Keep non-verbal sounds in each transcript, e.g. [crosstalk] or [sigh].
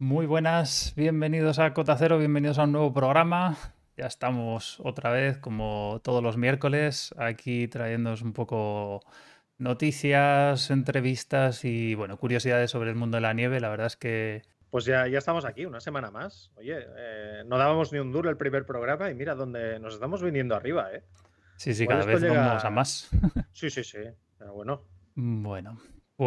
Muy buenas, bienvenidos a Cota Cero, bienvenidos a un nuevo programa. Ya estamos otra vez, como todos los miércoles, aquí trayéndoos un poco noticias, entrevistas y, bueno, curiosidades sobre el mundo de la nieve. La verdad es que... Pues ya, ya estamos aquí, una semana más. Oye, eh, no dábamos ni un duro el primer programa y mira dónde nos estamos viniendo arriba, ¿eh? Sí, sí, cada vez vamos a más. [laughs] Sí, sí, sí, pero bueno. Bueno,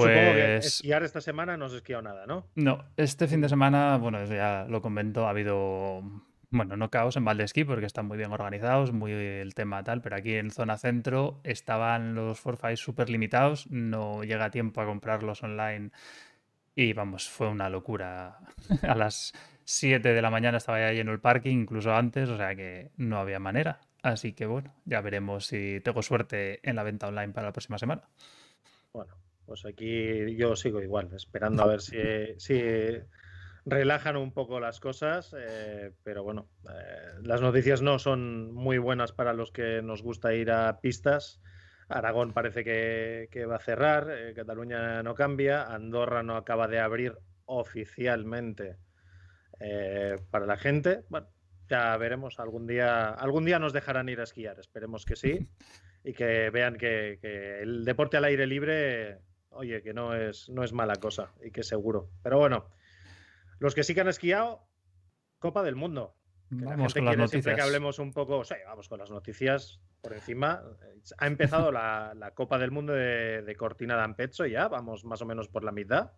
Supongo que pues... esquiar esta semana no has esquiado nada, ¿no? No, este fin de semana, bueno, eso ya lo comento, ha habido, bueno, no caos en Valdesquí porque están muy bien organizados, muy el tema tal, pero aquí en zona centro estaban los forfaits súper limitados, no llega tiempo a comprarlos online y vamos, fue una locura. [laughs] A las 7 de la mañana estaba ya lleno el parking, incluso antes, o sea que no había manera. Así que bueno, ya veremos si tengo suerte en la venta online para la próxima semana. Bueno, pues aquí yo sigo igual, esperando a ver si, si relajan un poco las cosas, eh, pero bueno, eh, las noticias no son muy buenas para los que nos gusta ir a pistas. Aragón parece que, que va a cerrar, eh, Cataluña no cambia, Andorra no acaba de abrir oficialmente para la gente. Bueno, ya veremos, algún día, algún día nos dejarán ir a esquiar, esperemos que sí, [laughs] y que vean que, que el deporte al aire libre oye, que no es, no es mala cosa y que seguro. Pero bueno, los que sí que han esquiado, Copa del Mundo. Que Vamos la con gente las quiere siempre que noticias. hablemos un poco, sí, vamos con las noticias por encima. Ha empezado la, la Copa del Mundo de, de Cortina d'Ampezzo ya, vamos más o menos por la mitad.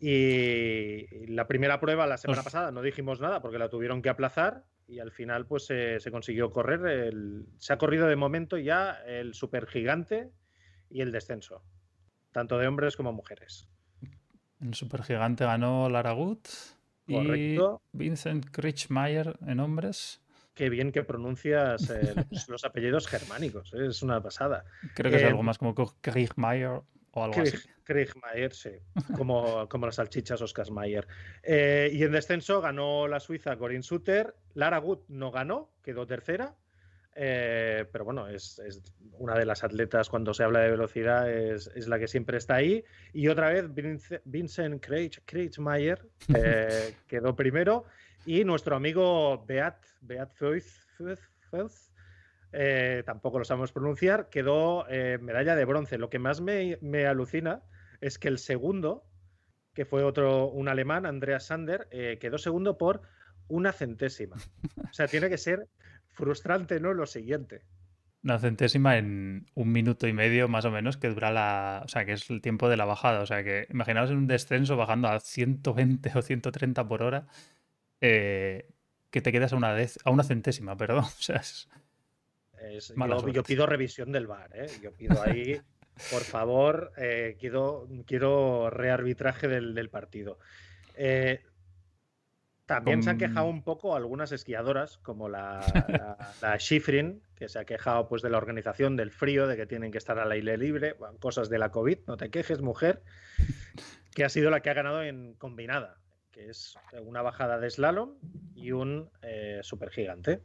Y la primera prueba la semana Os- pasada no dijimos nada porque la tuvieron que aplazar y al final pues se, se consiguió correr. el- se ha corrido de momento ya el supergigante y el descenso, tanto de hombres como mujeres. En Supergigante ganó Lara Gut y. Vincent Krichmayer en hombres. Qué bien que pronuncias eh, [laughs] los, los apellidos germánicos, eh, es una pasada. Creo que es Eh, algo más como Krichmayer o algo así. Krieg- Kriegmeier, sí, [laughs] como, como las salchichas Oscar Mayer. Y en descenso ganó la suiza Corinne Suter. Lara Gut no ganó, quedó tercera. Eh, pero bueno, es, es una de las atletas cuando se habla de velocidad, es, es la que siempre está ahí. Y otra vez Vince- Vincent Kreitz- Kreitzmayer eh, [laughs] quedó primero. Y nuestro amigo Beat, Beat Feuth, Feuth- Feuth, eh, tampoco lo sabemos pronunciar, quedó eh, medalla de bronce. Lo que más me, me alucina es que el segundo, que fue otro, un alemán, Andreas Sander, eh, quedó segundo por una centésima. O sea, tiene que ser frustrante, ¿no? Lo siguiente. Una centésima en un minuto y medio más o menos que dura la... O sea, que es el tiempo de la bajada. O sea, que imaginaos en un descenso bajando a 120 [laughs] o 130 por hora eh, que te quedas a una, dez- a una centésima, perdón. [laughs] O sea, es- yo, pido revisión del VAR, ¿eh? Yo pido ahí, por favor, eh, quiero, quiero rearbitraje del, del partido. Eh, también se han quejado un poco algunas esquiadoras, como la, la, [laughs] que se ha quejado pues, de la organización del frío, de que tienen que estar al aire libre, bueno, cosas de la COVID, no te quejes, mujer, que ha sido la que ha ganado en combinada, que es una bajada de slalom y un eh, supergigante.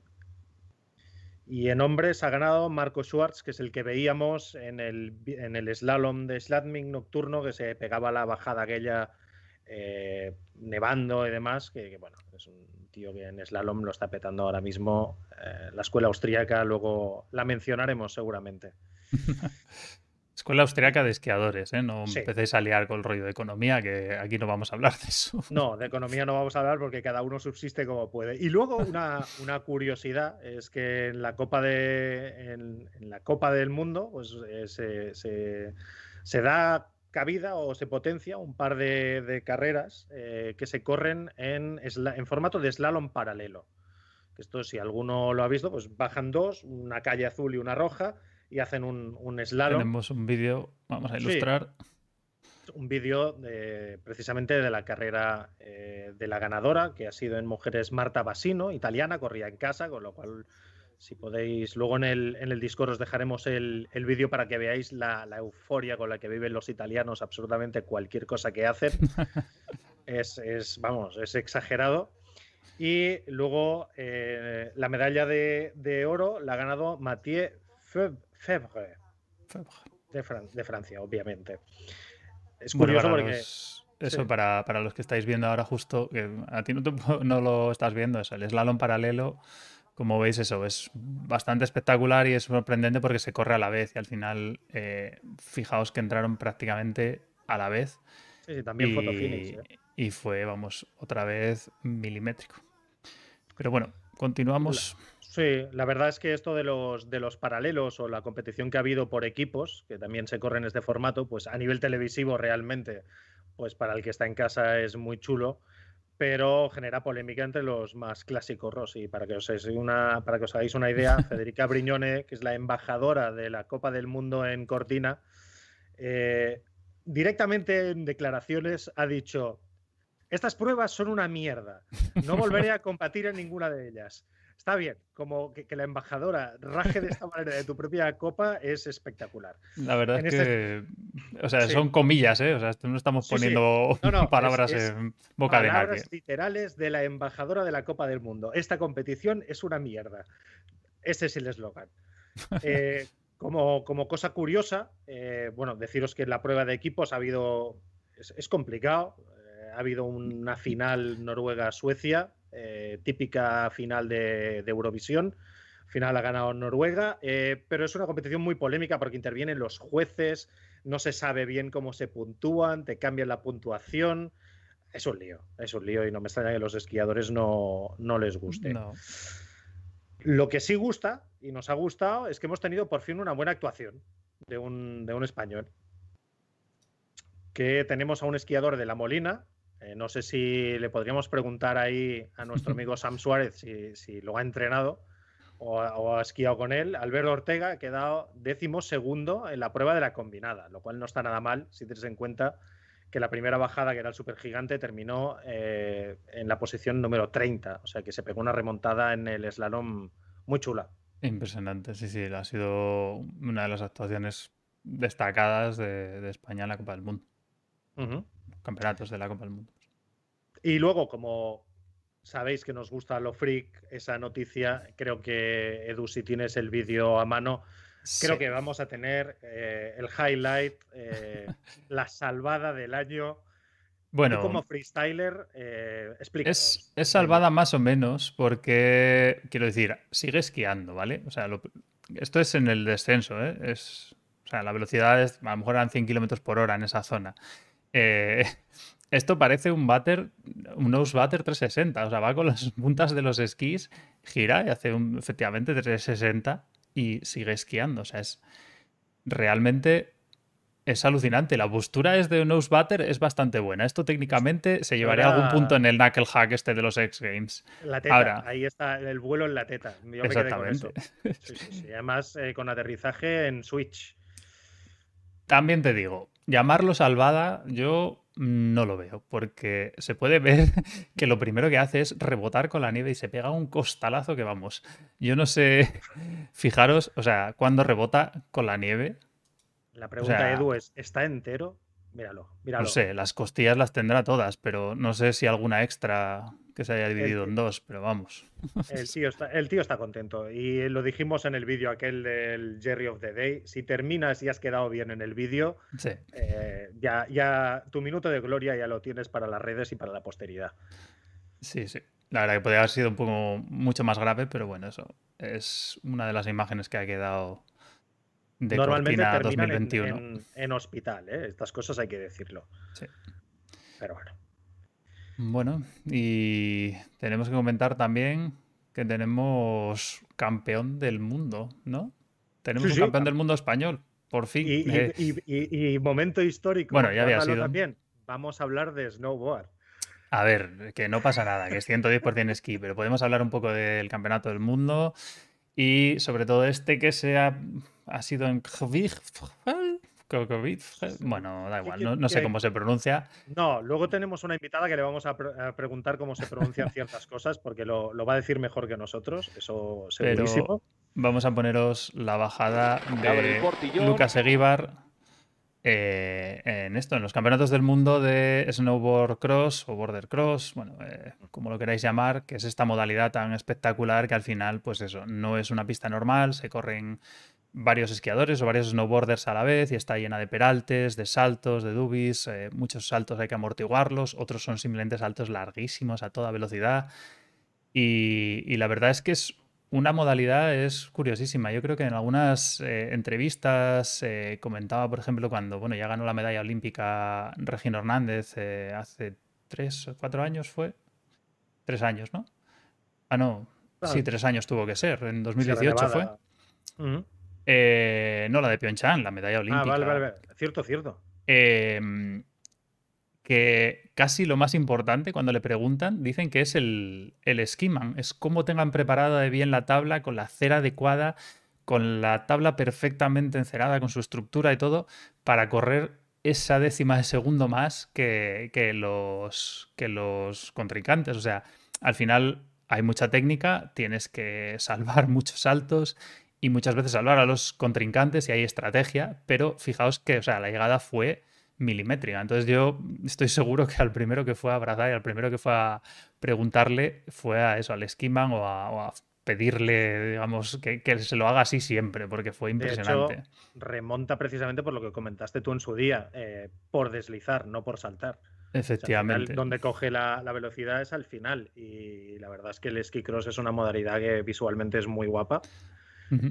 Y en hombres ha ganado Marco Schwartz, que es el que veíamos en el, en el slalom de Sladming nocturno, que se pegaba la bajada aquella eh, nevando y demás, que, que, bueno, es un tío que en slalom lo está petando ahora mismo. eh, la escuela austríaca, luego la mencionaremos seguramente. [laughs] Escuela austriaca de esquiadores, ¿eh? No Sí. empecéis a liar con el rollo de economía, que aquí no vamos a hablar de eso. [laughs] No, de economía no vamos a hablar porque cada uno subsiste como puede. Y luego una, una curiosidad es que en la Copa de en, en la Copa del Mundo pues, eh, se, se- se da cabida o se potencia un par de, de carreras eh, que se corren en, formato de slalom paralelo. Esto, si alguno lo ha visto, pues bajan dos, una calle azul y una roja, y hacen un, un slalom Tenemos un vídeo, vamos a Sí. ilustrar. un vídeo de- precisamente de la carrera eh, de la ganadora, que ha sido en mujeres Marta Basino, italiana, corría en casa, con lo cual, si podéis, luego en el, en el Discord os dejaremos el, el vídeo para que veáis la, la euforia con la que viven los italianos, absolutamente cualquier cosa que hacen. [laughs] es, es, vamos, es exagerado. Y luego eh, la medalla de, de oro la ha ganado Mathieu Fe- Febvre de, Fran- de Francia, obviamente. Es Bueno, curioso para porque los, eso para, los que estáis viendo ahora justo, que a ti no, no lo estás viendo, es el slalom paralelo. Como veis, eso es bastante espectacular y es sorprendente porque se corre a la vez y al final, eh, fijaos que entraron prácticamente a la vez. Sí, también y, ¿eh? y fue, vamos, otra vez milimétrico. Pero bueno, continuamos. Sí, la verdad es que esto de los, de los paralelos o la competición que ha habido por equipos, que también se corre en este formato, pues a nivel televisivo realmente, pues para el que está en casa es muy chulo, pero genera polémica entre los más clásicos, Y para que os, una, para que os hagáis una idea, [laughs] Federica Briñone, que es la embajadora de la Copa del Mundo en Cortina, eh, directamente en declaraciones ha dicho, estas pruebas son una mierda, no volveré a competir en ninguna de ellas está bien, como que, la embajadora raje de esta manera de tu propia copa es espectacular. La verdad es este que, o sea, son comillas, ¿eh? O sea, no estamos poniendo [laughs] palabras en boca de nadie. Palabras literales de la embajadora de la Copa del Mundo. Esta competición es una mierda. Ese es el eslogan. [laughs] Eh, como, como, cosa curiosa, eh, bueno, deciros que en la prueba de equipos ha habido, es, complicado, eh, ha habido una final Noruega-Suecia, eh, típica final de, Eurovisión. Final ha ganado Noruega, eh, pero es una competición muy polémica porque intervienen los jueces, no se sabe bien cómo se puntúan, te cambian la puntuación. Es un lío, es un lío y no me extraña que a los esquiadores no, les guste. Lo que sí gusta y nos ha gustado es que hemos tenido por fin una buena actuación de un, de un español. Que tenemos a un esquiador de La Molina, eh, no sé si le podríamos preguntar ahí a nuestro [laughs] amigo Sam Suárez si, lo ha entrenado o, ha esquiado con él. Alberto Ortega ha quedado décimo segundo en la prueba de la combinada, lo cual no está nada mal si tienes en cuenta que la primera bajada, que era el supergigante, terminó eh, en la posición número 30. O sea que se pegó una remontada en el slalom muy chula. Impresionante, sí, sí. Ha sido una de las actuaciones destacadas de, España en la Copa del Mundo campeonatos de la Copa del Mundo. Y luego, como sabéis que nos gusta lo freak, esa noticia, creo que Edu, si tienes el vídeo a mano, creo que vamos a tener eh, el highlight, eh, [laughs] la salvada del año. Bueno, como freestyler, eh, Es, salvada más o menos porque, quiero decir, sigue esquiando, ¿vale? O sea, esto es en el descenso, ¿eh? Es, o sea, la velocidad es, a lo mejor eran 100 kilómetros por hora en esa zona. Eh, esto parece un batter, un nose batter 360. O sea, va con las [laughs] puntas de los esquís, gira y hace un, efectivamente 360 y sigue esquiando. O sea, es realmente es alucinante. La postura es de un nose batter es bastante buena. Esto técnicamente se llevaría a algún punto en el knuckle hack este de los X Games. La teta, ahí está el vuelo en la teta. exactamente. Además, eh, con aterrizaje en Switch. También te digo, llamarlo salvada, yo no lo veo, porque se puede ver [laughs] que lo primero que hace es rebotar con la nieve y se pega un costalazo que vamos. Yo no sé, [laughs] fijaros, o sea, cuando rebota con la nieve. La pregunta, Edu, es: ¿está entero? Míralo, míralo. No sé, las costillas las tendrá todas, pero no sé si alguna extra que se haya dividido en dos, pero vamos. El tío, está, el tío está contento. Y lo dijimos en el vídeo aquel del Jerry of the Day. Si terminas y has quedado bien en el vídeo, eh, ya, ya tu minuto de gloria ya lo tienes para las redes y para la posteridad. Sí, sí. La verdad que podría haber sido un poco mucho más grave, pero bueno, eso es una de las imágenes que ha quedado de Normalmente Cortina 2021. En, en, hospital, ¿eh? estas cosas hay que decirlo. Sí. Pero bueno. Bueno, y tenemos que comentar también que tenemos campeón del mundo, ¿no? Tenemos un campeón del mundo español, por fin. Y, momento histórico. Bueno, ya había sido. También. Vamos a hablar de snowboard. A ver, que no pasa nada, que es 110% esquí, pero podemos hablar un poco del campeonato del mundo y sobre todo este que se ha, ha sido en bueno, da igual, no, sé cómo se pronuncia. No, luego tenemos una invitada que le vamos a, preguntar cómo se pronuncian [laughs] ciertas cosas, porque lo, va a decir mejor que nosotros, eso segurísimo. vamos a poneros la bajada de Lucas Eguíbar eh, en esto, en los campeonatos del mundo de snowboard cross o border cross, bueno, eh, como lo queráis llamar, que es esta modalidad tan espectacular que al final, pues eso, no es una pista normal, se corren varios esquiadores o varios snowboarders a la vez y está llena de peraltes, de saltos, de dubis. Eh, muchos saltos hay que amortiguarlos, otros son simplemente saltos larguísimos a toda velocidad. Y, la verdad es que es una modalidad es curiosísima. Yo creo que en algunas eh, entrevistas eh, comentaba, por ejemplo, cuando bueno, ya ganó la medalla olímpica Regina Hernández hace tres o cuatro años fue. Tres años, ¿no? Ah, no. Sí, tres años tuvo que ser. En 2018 fue. Eh, no, la de Pyeongchang, la medalla olímpica. Ah, vale, vale, Cierto, cierto. Em, que casi lo más importante cuando le preguntan, dicen que es el, el esquiman, es cómo tengan preparada de bien la tabla con la cera adecuada, con la tabla perfectamente encerada, con su estructura y todo, para correr esa décima de segundo más que, que, los, que los contrincantes. O sea, al final hay mucha técnica, tienes que salvar [laughs] muchos saltos y muchas veces salvar a los contrincantes y hay estrategia, pero fijaos que o sea, la llegada fue milimétrica. Entonces yo estoy seguro que al primero que fue a abrazar y al primero que fue a preguntarle fue a eso, al esquiman o a, pedirle, digamos, que, se lo haga así siempre, porque fue impresionante. remonta precisamente por lo que comentaste tú en su día, eh, por deslizar, no por saltar. Efectivamente. donde coge la, velocidad es al final. Y la verdad es que el esquí cross es una modalidad que visualmente es muy guapa.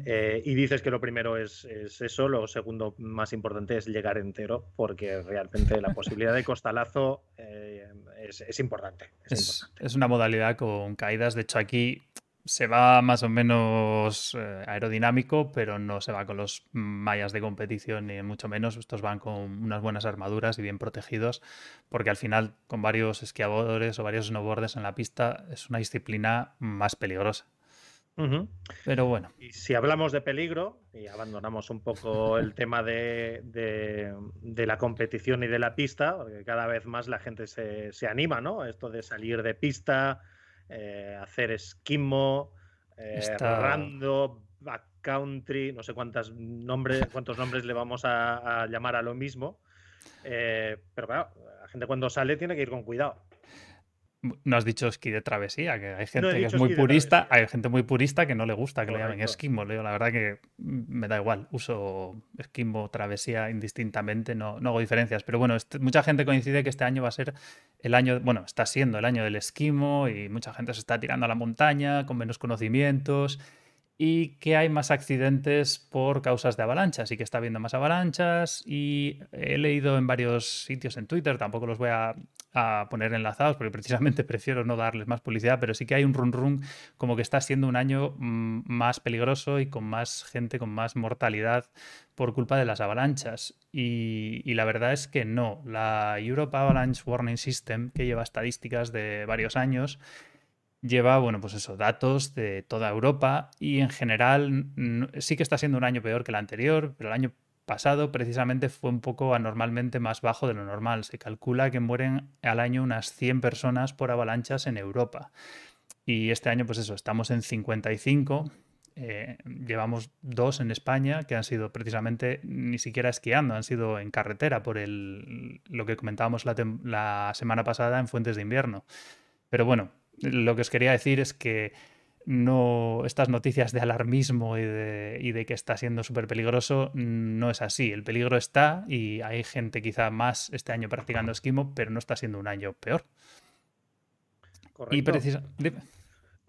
Eh, y dices que lo primero es, eso, lo segundo más importante es llegar entero, porque realmente la [laughs] posibilidad de costalazo eh, es, importante, es, una modalidad con caídas. De hecho, aquí se va más o menos eh, aerodinámico, pero no se va con los mallas de competición ni mucho menos. Estos van con unas buenas armaduras y bien protegidos, porque al final con varios esquiadores o varios snowboarders en la pista es una disciplina más peligrosa. Pero bueno. Y si hablamos de peligro, y abandonamos un poco el [laughs] tema de, la competición y de la pista, porque cada vez más la gente se, anima, ¿no? Esto de salir de pista, eh, hacer esquimo, eh, rando, backcountry, no sé cuántas nombres, [laughs] cuántos nombres le vamos a, llamar a lo mismo. Eh, pero claro, la gente cuando sale tiene que ir con cuidado. No has dicho esquí de travesía, que hay gente que es muy purista, hay gente muy purista que no le gusta que le llamen esquimo. La verdad que me da igual, uso esquimo, travesía indistintamente, no, no hago diferencias. Pero bueno, este, mucha gente coincide que este año va a ser el año, bueno, está siendo el año del esquimo y mucha gente se está tirando a la montaña con menos conocimientos y que hay más accidentes por causas de avalanchas y que está habiendo más avalanchas y he leído en varios sitios en Twitter, tampoco los voy a, poner enlazados porque precisamente [laughs] prefiero no darles más publicidad, pero sí que hay un run run como que está siendo un año mm, más peligroso y con más gente, con más mortalidad por culpa de las avalanchas. Y, y la verdad es que no, la Europe Avalanche Warning System, que lleva estadísticas de varios años, lleva, bueno, pues eso, datos de toda Europa y en general sí que está siendo un año peor que el anterior, pero el año pasado precisamente fue un poco anormalmente más bajo de lo normal. Se calcula que mueren al año unas 100 personas por avalanchas en Europa. Y este año, pues eso, estamos en 55. Eh, llevamos dos en España que han sido precisamente ni siquiera esquiando, han sido en carretera por el, lo que comentábamos la, la semana pasada en Fuentes de Invierno. Pero bueno, lo que os quería decir es que no estas noticias de alarmismo y de, que está siendo súper peligroso no es así. El peligro está y hay gente quizá más este año practicando esquimo, pero no está siendo un año peor. Correcto. Y precisa...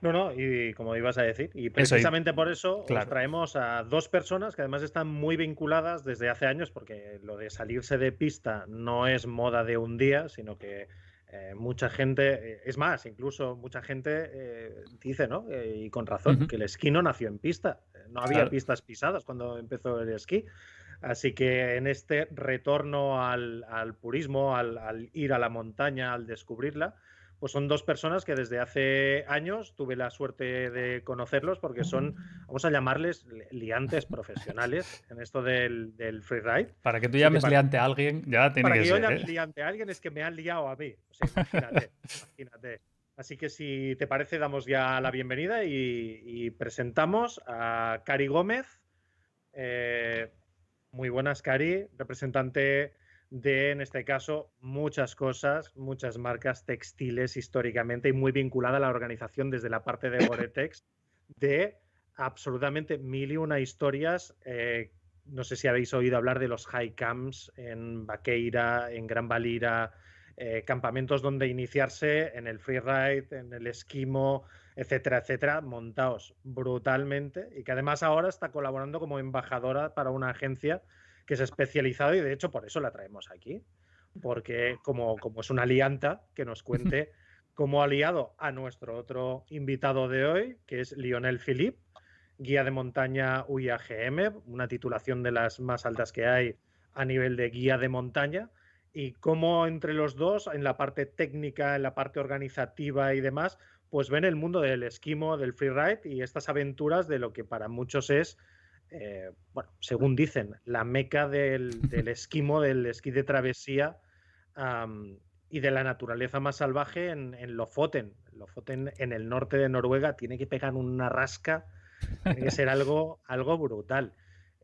No, no, y como ibas a decir, y precisamente por eso traemos a dos personas que además están muy vinculadas desde hace años, porque lo de salirse de pista no es moda de un día, sino que eh, mucha gente, eh, es más, incluso mucha gente eh, dice, ¿no? y con razón, que el esquí no nació en pista. No había pistas pisadas cuando empezó el esquí. Así que en este retorno al, purismo, al, ir a la montaña, al descubrirla, pues son dos personas que desde hace años tuve la suerte de conocerlos porque son, vamos a llamarles liantes profesionales [laughs] en esto del, del freeride. Para que tú llames liante a alguien, ya tiene para que, yo llame ¿eh? liante a alguien es que me han liado a mí. [laughs] imagínate, imagínate. Así que si te parece, damos ya la bienvenida y, presentamos a Cari Gómez. Eh, muy buenas, Cari, representante de, en este caso, muchas cosas, muchas marcas textiles históricamente y muy vinculada a la organización desde la parte de Goretex de absolutamente mil y una historias. Eh, no sé si habéis oído hablar de los high camps en Vaqueira, en Gran Valira, eh, campamentos donde iniciarse en el freeride, en el esquimo, etcétera, etcétera, montados brutalmente y que además ahora está colaborando como embajadora para una agencia que es especializada y de hecho por eso la traemos aquí, porque como, como es una alianta que nos cuente [laughs] como aliado a nuestro otro invitado de hoy, que es Lionel Philippe, guía de montaña UIAGM, una titulación de las más altas que hay a nivel de guía de montaña, y cómo entre los dos, en la parte técnica, en la parte organizativa y demás, pues ven el mundo del esquimo, del freeride y estas aventuras de lo que para muchos es, eh, bueno, según dicen, la meca del, [laughs] esquimo, del esquí de travesía y de la naturaleza más salvaje en, en Lofoten. Lofoten en el norte de Noruega tiene que pegar una rasca tiene que ser algo, [laughs] algo brutal.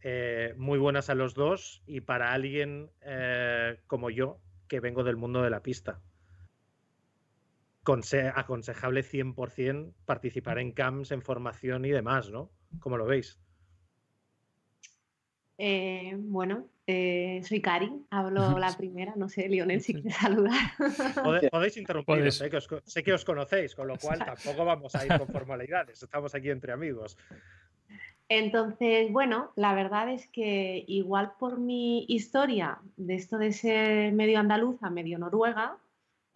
Eh, muy buenas a los dos y para alguien eh, como yo, que vengo del mundo de la pista. aconsejable 100% participar en camps, en formación y demás, ¿no? ¿Cómo lo veis? Eh, bueno, soy Cari, hablo la primera, no sé, Lionel, si quieres saludar. [laughs] Podéis interrumpir, sé, que os, sé, que os, conocéis, con lo cual tampoco vamos a ir con formalidades, estamos aquí entre amigos. Entonces, bueno, la verdad es que igual por mi historia de esto de ser medio andaluza, medio noruega,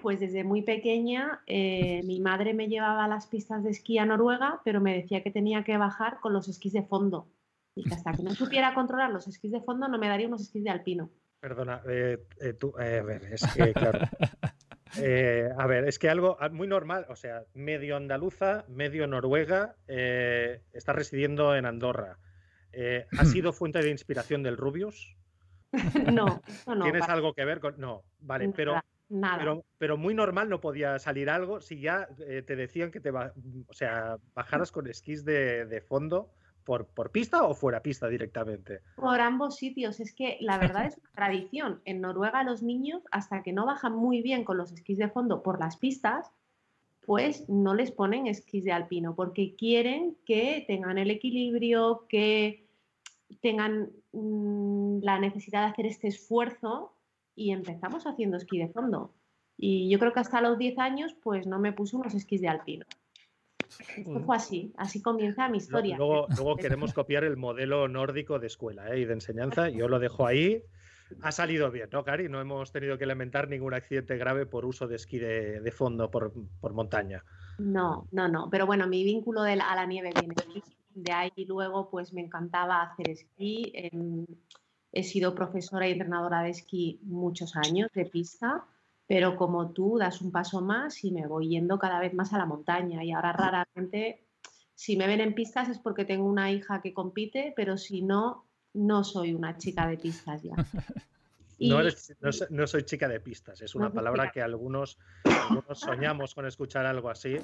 pues desde muy pequeña eh, mi madre me llevaba a las pistas de esquí a Noruega, pero me decía que tenía que bajar con los esquís de fondo. Y que hasta que no supiera controlar los esquís de fondo no me daría unos esquís de alpino. Perdona, eh, eh, tú, a ver, es que claro. [laughs] a ver, es que algo ah, muy normal, o sea, medio andaluza, medio noruega, está residiendo en Andorra. ¿Ha sido fuente de inspiración del Rubius? [laughs] No, no. ¿Tienes algo que ver con.? No, vale, pero pero, pero, muy normal no podía salir algo si ya eh, te decían que te o sea, bajaras con esquís de, fondo por, por, pista o fuera pista directamente. Por ambos sitios. Es que la verdad es una [laughs] tradición. En Noruega los niños, hasta que no bajan muy bien con los esquís de fondo por las pistas, pues no les ponen esquís de alpino porque quieren que tengan el equilibrio, que tengan mm, la necesidad de hacer este esfuerzo y empezamos haciendo esquí de fondo. Y yo creo que hasta los 10 años pues no me puse unos esquís de alpino. [laughs] Esto fue así, así comienza mi historia. Luego, [laughs] luego queremos copiar el modelo nórdico de escuela ¿eh? y de enseñanza. Yo lo dejo ahí. Ha salido bien, ¿no, Cari? No hemos tenido que lamentar ningún accidente grave por uso de esquí de, fondo por, por, montaña. No, no, no. Pero bueno, mi vínculo de a la nieve viene de ahí. Luego, pues me encantaba hacer esquí. En, He sido profesora y entrenadora de esquí muchos años de pista, pero como tú das un paso más y me voy yendo cada vez más a la montaña y ahora raramente, si me ven en pistas es porque tengo una hija que compite, pero si no, no soy una chica de pistas ya. [laughs] no, soy chica de pistas, es una palabra que algunos, algunos soñamos con escuchar algo así.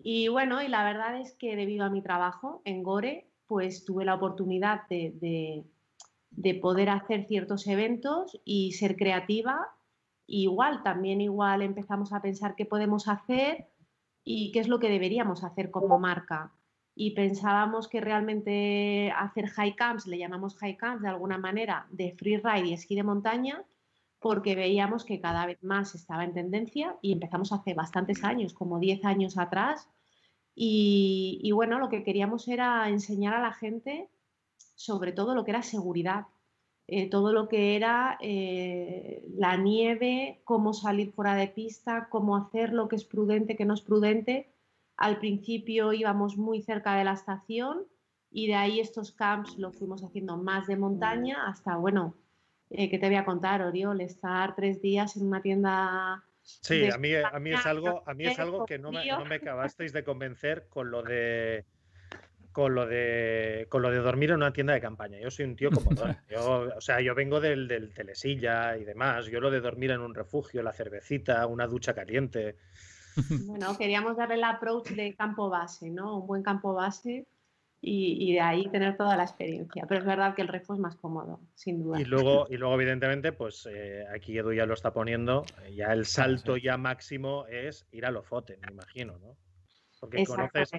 Y bueno, y la verdad es que debido a mi trabajo en Gore, pues tuve la oportunidad de, poder hacer ciertos eventos y ser creativa. igual, también igual empezamos a pensar qué podemos hacer y qué es lo que deberíamos hacer como marca. Y pensábamos que realmente hacer high camps, le llamamos high camps de alguna manera, de freeride y esquí de montaña, porque veíamos que cada vez más estaba en tendencia y empezamos hace bastantes años, como 10 años atrás, y, bueno, lo que queríamos era enseñar a la gente sobre todo lo que era seguridad, eh, todo lo que era eh, la nieve, cómo salir fuera de pista, cómo hacer lo que es prudente, que no es prudente. Al principio íbamos muy cerca de la estación y de ahí estos camps los fuimos haciendo más de montaña hasta, bueno, eh, ¿qué te voy a contar, Oriol? Estar tres días en una tienda Sí, a mí, a mí es algo, a mí es algo que no me, no me acabasteis de convencer con lo de con lo de con lo de dormir en una tienda de campaña. Yo soy un tío como [laughs] yo, o sea, yo vengo del, del telesilla y demás. Yo lo de dormir en un refugio, la cervecita, una ducha caliente. Bueno, queríamos darle el approach de campo base, ¿no? Un buen campo base y, de ahí tener toda la experiencia. Pero es verdad que el refo es más cómodo, sin duda. Y luego, y luego evidentemente, pues eh, aquí Edu ya lo está poniendo, ya el salto ya máximo es ir a Lofoten, me imagino, ¿no? Porque conoces,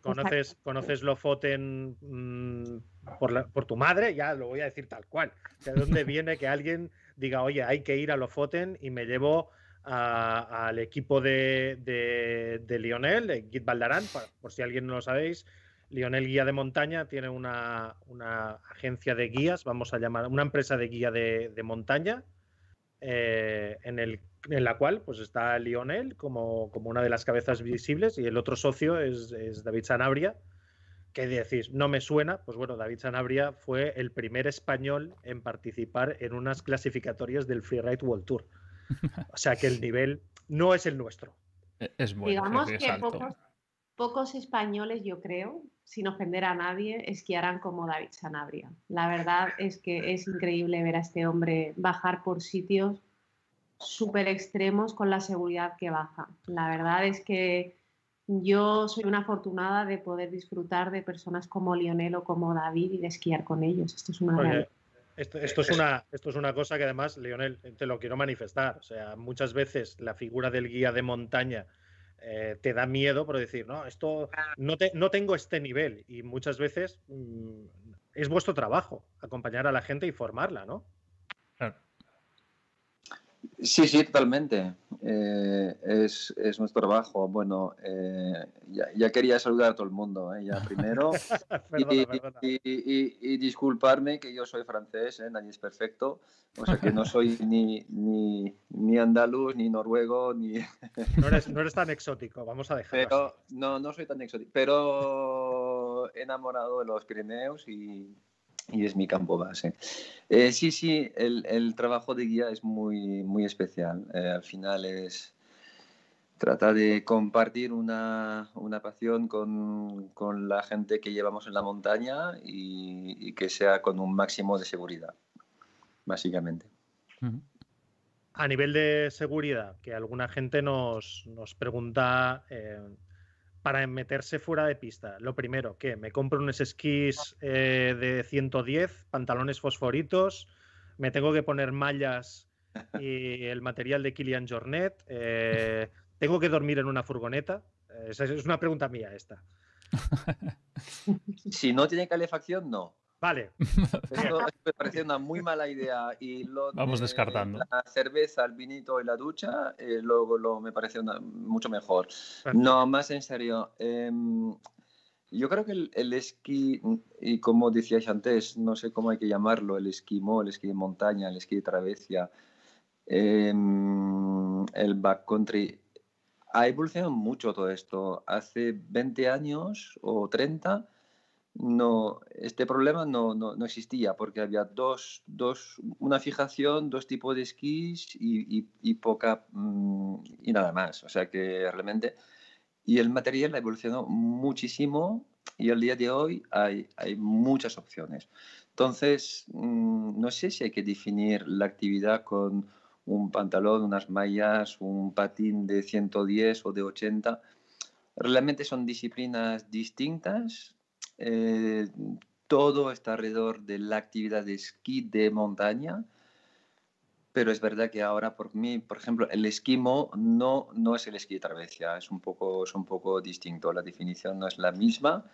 conoces, conoces Lofoten mm, por, por, tu madre, ya lo voy a decir tal cual. ¿De dónde [laughs] viene que alguien diga, oye, hay que ir a Lofoten y me llevo al equipo de, de, Lionel, de Git Baldarán, por, si alguien no lo sabéis? Lionel Guía de Montaña tiene una, agencia de guías, vamos a llamar, una empresa de guía de, montaña, eh, en, el, en, la cual pues está Lionel como, como, una de las cabezas visibles y el otro socio es, David Sanabria. ¿Qué decís? No me suena. Pues bueno, David Sanabria fue el primer español en participar en unas clasificatorias del Freeride World Tour. O sea que el [laughs] nivel no es el nuestro. E-, es bueno. Digamos que pocos, pocos españoles, yo creo, sin ofender a nadie, esquiarán como David Sanabria. La verdad es que es increíble ver a este hombre bajar por sitios súper extremos con la seguridad que baja. La verdad es que yo soy una afortunada de poder disfrutar de personas como Lionel o como David y de esquiar con ellos. Esto es una esto, es una, esto es una cosa que además, Lionel, te lo quiero manifestar. O sea, muchas veces la figura del guía de montaña eh, te da miedo por decir, no, esto no, te, no tengo este nivel. Y muchas veces mm, es vuestro trabajo acompañar a la gente y formarla, ¿no? Sí, sí, totalmente. Eh, es, nuestro trabajo. Bueno, eh, ya, quería saludar a todo el mundo, eh, ya [laughs] primero. y, disculparme que yo soy francés, nadie es perfecto. O sea que no soy [laughs] ni, ni, ni andaluz, ni noruego, ni... no, eres, no eres tan exótico, vamos a dejarlo. Pero, no, no soy tan exótico, pero enamorado de los Pirineos y, y es mi campo base. Eh, sí, sí, el, el, trabajo de guía es muy, muy especial. Eh, al final es tratar de compartir una, una pasión con, con, la gente que llevamos en la montaña y, y, que sea con un máximo de seguridad, básicamente. A nivel de seguridad, que alguna gente nos, nos pregunta... Eh, para meterse fuera de pista, lo primero, que me compro unos esquís eh, de 110, pantalones fosforitos, me tengo que poner mallas y el material de Kilian Jornet, eh, tengo que dormir en una furgoneta. Es una pregunta mía esta. [laughs] Si no tiene calefacción, no. [laughs] Vale. Esto me parece una muy mala idea. Y lo Vamos descartando. La cerveza, el vinito y la ducha, eh, luego lo, me parece mucho mejor. No, más en serio. Em, yo creo que el, esquí, y como decías antes, no sé cómo hay que llamarlo, el esquimo, el esquí de montaña, el esquí de travesía, em, el backcountry, ha evolucionado mucho todo esto. Hace 20 años o 30 no, este problema no, no, no, existía porque había dos, dos, una fijación, dos tipos de esquís y, y, poca mm, y nada más. O sea que realmente y el material ha evolucionado muchísimo y al día de hoy hay, hay muchas opciones. Entonces, mm, no sé si hay que definir la actividad con un pantalón, unas mallas, un patín de 110 o de 80. Realmente son disciplinas distintas eh, todo está alrededor de la actividad de esquí de montaña, pero es verdad que ahora por mí, por ejemplo, el esquimo no, no es el esquí de travesía, es un, poco, es un poco distinto, la definición no es la misma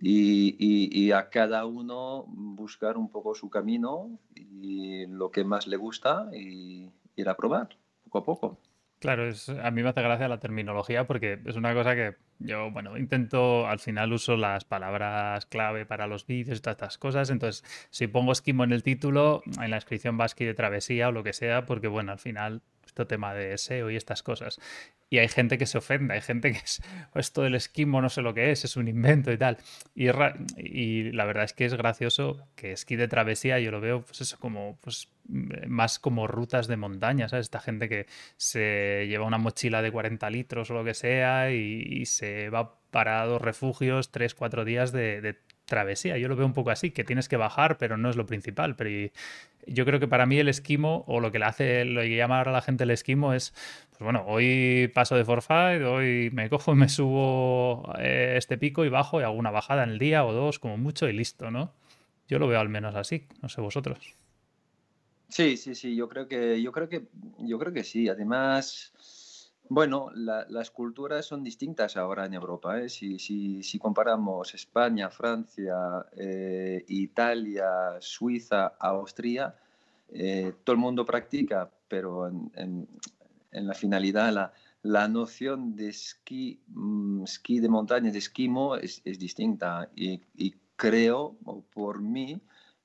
y, y, a cada uno buscar un poco su camino y lo que más le gusta y ir a probar poco a poco. Claro, es, a mí me hace gracia la terminología porque es una cosa que yo, bueno, intento, al final uso las palabras clave para los vídeos y todas estas cosas. Entonces, si pongo esquimo en el título, en la descripción va esquí de travesía o lo que sea, porque bueno, al final, este tema de SEO y estas cosas y hay gente que se ofende, hay gente que es, esto del esquimo no sé lo que es, es un invento y tal. Y, la verdad es que es gracioso que esquí de travesía yo lo veo pues eso como pues más como rutas de montaña, ¿sabes? Esta gente que se lleva una mochila de 40 litros o lo que sea y, se va para dos refugios, tres, cuatro días de travesía. Yo lo veo un poco así, que tienes que bajar, pero no es lo principal. Pero yo creo que para mí el esquimo, o lo que le hace, lo que llama ahora la gente el esquimo es, pues bueno, hoy paso de forfait, hoy me cojo y me subo eh, este pico y bajo y hago una bajada en el día o dos, como mucho, y listo, ¿no? Yo lo veo al menos así, no sé vosotros. Sí, sí, sí, yo creo que, yo creo que, yo creo que sí. Además, Bueno, las culturas son distintas ahora en Europa. ¿eh? Si, comparamos España, Francia, eh, Italia, Suiza, Austria, eh, todo el mundo practica, pero en, la finalidad la, noción de esquí, mm, esquí de montaña, de esquimo, es, distinta. Y, creo, por mí,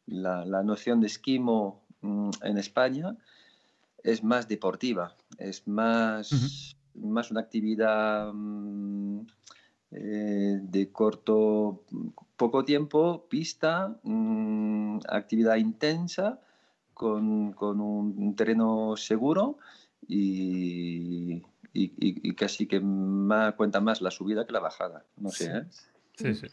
la, noción de esquimo mm, en España es más deportiva, es más, más una actividad mm, eh, de corto, poco tiempo, pista, mm, actividad intensa, con, un terreno seguro y, casi que más, cuenta más la subida que la bajada. No sé, ¿eh? Sí, sí.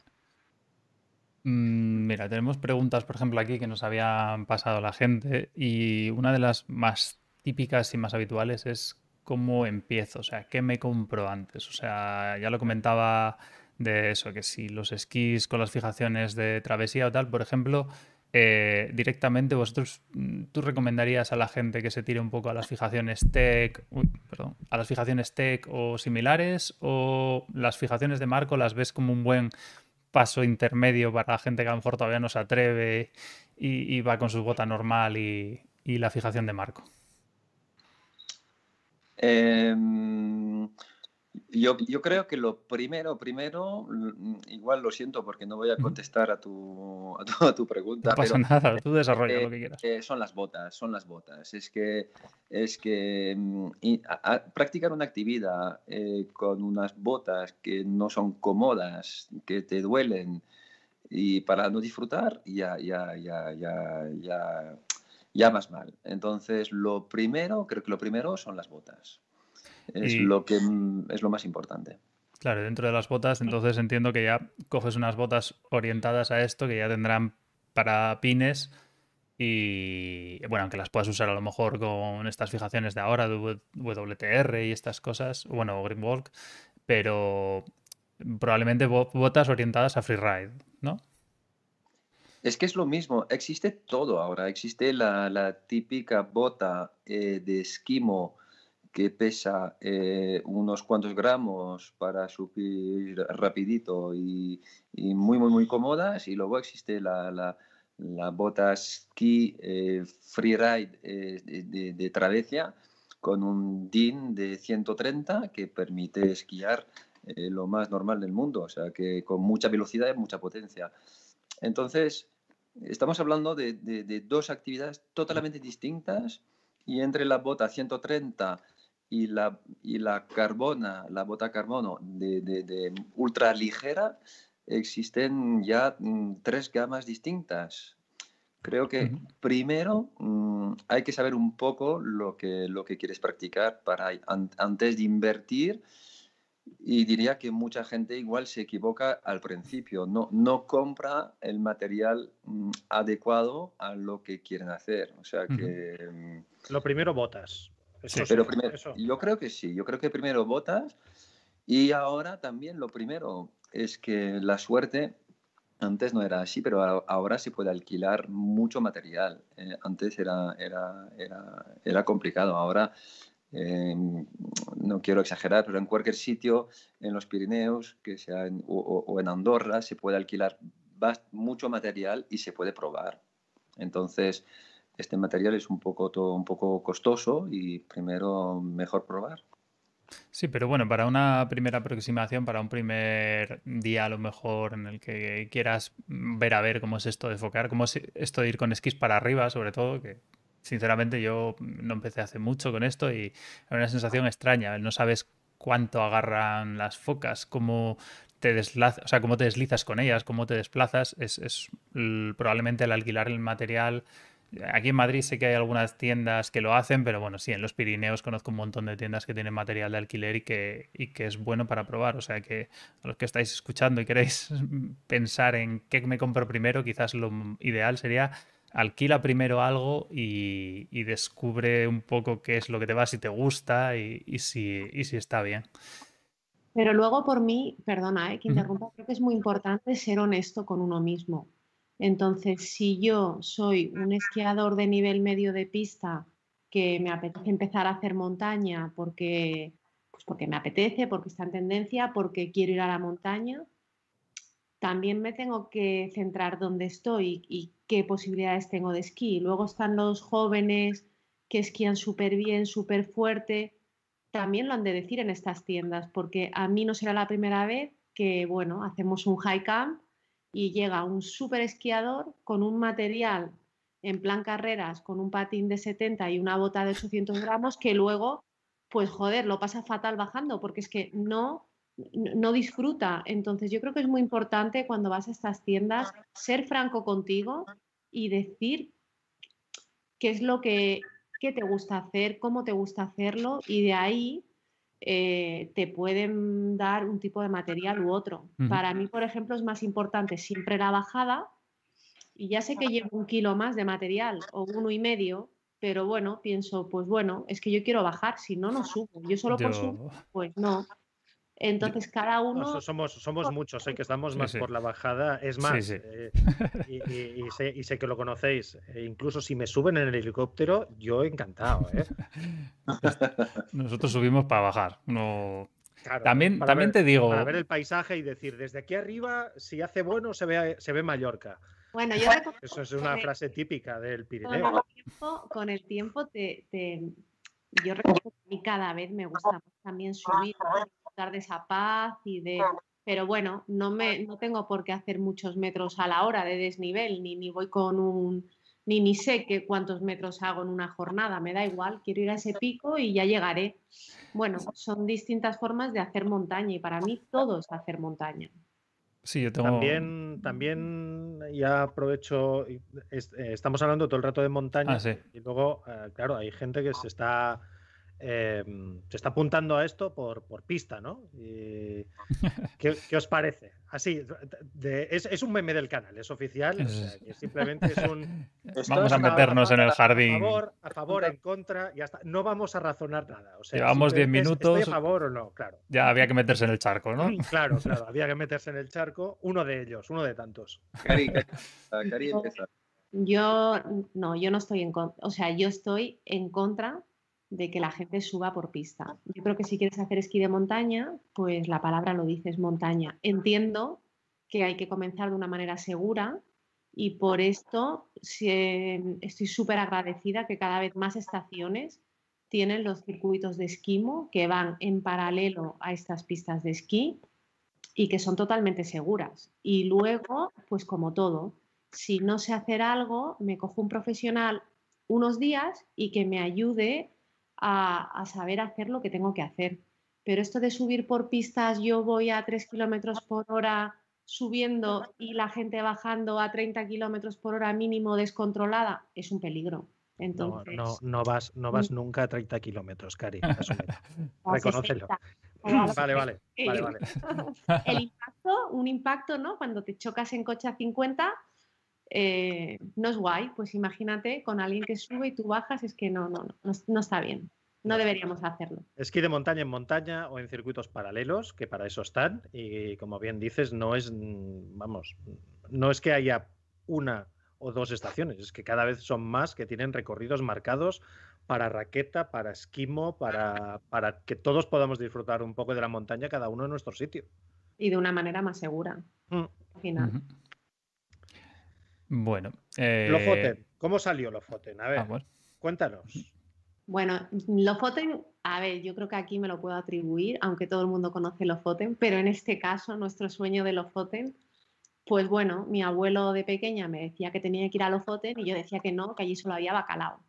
mira, tenemos preguntas, por ejemplo, aquí que nos habían pasado la gente y una de las más típicas y más habituales es cómo empiezo, o sea, qué me compro antes. O sea, ya lo comentaba de eso, que si los esquís con las fijaciones de travesía o tal, por ejemplo, eh, directamente vosotros, mm, ¿tú recomendarías a la gente que se tire un poco a las fijaciones tech, perdón, a las fijaciones tech o similares o las fijaciones de marco las ves como un buen paso intermedio para la gente que a lo mejor todavía no se atreve y, va con su bota normal y la fijación de marco? Em, yo, yo, creo que lo primero, primero, mm, igual lo siento porque no voy a contestar [laughs] a tu, a tu, pregunta. No pasa nada, tú desarrolla lo que quieras. Eh, son las botas, son las botas. Es que, es que mm, practicar una actividad eh, con unas botas que no son cómodas, que te duelen, y para no disfrutar, ya, ya, ya, ya, ya ya más mal. Entonces, lo primero, creo que lo primero son las botas. Es, lo, que, mm, es lo más importante. Claro, dentro de las botas, entonces entiendo que ya coges unas botas orientadas a esto, que ya tendrán para pines y, bueno, aunque las puedas usar a lo mejor con estas fijaciones de ahora, de WTR y estas cosas, bueno, Greenwalk, pero probablemente botas orientadas a freeride, ¿no? Es que es lo mismo, existe todo ahora. Existe la, típica bota eh, de esquimo que pesa eh, unos cuantos gramos para subir rapidito y, muy, muy, muy cómodas. Y luego existe la, la, bota ski eh, freeride de, de, travesía con un DIN de 130 que permite esquiar lo más normal del mundo, o sea que con mucha velocidad y mucha potencia. Entonces, estamos hablando de, dos actividades totalmente distintas y entre la bota 130 y la, y la carbona, la bota carbono de, ultra ligera, existen ya mm, tres gamas distintas. Creo que primero mm, hay que saber un poco lo que, lo que quieres practicar para antes de invertir y diría que mucha gente igual se equivoca al principio, no, no compra el material mm, adecuado a lo que quieren hacer. O sea que... Mm, lo primero botas. sí, pero primero, yo creo que sí, yo creo que primero botas y ahora también lo primero es que la suerte, antes no era así, pero ahora se puede alquilar mucho material. Eh, antes era, era, era, era complicado, ahora no quiero exagerar, pero en cualquier sitio en los Pirineos que sea o, en Andorra se puede alquilar mucho material y se puede probar. Entonces, este material es un poco, un poco costoso y primero mejor probar. Sí, pero bueno, para una primera aproximación, para un primer día a lo mejor en el que quieras ver a ver cómo es esto de focar, cómo es esto de ir con esquís para arriba, sobre todo, que Sinceramente, yo no empecé hace mucho con esto y es una sensación extraña. No sabes cuánto agarran las focas, cómo te deslazas, o sea, cómo te deslizas con ellas, cómo te desplazas. Es, probablemente el alquilar el material. Aquí en Madrid sé que hay algunas tiendas que lo hacen, pero bueno, sí, en los Pirineos conozco un montón de tiendas que tienen material de alquiler y que, y que es bueno para probar. O sea que a los que estáis escuchando y queréis [laughs] pensar en qué me compro primero, quizás lo ideal sería alquila primero algo y, descubre un poco qué es lo que te va, si te gusta y, si, si, está bien. Pero luego por mí, perdona, eh, que interrumpa, creo que es muy importante ser honesto con uno mismo. Entonces, si yo soy un esquiador de nivel medio de pista que me apetece empezar a hacer montaña porque pues porque me apetece, porque está en tendencia, porque quiero ir a la montaña. También me tengo que centrar dónde estoy y qué posibilidades tengo de esquí. Luego están los jóvenes que esquían súper bien, súper fuerte. También lo han de decir en estas tiendas, porque a mí no será la primera vez que, bueno, hacemos un high camp y llega un súper esquiador con un material en plan carreras, con un patín de 70 y una bota de 800 gramos, que luego, pues joder, lo pasa fatal bajando, porque es que no, no disfruta. Entonces yo creo que es muy importante cuando vas a estas tiendas ser franco contigo y decir qué es lo que qué te gusta hacer, cómo te gusta hacerlo y de ahí eh, te pueden dar un tipo de material u otro. Para mí, por ejemplo, es más importante siempre la bajada y ya sé que llevo un kilo más de material o uno y medio, pero bueno, pienso, pues bueno, es que yo quiero bajar, si no, no subo. Yo solo por subir, pues no. Entonces cada uno... somos, somos muchos, sé que [laughs] estamos más por la bajada. Es más, eh, y, sé, que lo conocéis, e incluso si me suben en el helicóptero, yo encantado. ¿eh? [laughs] Nosotros subimos para bajar. No... también también te digo... Para ver el paisaje y decir, desde aquí arriba, si hace bueno, se ve, se ve Mallorca. Bueno, yo [laughs] Eso es una frase típica del Pirineo. Con el tiempo, te, yo recuerdo que a mí cada vez me gusta más también subir de esa paz y de... Pero bueno, no, me, no tengo por qué hacer muchos metros a la hora de desnivel, ni, ni voy con un... Ni, ni sé qué cuántos metros hago en una jornada, me da igual, quiero ir a ese pico y ya llegaré. Bueno, son distintas formas de hacer montaña y para mí todo es hacer montaña. Sí, yo tengo... También, también ya aprovecho, eh, estamos hablando todo el rato de montaña ah, y luego, eh, claro, hay gente que se está Em, se está apuntando a esto por, por pista, ¿no? [laughs] ¿qué, os parece? Así, es, un meme del canal, es oficial, simplemente es un... [laughs] Vamos a meternos en el jardín. A favor, a favor, en contra, ya está. No vamos a razonar nada. Llevamos 10 minutos. ¿Estoy a favor o no? Claro. Ya había que meterse en el charco, ¿no? [laughs] Claro, claro, había que meterse en el charco. Uno de ellos, uno de tantos. Cari, Cari empieza. Yo no, yo no estoy en contra, o sea, yo estoy en contra de que la gente suba por pista. Yo creo que si quieres hacer esquí de montaña, pues la palabra lo dice, es montaña. Entiendo que hay que comenzar de una manera segura y por esto estoy súper agradecida que cada vez más estaciones tienen los circuitos de esquimo que van en paralelo a estas pistas de esquí y que son totalmente seguras. Y luego, pues como todo, si no sé hacer algo, me cojo un profesional unos días y que me ayude a, saber hacer lo que tengo que hacer. Pero esto de subir por pistas, yo voy a 3 kilómetros por hora subiendo y la gente bajando a 30 kilómetros por hora mínimo descontrolada, es un peligro. Entonces, no, no, vas, no vas mm. nunca a 30 kilómetros, Cari. [laughs] Reconócelo. Vale, vale, vale, vale. [laughs] El impacto, un impacto, ¿no? Cuando te chocas en coche a 50, eh, no es guay. Pues imagínate con alguien que sube y tú bajas, es que no, no, no, no está bien. No deberíamos hacerlo. Esquí de montaña en montaña o en circuitos paralelos, que para eso están. Y como bien dices, no es, mm, vamos, no es que haya una o dos estaciones, es que cada vez son más que tienen recorridos marcados para raqueta, para esquimo, para, para que todos podamos disfrutar un poco de la montaña, cada uno en nuestro sitio. Y de una manera más segura. Mm. Al final. Bueno. Eh... Lofoten. ¿Cómo salió Lofoten? A ver, ah, cuéntanos. Bueno, Lofoten, a ver, yo creo que aquí me lo puedo atribuir, aunque todo el mundo conoce Lofoten, pero en este caso, nuestro sueño de Lofoten, pues bueno, mi abuelo de pequeña me decía que tenía que ir a Lofoten y yo decía que no, que allí solo había bacalao.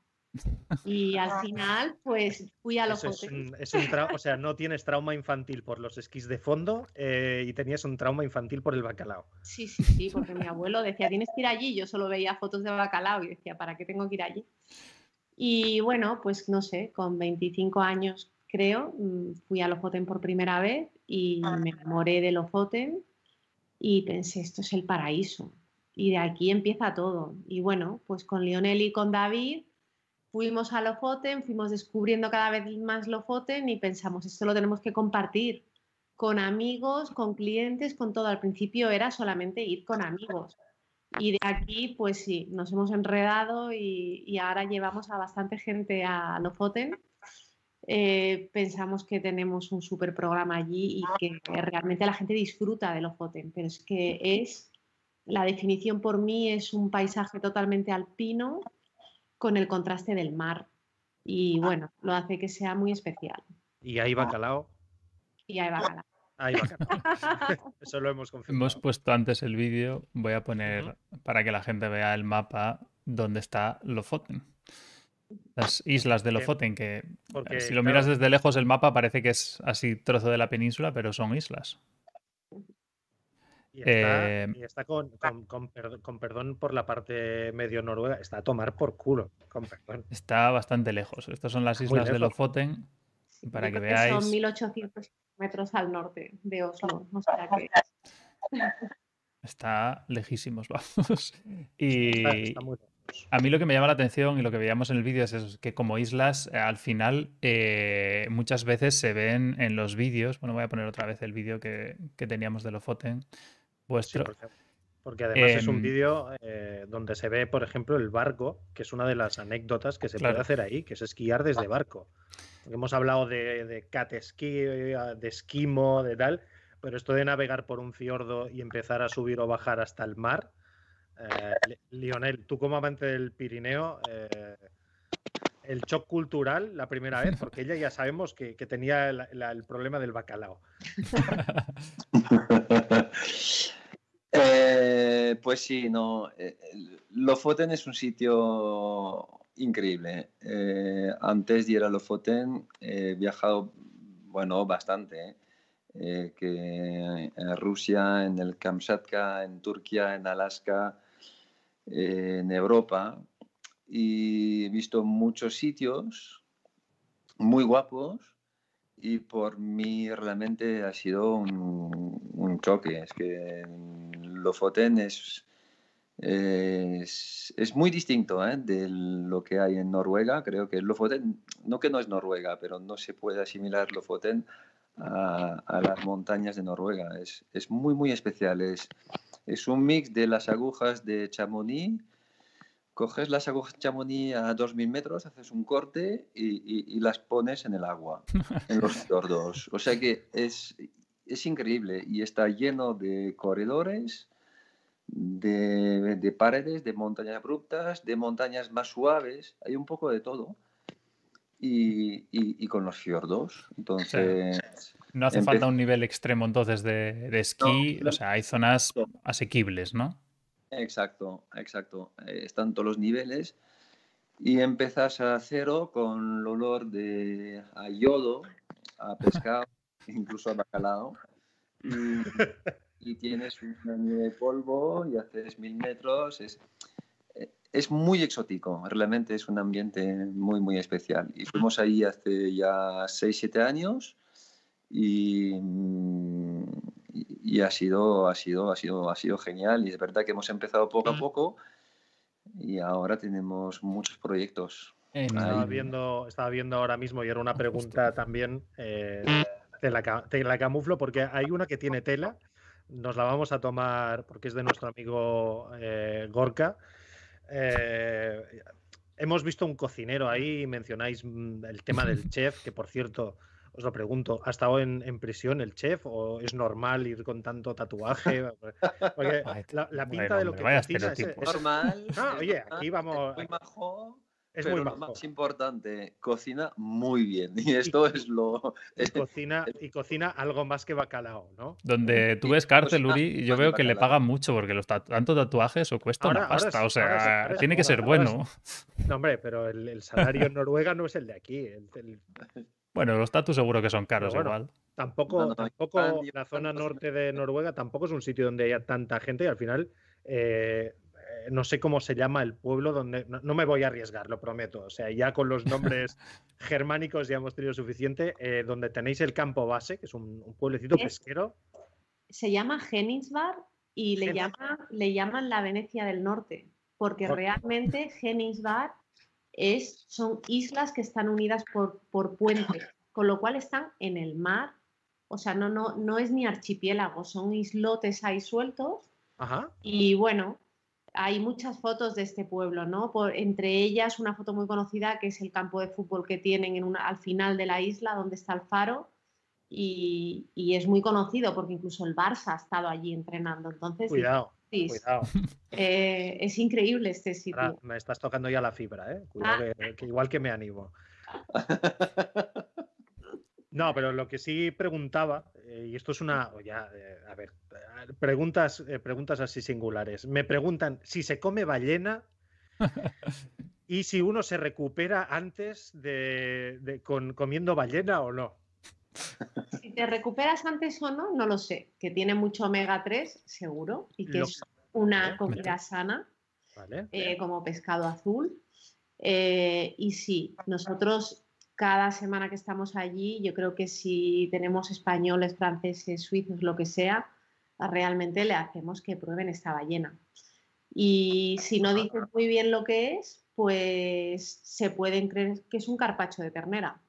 Y al final, pues fui a los es o sea, no tienes trauma infantil por los esquís de fondo eh, y tenías un trauma infantil por el bacalao. Sí, sí, sí, porque mi abuelo decía, tienes que ir allí. Yo solo veía fotos de bacalao y decía, ¿para qué tengo que ir allí? Y bueno, pues no sé, con 25 años creo, mm, fui a Lofoten por primera vez y me enamoré de Lofoten y pensé, esto es el paraíso. Y de aquí empieza todo. Y bueno, pues con Lionel y con David fuimos a Lofoten, fuimos descubriendo cada vez más Lofoten y pensamos, esto lo tenemos que compartir con amigos, con clientes, con todo. Al principio era solamente ir con amigos. Y de aquí, pues sí, nos hemos enredado y, ahora llevamos a bastante gente a Lofoten. eh, pensamos que tenemos un super programa allí y que realmente la gente disfruta de Lofoten, pero es que es, la definición por mí es un paisaje totalmente alpino con el contraste del mar y bueno, lo hace que sea muy especial. Y ahí bacalao. Y ahí bacalao. Ahí bacalao. [laughs] Eso lo hemos confirmado. Hemos puesto antes el vídeo, voy a poner para que la gente vea el mapa donde está Lofoten. Las islas de Lofoten, que eh, Porque, si lo claro, miras desde lejos el mapa parece que es así trozo de la península, pero son islas. Y está, Eh, y está con, con- con con perdón por la parte medio noruega, está a tomar por culo, con perdón. Está bastante lejos. Estas son las islas de. Lofoten. Para que veáis. Son 1800 metros al norte de Oslo. O sea que [laughs] Está lejísimos, [laughs] vamos. Y Está, está muy lejos. a mí lo que me llama la atención y lo que veíamos en el vídeo es eso, que como islas, eh, al final eh, muchas veces se ven en los vídeos. Bueno, voy a poner otra vez el vídeo que, que teníamos de Lofoten. Sí, Vuestro. porque, porque además es un Em, vídeo eh, donde se ve, por ejemplo, el barco, que es una de las anécdotas que se Claro. puede hacer ahí, que es esquiar desde barco. Porque hemos hablado de, de cat eh, de esquimo, de tal, pero esto de navegar por un fiordo y empezar a subir o bajar hasta el mar, eh, Li- Lionel, tú como amante del Pirineo, eh, el shock cultural la primera vez, porque ella ya sabemos que, tenía la- la- el problema del bacalao. [laughs] Eh, pues sí, no. eh, Lofoten es un sitio increíble. Eh, antes de ir a Lofoten he viajado, bueno, bastante. ¿eh? Eh, que en Rusia, en el Kamchatka, en Turquía, en Alaska, eh, en Europa. Y he visto muchos sitios muy guapos y por mí realmente ha sido un, un choque. Es que Lofoten es, es, es muy distinto ¿eh? de lo que hay en Noruega. Creo que Lofoten, no que no es Noruega, pero no se puede asimilar Lofoten a, a las montañas de Noruega. Es, es muy, muy especial. Es, es un mix de las agujas de Chamonix. Coges las agujas de Chamonix a 2.000 metros, haces un corte y, y- y las pones en el agua, [laughs] en los fiordos. O sea que es, es increíble y está lleno de corredores, de, de paredes, de montañas abruptas, de montañas más suaves. Hay un poco de todo. Y, y- con los fiordos. Entonces, No hace falta un nivel extremo entonces de, de esquí. No, o sea, hay zonas no. asequibles, ¿no? Exacto, exacto. Eh, están todos los niveles y empezás a cero con el olor de a yodo, a pescado, [laughs] incluso a bacalao. Y, y tienes una nieve de polvo y haces mil metros. Es, eh, es muy exótico, realmente es un ambiente muy, muy especial. Y fuimos ahí hace ya 6, 7 años y, mm, y- y ha sido, ha sido, ha sido, ha sido genial. Y es verdad que hemos empezado poco a poco y ahora tenemos muchos proyectos. En- Estaba viendo, estaba viendo ahora mismo y era una pregunta también, eh, te, la, te la camuflo porque hay una que tiene tela, nos la vamos a tomar porque es de nuestro amigo eh, Gorka. Eh, hemos visto un cocinero ahí, mencionáis mm, el tema del chef, que por cierto, os lo pregunto, ¿ha estado en, en prisión el chef o es normal ir con tanto tatuaje? [laughs] Porque la, la bueno, pinta de lo que estereotipos. ese- Normal. [laughs] Ah, oye, aquí vamos- Es muy majo, es pero muy lo majo. más importante, cocina muy bien. Y esto es lo... Y [laughs] cocina, y cocina algo más que bacalao, ¿no? Donde tú Y ves cárcel, Uri, y yo veo que le pagan mucho porque los tatu- tanto tatuajes o cuesta Ahora- una pasta. o sea, ahora ahora tiene que ahora- ser ahora bueno. No, hombre, pero el, el salario en Noruega no es el de aquí. el- el- Bueno, los tatus seguro que son caros bueno, igual. tampoco, No, no, tampoco Iván, la zona no norte de Noruega tampoco es un sitio donde haya tanta gente y al final eh, no sé cómo se llama el pueblo donde no, no me voy a arriesgar, lo prometo. O sea, ya con los nombres [laughs] germánicos ya hemos tenido suficiente. eh, donde tenéis el campo base, que es un, un pueblecito Es- pesquero. se llama Henningsbar y le, llaman, le llaman la Venecia del Norte, porque realmente Henningsbar es, son islas que están unidas por, por puentes, con lo cual están en el mar. O sea, no, no, no es ni archipiélago, son islotes ahí sueltos. Ajá. Y bueno, hay muchas fotos de este pueblo, ¿no? Por, entre ellas una foto muy conocida que es el campo de fútbol que tienen en una, al final de la isla donde está el faro y, y, es muy conocido porque incluso el Barça ha estado allí entrenando. Entonces, cuidado, Eh, es increíble este sitio. Ahora me estás tocando ya la fibra, ¿eh? Cuidado, ah. que, que igual que me animo. [laughs] No, pero lo que sí preguntaba, eh, y esto es una, ya, eh, a ver, preguntas, eh, preguntas así singulares. Me preguntan si se come ballena [laughs] y si uno se recupera antes de, con, comiendo ballena o no. Si te recuperas antes o no, no lo sé. Que tiene mucho omega 3, seguro, y que es una comida sana, como pescado azul. y sí, nosotros cada semana que estamos allí, yo creo que si tenemos españoles, franceses, suizos, lo que sea, realmente le hacemos que prueben esta ballena. Y si no dicen muy bien lo que es, pues se pueden creer que es un carpacho de ternera.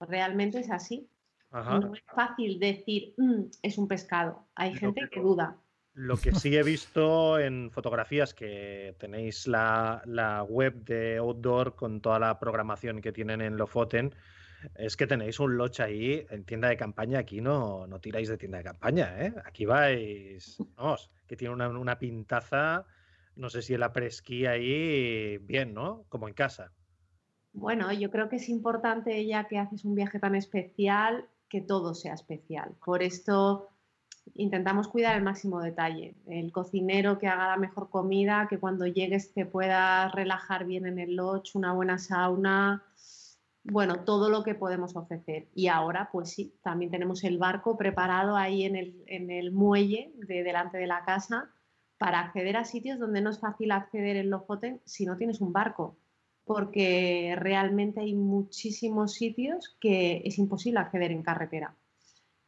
Realmente es así. No es fácil decir, mm, es un pescado. Hay gente que duda. Lo que sí he visto en fotografías que tenéis la, web de Outdoor con toda la programación que tienen en Lofoten, es que tenéis un lodge ahí en tienda de campaña. Aquí no, no tiráis de tienda de campaña, ¿eh? Aquí vais, vamos, que tiene una, una pintaza, no sé si el apresquí ahí, bien, ¿no? Como en casa. Bueno, yo creo que es importante ya que haces un viaje tan especial, que todo sea especial. Por esto intentamos cuidar el máximo detalle. El cocinero que haga la mejor comida, que cuando llegues te puedas relajar bien en el lodge, una buena sauna, bueno, todo lo que podemos ofrecer. Y ahora, pues sí, también tenemos el barco preparado ahí en el, muelle de delante de la casa para acceder a sitios donde no es fácil acceder en Lofoten si no tienes un barco, porque realmente hay muchísimos sitios que es imposible acceder en carretera.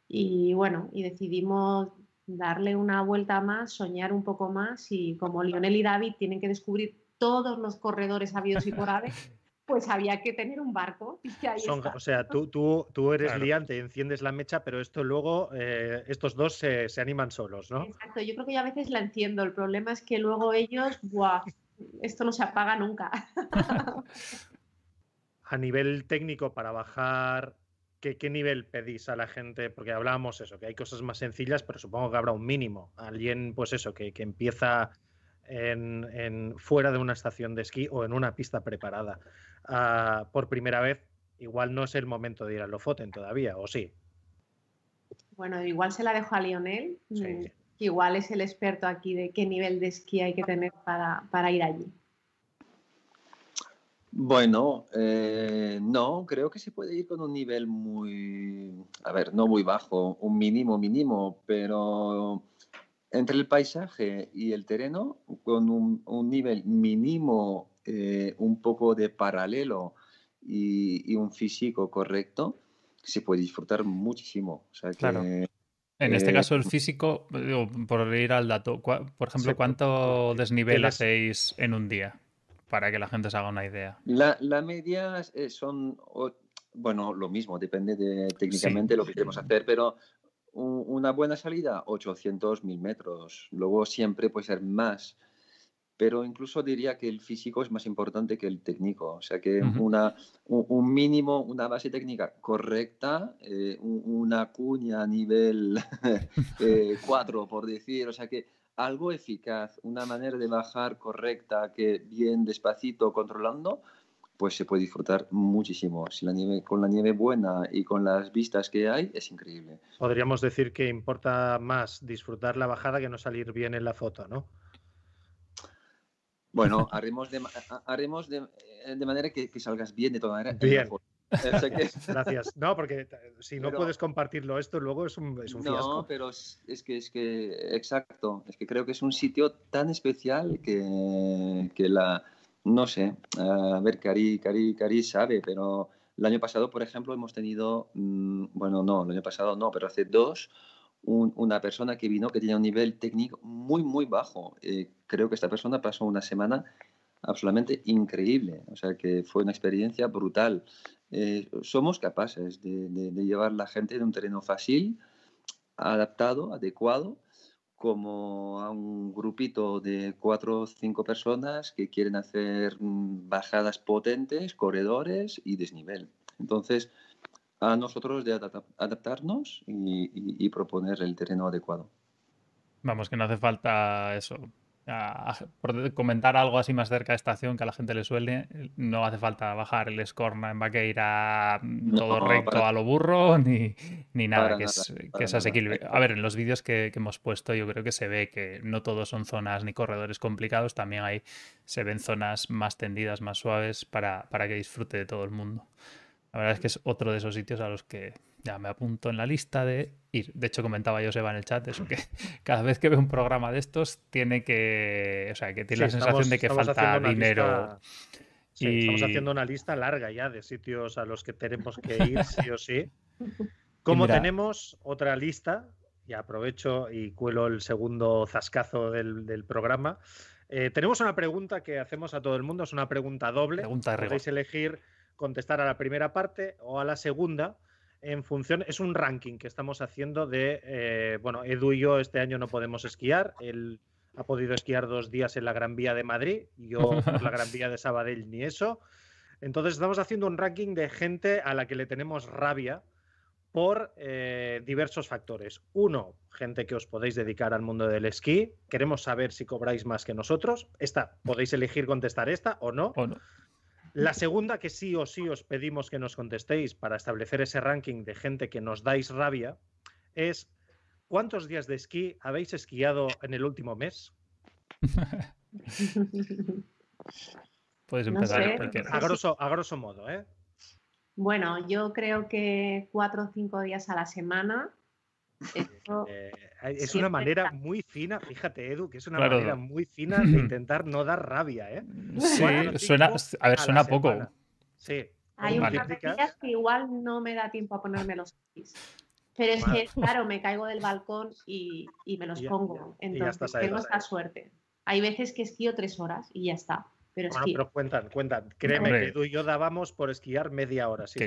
Y bueno, y decidimos darle una vuelta más, soñar un poco más y como Lionel y David tienen que descubrir todos los corredores habidos y por [laughs] haber, pues había que tener un barco. o sea, tú, tú, tú eres liante, enciendes la mecha, pero esto luego, eh, estos dos se, se, animan solos, ¿no? Exacto, yo creo que yo a veces la enciendo. El problema es que luego ellos, ¡buah! Esto no se apaga nunca. [laughs] a nivel técnico, para bajar ¿qué, nivel pedís a la gente? Porque hablábamos eso, que hay cosas más sencillas, pero supongo que habrá un mínimo. Alguien, pues eso, que, empieza en, fuera de una estación de esquí o en una pista preparada ah, por primera vez, igual no es el momento de ir a Lofoten todavía, ¿o sí? Bueno, igual se la dejo a Lionel, igual es el experto aquí de qué nivel de esquí hay que tener para ir allí. Bueno, eh, no, creo que se puede ir con un nivel muy, a ver, no muy bajo, un mínimo mínimo, pero entre el paisaje y el terreno, con un, nivel mínimo, eh, un poco de paralelo y, un físico correcto, se puede disfrutar muchísimo. claro. En este caso, el eh, físico, por ir al dato, por ejemplo, ¿cuánto desnivel hacéis en un día? para que la gente se haga una idea. La, la media eh, son, bueno, lo mismo, depende de técnicamente lo que queremos hacer, pero una buena salida, 800, 1000 metros. Luego siempre puede ser más, pero incluso diría que el físico es más importante que el técnico. O sea que una, un, mínimo, una base técnica correcta, eh, una cuña a nivel 4, [laughs] eh, por decir, o sea que algo eficaz, una manera de bajar correcta, que bien despacito, controlando, pues se puede disfrutar muchísimo. Si la nieve, con la nieve buena y con las vistas que hay, es increíble. Podríamos decir que importa más disfrutar la bajada que no salir bien en la foto, ¿no? Bueno, [laughs] haremos de, haremos de, de manera que, salgas bien de toda manera. Bien. Gracias. [laughs] No, porque si no puedes compartirlo esto, luego es un, es un fiasco. No, pero es, que, es que, exacto, es que creo que es un sitio tan especial que, que la, no sé, a ver, Cari, Cari, Cari sabe, pero el año pasado, por ejemplo, hemos tenido, mm, bueno, no, el año pasado no, pero hace dos, una persona que vino que tenía un nivel técnico muy, muy bajo. Eh, creo que esta persona pasó una semana absolutamente increíble, o sea que fue una experiencia brutal. Eh, somos capaces de, llevar la gente en un terreno fácil, adaptado, adecuado, como a un grupito de cuatro o cinco personas que quieren hacer mm, bajadas potentes, corredores y desnivel. Entonces, a nosotros de adaptarnos y proponer el terreno adecuado. Vamos, que no hace falta eso, por comentar algo así más cerca de estación que a la gente le suele, no hace falta bajar el Scorna en Baqueira mm, todo recto a lo burro [laughs] ni, nada, que, es, que es, asequible. A ver, en los vídeos que, hemos puesto yo creo que se ve que no todos son zonas ni corredores complicados, también hay, se ven zonas más tendidas, más suaves para, para que disfrute de todo el mundo. La verdad es que es otro de esos sitios a los que ya me apunto en la lista de ir. De hecho, comentaba Joseba en el chat eso, que [laughs] cada vez que ve un programa de estos tiene que, o sea, que tiene la sensación de que falta dinero. Sí, Estamos haciendo una lista larga ya de sitios a los que tenemos que ir [laughs] sí o sí. Como tenemos otra lista, y aprovecho y cuelo el segundo zascazo del, programa, eh, tenemos una pregunta que hacemos a todo el mundo, es una pregunta doble. Pregunta Podéis elegir contestar a la primera parte o a la segunda en función, es un ranking que estamos haciendo de, eh, bueno, Edu y yo este año no podemos esquiar, él ha podido esquiar dos días en la Gran Vía de Madrid, yo por la Gran Vía de Sabadell ni eso. Entonces estamos haciendo un ranking de gente a la que le tenemos rabia por eh, diversos factores. Uno, gente que os podéis dedicar al mundo del esquí. Queremos saber si cobráis más que nosotros. Esta, podéis elegir contestar esta o no. O no. La segunda que sí o sí os pedimos que nos contestéis para establecer ese ranking de gente que nos dais rabia es ¿cuántos días de esquí habéis esquiado en el último mes? [laughs] Puedes empezar. a, grosso, a grosso modo, ¿eh? Bueno, yo creo que cuatro o cinco días a la semana eh, es una manera muy fina, fíjate Edu, que es una manera muy fina [clears throat] de intentar no dar rabia, ¿eh? Sí, suena, a ver, suena poco. Sí. Hay unas días que igual no me da tiempo a ponerme los. Pero es que, claro, me caigo del balcón y, me los pongo. Entonces, tengo esta suerte. Hay veces que esquío tres horas y ya está. Pero, bueno, pero cuentan, cuentan. Créeme que tú y yo dábamos por esquiar media hora. Sí,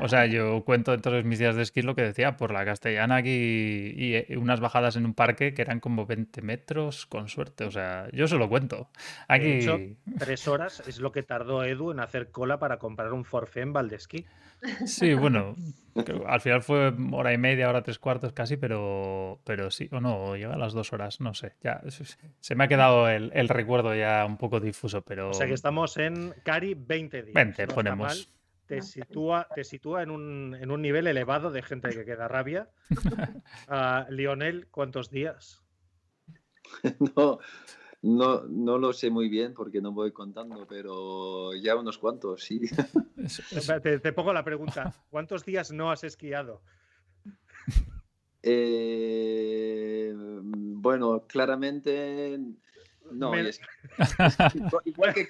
o sea, yo cuento entonces mis días de esquí lo que decía, por la castellana aquí y, unas bajadas en un parque que eran como 20 metros con suerte. O sea, yo se lo cuento. Aquí... tres horas es lo que tardó Edu en hacer cola para comprar un forfait en Valdesquí. Sí, bueno, al final fue hora y media, hora tres cuartos casi, pero, pero sí, o no, llega a las dos horas, no sé. Ya se me ha quedado el, recuerdo ya un poco difuso, pero. O sea que estamos en Cari 20 días. 20, ponemos. Te sitúa, te sitúa en, un, en un nivel elevado de gente que queda rabia. Uh, [laughs] Lionel, ¿cuántos días? [laughs] no, no, no lo sé muy bien porque no voy contando, pero ya unos cuantos, sí. [laughs] Te, pongo la pregunta, [laughs] ¿cuántos días no has esquiado? Eh, bueno, claramente no. [laughs] igual que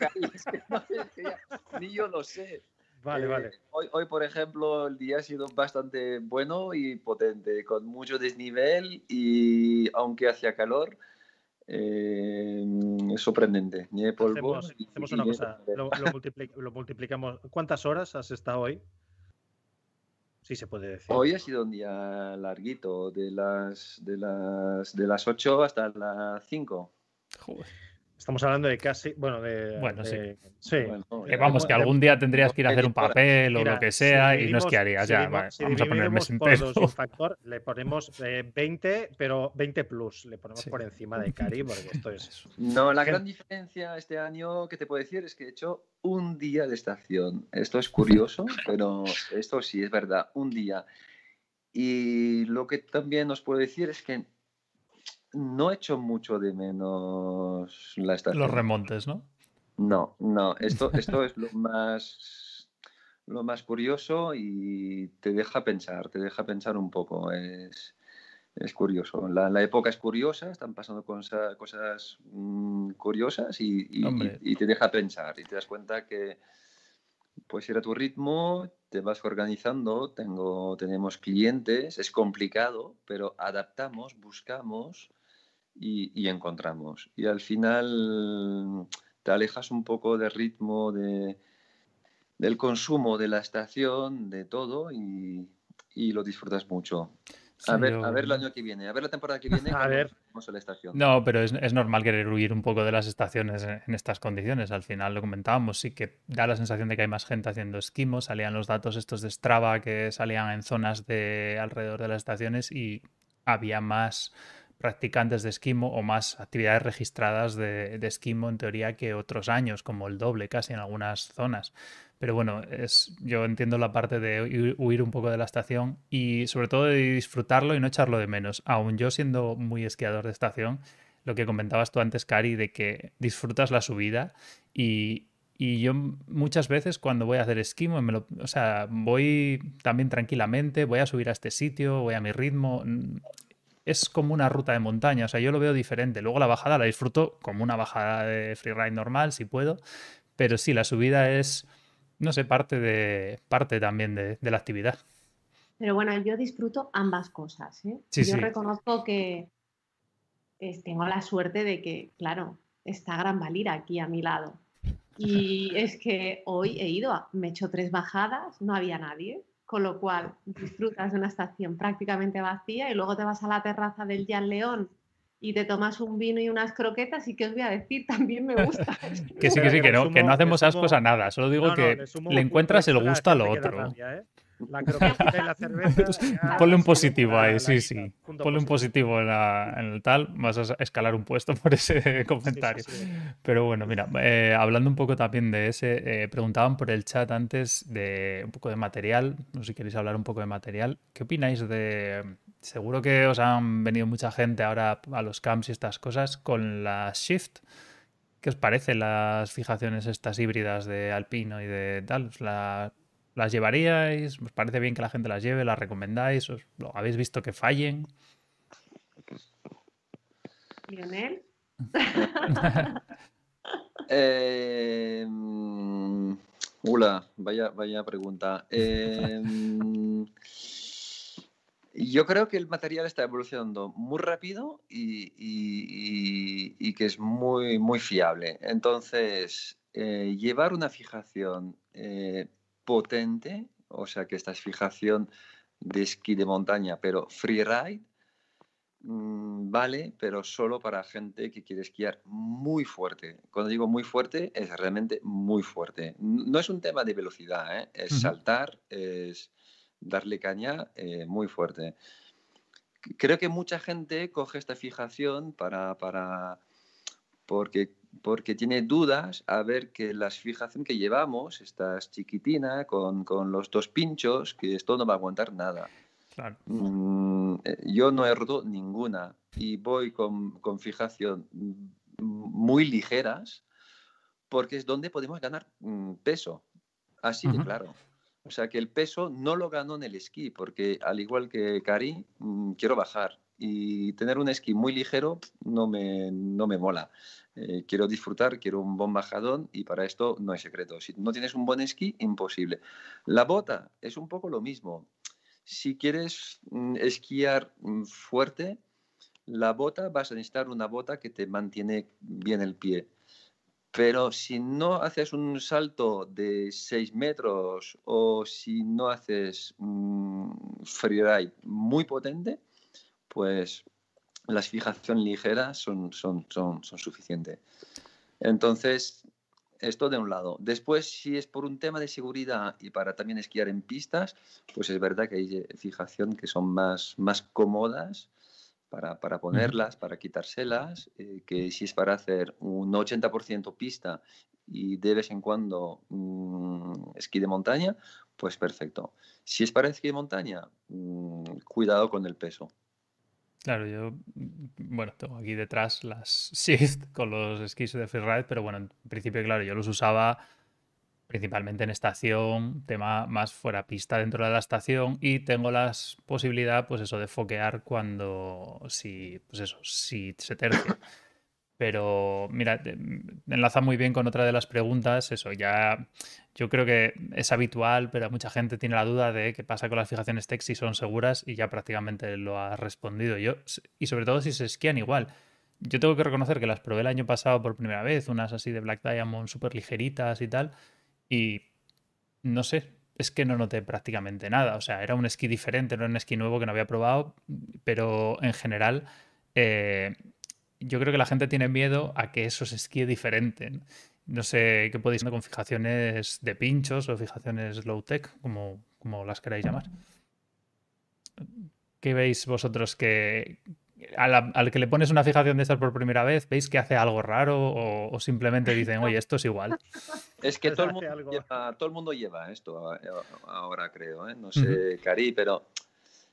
ni yo lo sé. Vale, vale. Eh, hoy, hoy, por ejemplo, el día ha sido bastante bueno y potente, con mucho desnivel y aunque hacía calor, eh, es sorprendente. polvo. Hacemos, una cosa, lo, multiplicamos. ¿Cuántas horas has estado hoy? Sí se puede decir. Hoy ha sido un día larguito, de las, de las, de las 8 hasta las 5. Joder. Estamos hablando de casi, bueno, de... Bueno, sí. sí. Eh, vamos, que algún día tendrías que ir a hacer un papel o lo que sea y no esquiarías. ya, vamos a poner mes entero. Por factor, le ponemos 20, eh, pero 20 plus, le ponemos por encima de Cari, porque esto es... No, la gran diferencia este año que te puedo decir es que he hecho un día de estación. Esto es curioso, pero esto sí es verdad, un día. Y lo que también os puedo decir es que no he hecho mucho de menos la estación. Los remontes, ¿no? No, no. Esto, [laughs] esto es lo más, lo más curioso y te deja pensar, te deja pensar un poco. Es, es curioso. La, la, época es curiosa, están pasando cosas, cosas mm, curiosas y, y, te deja pensar y te das cuenta que puedes ir a tu ritmo, te vas organizando, tengo, tenemos clientes, es complicado, pero adaptamos, buscamos y, encontramos. Y al final te alejas un poco del ritmo de, del consumo de la estación, de todo, y, y lo disfrutas mucho. A ver, a ver el año que viene, a ver la temporada que [laughs] viene. A ver. La estación. No, pero es, es, normal querer huir un poco de las estaciones en, estas condiciones. Al final lo comentábamos, sí que da la sensación de que hay más gente haciendo esquimo. Salían los datos estos de Strava que salían en zonas de alrededor de las estaciones y había más practicantes de esquimo o más actividades registradas de, de esquimo en teoría que otros años, como el doble casi en algunas zonas. Pero bueno, es, yo entiendo la parte de huir un poco de la estación y sobre todo de disfrutarlo y no echarlo de menos. Aún yo siendo muy esquiador de estación, lo que comentabas tú antes, Cari, de que disfrutas la subida y, y yo muchas veces cuando voy a hacer esquimo, me lo, o sea, voy también tranquilamente, voy a subir a este sitio, voy a mi ritmo. Es como una ruta de montaña, o sea, yo lo veo diferente. Luego la bajada la disfruto como una bajada de freeride normal, si puedo. Pero sí, la subida es no sé, parte, de, parte también de, la actividad. Pero bueno, yo disfruto ambas cosas. ¿eh? yo reconozco que tengo la suerte de que, claro, está Gran Valira aquí a mi lado. Y es que hoy he ido, me he hecho tres bajadas, no había nadie, con lo cual disfrutas de una estación prácticamente vacía y luego te vas a la terraza del Jan León y te tomas un vino y unas croquetas y que os voy a decir, [laughs] también me gusta. [laughs] que sí, que sí, que no, que no hacemos ascos a nada, solo digo que le, encuentras el gusto a lo otro. ¿eh? La croqueta y la cerveza. Ponle un positivo ahí, sí, sí. Ponle un positivo en, el tal, vas a escalar un puesto [laughs] por ese comentario. Pero bueno, mira, eh, hablando un poco también de ese, eh, preguntaban por el chat antes de un poco de material, no sé si queréis hablar un poco de material. ¿Qué opináis de, Seguro que os han venido mucha gente ahora a los camps y estas cosas con la Shift. ¿Qué os parecen las fijaciones estas híbridas de Alpino y de tal? ¿Las llevaríais? ¿Os parece bien que la gente las lleve? ¿Las recomendáis? ¿Os, ¿Lo habéis visto que fallen? Lionel. [laughs] eh, vaya, vaya pregunta. Eh, yo creo que el material está evolucionando muy rápido y, que es muy, muy fiable. Entonces, eh, llevar una fijación eh, potente, o sea que esta es fijación de esquí de montaña, pero freeride, mm, vale, pero solo para gente que quiere esquiar muy fuerte. Cuando digo muy fuerte, es realmente muy fuerte. No es un tema de velocidad, ¿eh? es saltar, es darle caña eh, muy fuerte. Creo que mucha gente coge esta fijación para, para porque, porque tiene dudas a ver que las fijaciones que llevamos, esta chiquitina con, con, los dos pinchos, que esto no va a aguantar nada. Mm, eh, yo no he roto ninguna y voy con, con fijación muy ligeras porque es donde podemos ganar mm, peso. Así de claro. O sea que el peso no lo gano en el esquí, porque al igual que Cari, mm, quiero bajar. Y tener un esquí muy ligero no me, no me mola. Eh, quiero disfrutar, quiero un buen bajadón y para esto no hay secreto. Si no tienes un buen esquí, imposible. La bota es un poco lo mismo. Si quieres mm, esquiar mm, fuerte, la bota vas a necesitar una bota que te mantiene bien el pie. Pero si no haces un salto de 6 metros o si no haces un freeride muy potente, pues las fijaciones ligeras son, son, son, son suficientes. Entonces, esto de un lado. Después, si es por un tema de seguridad y para también esquiar en pistas, pues es verdad que hay fijaciones que son más, más cómodas para, ponerlas, para quitárselas, eh, que si es para hacer un 80% pista y de vez en cuando mm, esquí de montaña, pues perfecto. Si es para esquí de montaña, mm, cuidado con el peso. Claro, yo, mm, bueno, tengo aquí detrás las [laughs] Shift con los esquís de freeride, pero bueno, en principio, claro, yo los usaba principalmente en estación, tema más fuera pista dentro de la estación y tengo la posibilidad, pues eso, de foquear cuando, si, pues eso, si se tercia. [coughs] Pero mira, enlaza muy bien con otra de las preguntas, eso, ya yo creo que es habitual, pero mucha gente tiene la duda de qué pasa con las fijaciones tech si son seguras y ya prácticamente lo ha respondido yo, y sobre todo si se esquían igual. Yo tengo que reconocer que las probé el año pasado por primera vez, unas así de Black Diamond súper ligeritas y tal, y no sé, es que no noté prácticamente nada. O sea, era un esquí diferente, no era un esquí nuevo que no había probado, pero en general eh, yo creo que la gente tiene miedo a que eso se esquíe diferente. No sé qué podéis hacer con fijaciones de pinchos o fijaciones low-tech, como, como las queráis llamar. ¿Qué veis vosotros que, al, que le pones una fijación de estas por primera vez, ¿veis que hace algo raro o, simplemente dicen, oye, esto es igual? [laughs] Es que todo el, mundo lleva, esto ahora, creo. ¿eh? No sé, Cari, pero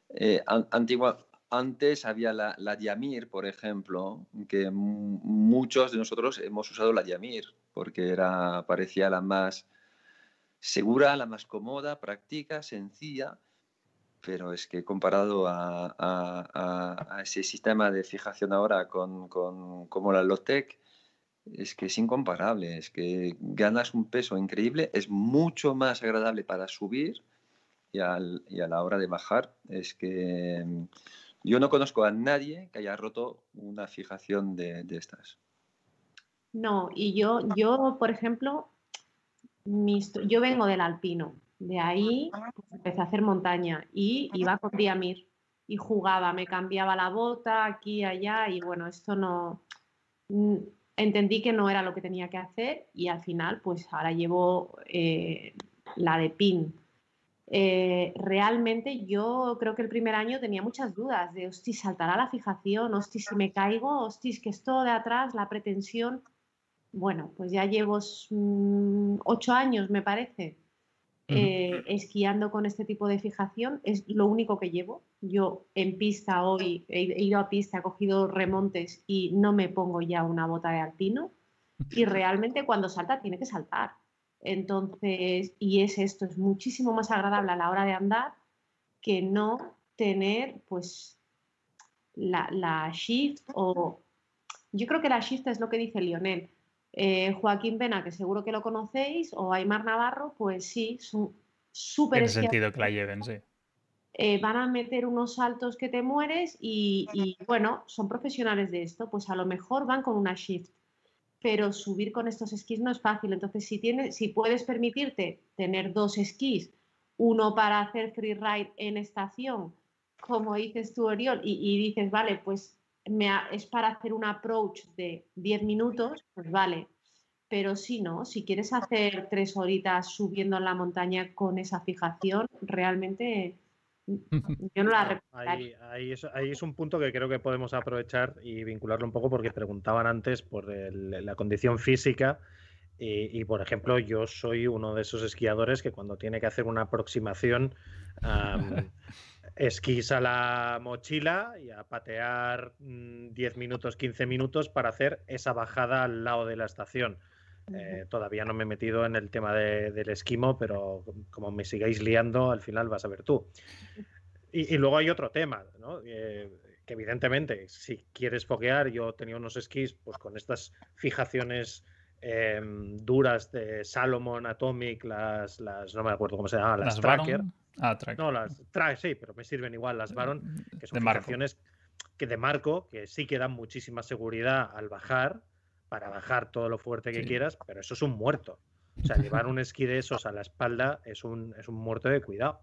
eh, antigua, antes había la, la, Yamir, por ejemplo, que muchos de nosotros hemos usado la Yamir porque era, parecía la más segura, la más cómoda, práctica, sencilla pero es que comparado a, ese sistema de fijación ahora con, como la Lotec, es que es incomparable, es que ganas un peso increíble, es mucho más agradable para subir y, a la hora de bajar, es que mm, yo no conozco a nadie que haya roto una fijación de, estas. No, y yo, yo por ejemplo, yo vengo del alpino, de ahí pues, empecé a hacer montaña y iba con Diamir y jugaba, me cambiaba la bota aquí y allá y bueno, esto no... Mm, entendí que no era lo que tenía que hacer y al final pues ahora llevo eh, la de pin. Eh, realmente yo creo que el primer año tenía muchas dudas de, hostia, saltará la fijación, hostia, si me caigo, hostia, que esto de atrás, la pretensión. Bueno, pues ya llevo mm, ocho años, me parece, eh, esquiando con este tipo de fijación. Es lo único que llevo. Yo en pista hoy he, ido a pista, he cogido remontes y no me pongo ya una bota de alpino. Y [laughs] realmente cuando salta tiene que saltar. Entonces, y es esto, es muchísimo más agradable a la hora de andar que no tener pues la, la shift o yo creo que la shift es lo que dice Lionel, eh, Joaquín Pena, que seguro que lo conocéis, o Aymar Navarro, pues sí, son súper... En sentido que la lleven, sí. Eh, van a meter unos saltos que te mueres y, bueno, son profesionales de esto, pues a lo mejor van con una shift, pero subir con estos esquís no es fácil. Entonces, si, tienes, si puedes permitirte tener dos esquís, uno para hacer freeride en estación, como dices tú, Oriol, y, y dices, vale, pues es para hacer un approach de 10 minutos, pues vale. Pero si no, si quieres hacer tres horitas subiendo en la montaña con esa fijación, realmente [laughs] yo no la recomendaría. Ahí, es, un punto que creo que podemos aprovechar y vincularlo un poco porque preguntaban antes por la condición física. Y, por ejemplo, yo soy uno de esos esquiadores que cuando tiene que hacer una aproximación [laughs] esquís a la mochila y a patear 10 mm, minutos, 15 minutos para hacer esa bajada al lado de la estación. Eh, todavía no me he metido en el tema del esquimo, pero como me sigáis liando, al final vas a ver tú. Y, luego hay otro tema, ¿no? Eh, que evidentemente, si quieres foguear, yo tenía unos esquís pues, con estas fijaciones em, duras de Salomon, Atomic, las, las, no me acuerdo cómo se llama, las, Tracker. Ah, no, las trae, sí, pero me sirven igual las Baron, que son fijaciones que de marco, que sí que dan muchísima seguridad al bajar, para bajar todo lo fuerte que quieras, pero eso es un muerto. O sea, llevar un esquí de esos a la espalda es un, es un muerto de cuidado.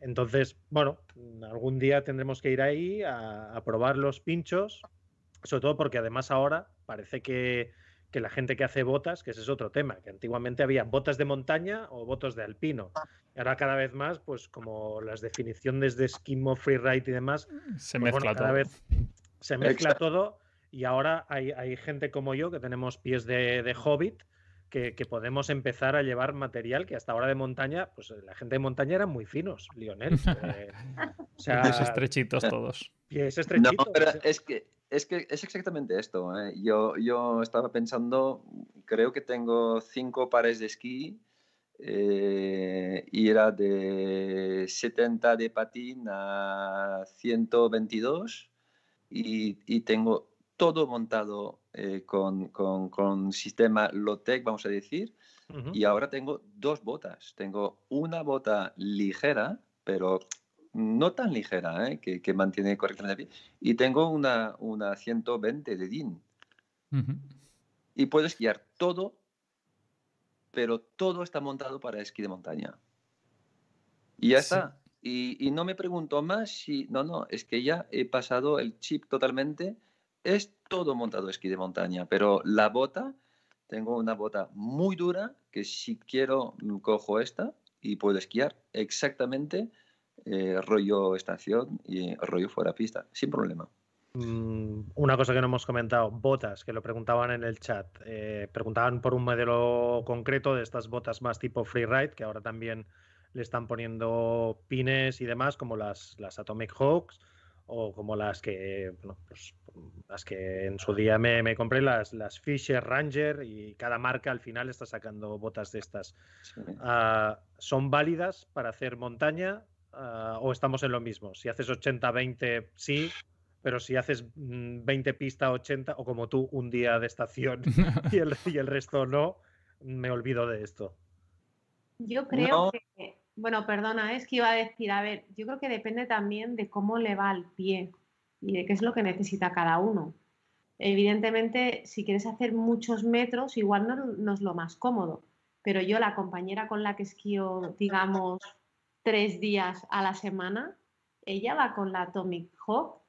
Entonces, bueno, algún día tendremos que ir ahí a, a probar los pinchos, sobre todo porque además ahora parece que que la gente que hace botas, que ese es otro tema, que antiguamente había botas de montaña o botas de alpino. Y ahora cada vez más, pues como las definiciones de esquimo, freeride y demás, se pues, mezcla cada todo. Vez se mezcla todo y ahora hay, hay, gente como yo que tenemos pies de, de hobbit que, que, podemos empezar a llevar material que hasta ahora de montaña, pues la gente de montaña eran muy finos, Lionel. Eh, o [laughs] sea, pies estrechitos todos. Pies estrechitos. No, pero es que es que es exactamente esto. ¿eh? Yo, yo estaba pensando, creo que tengo cinco pares de esquí eh, y era de 70 de patín a 122 y, y tengo todo montado eh, con, con, con, sistema Lotec, vamos a decir, y ahora tengo dos botas. Tengo una bota ligera, pero no tan ligera, ¿eh? que, mantiene correctamente Y tengo una, una 120 de DIN. Y puedo esquiar todo, pero todo está montado para esquí de montaña. Y ya está. Y, no me pregunto más si, no, no, es que ya he pasado el chip totalmente. Es todo montado esquí de montaña, pero la bota, tengo una bota muy dura que si quiero mm, cojo esta y puedo esquiar exactamente eh, rollo estación y rollo fuera pista, sin problema. Mm, una cosa que no hemos comentado, botas, que lo preguntaban en el chat. Eh, preguntaban por un modelo concreto de estas botas más tipo freeride, que ahora también le están poniendo pines y demás, como las, las Atomic Hawks o como las que, bueno, pues, las que en su día me, compré, las, las Fisher Ranger, y cada marca al final está sacando botas de estas. Ah, ¿Son válidas para hacer montaña ah, o estamos en lo mismo? Si haces 80-20, sí, pero si haces 20 mm, pista 80 o como tú un día de estación [laughs] y el, y el resto no, me olvido de esto. Yo creo que bueno, perdona, es que iba a decir, a ver, yo creo que depende también de cómo le va al pie y de qué es lo que necesita cada uno. Evidentemente, si quieres hacer muchos metros, igual no, es lo más cómodo, pero yo, la compañera con la que esquío, digamos, tres días a la semana, ella va con la Atomic Hawk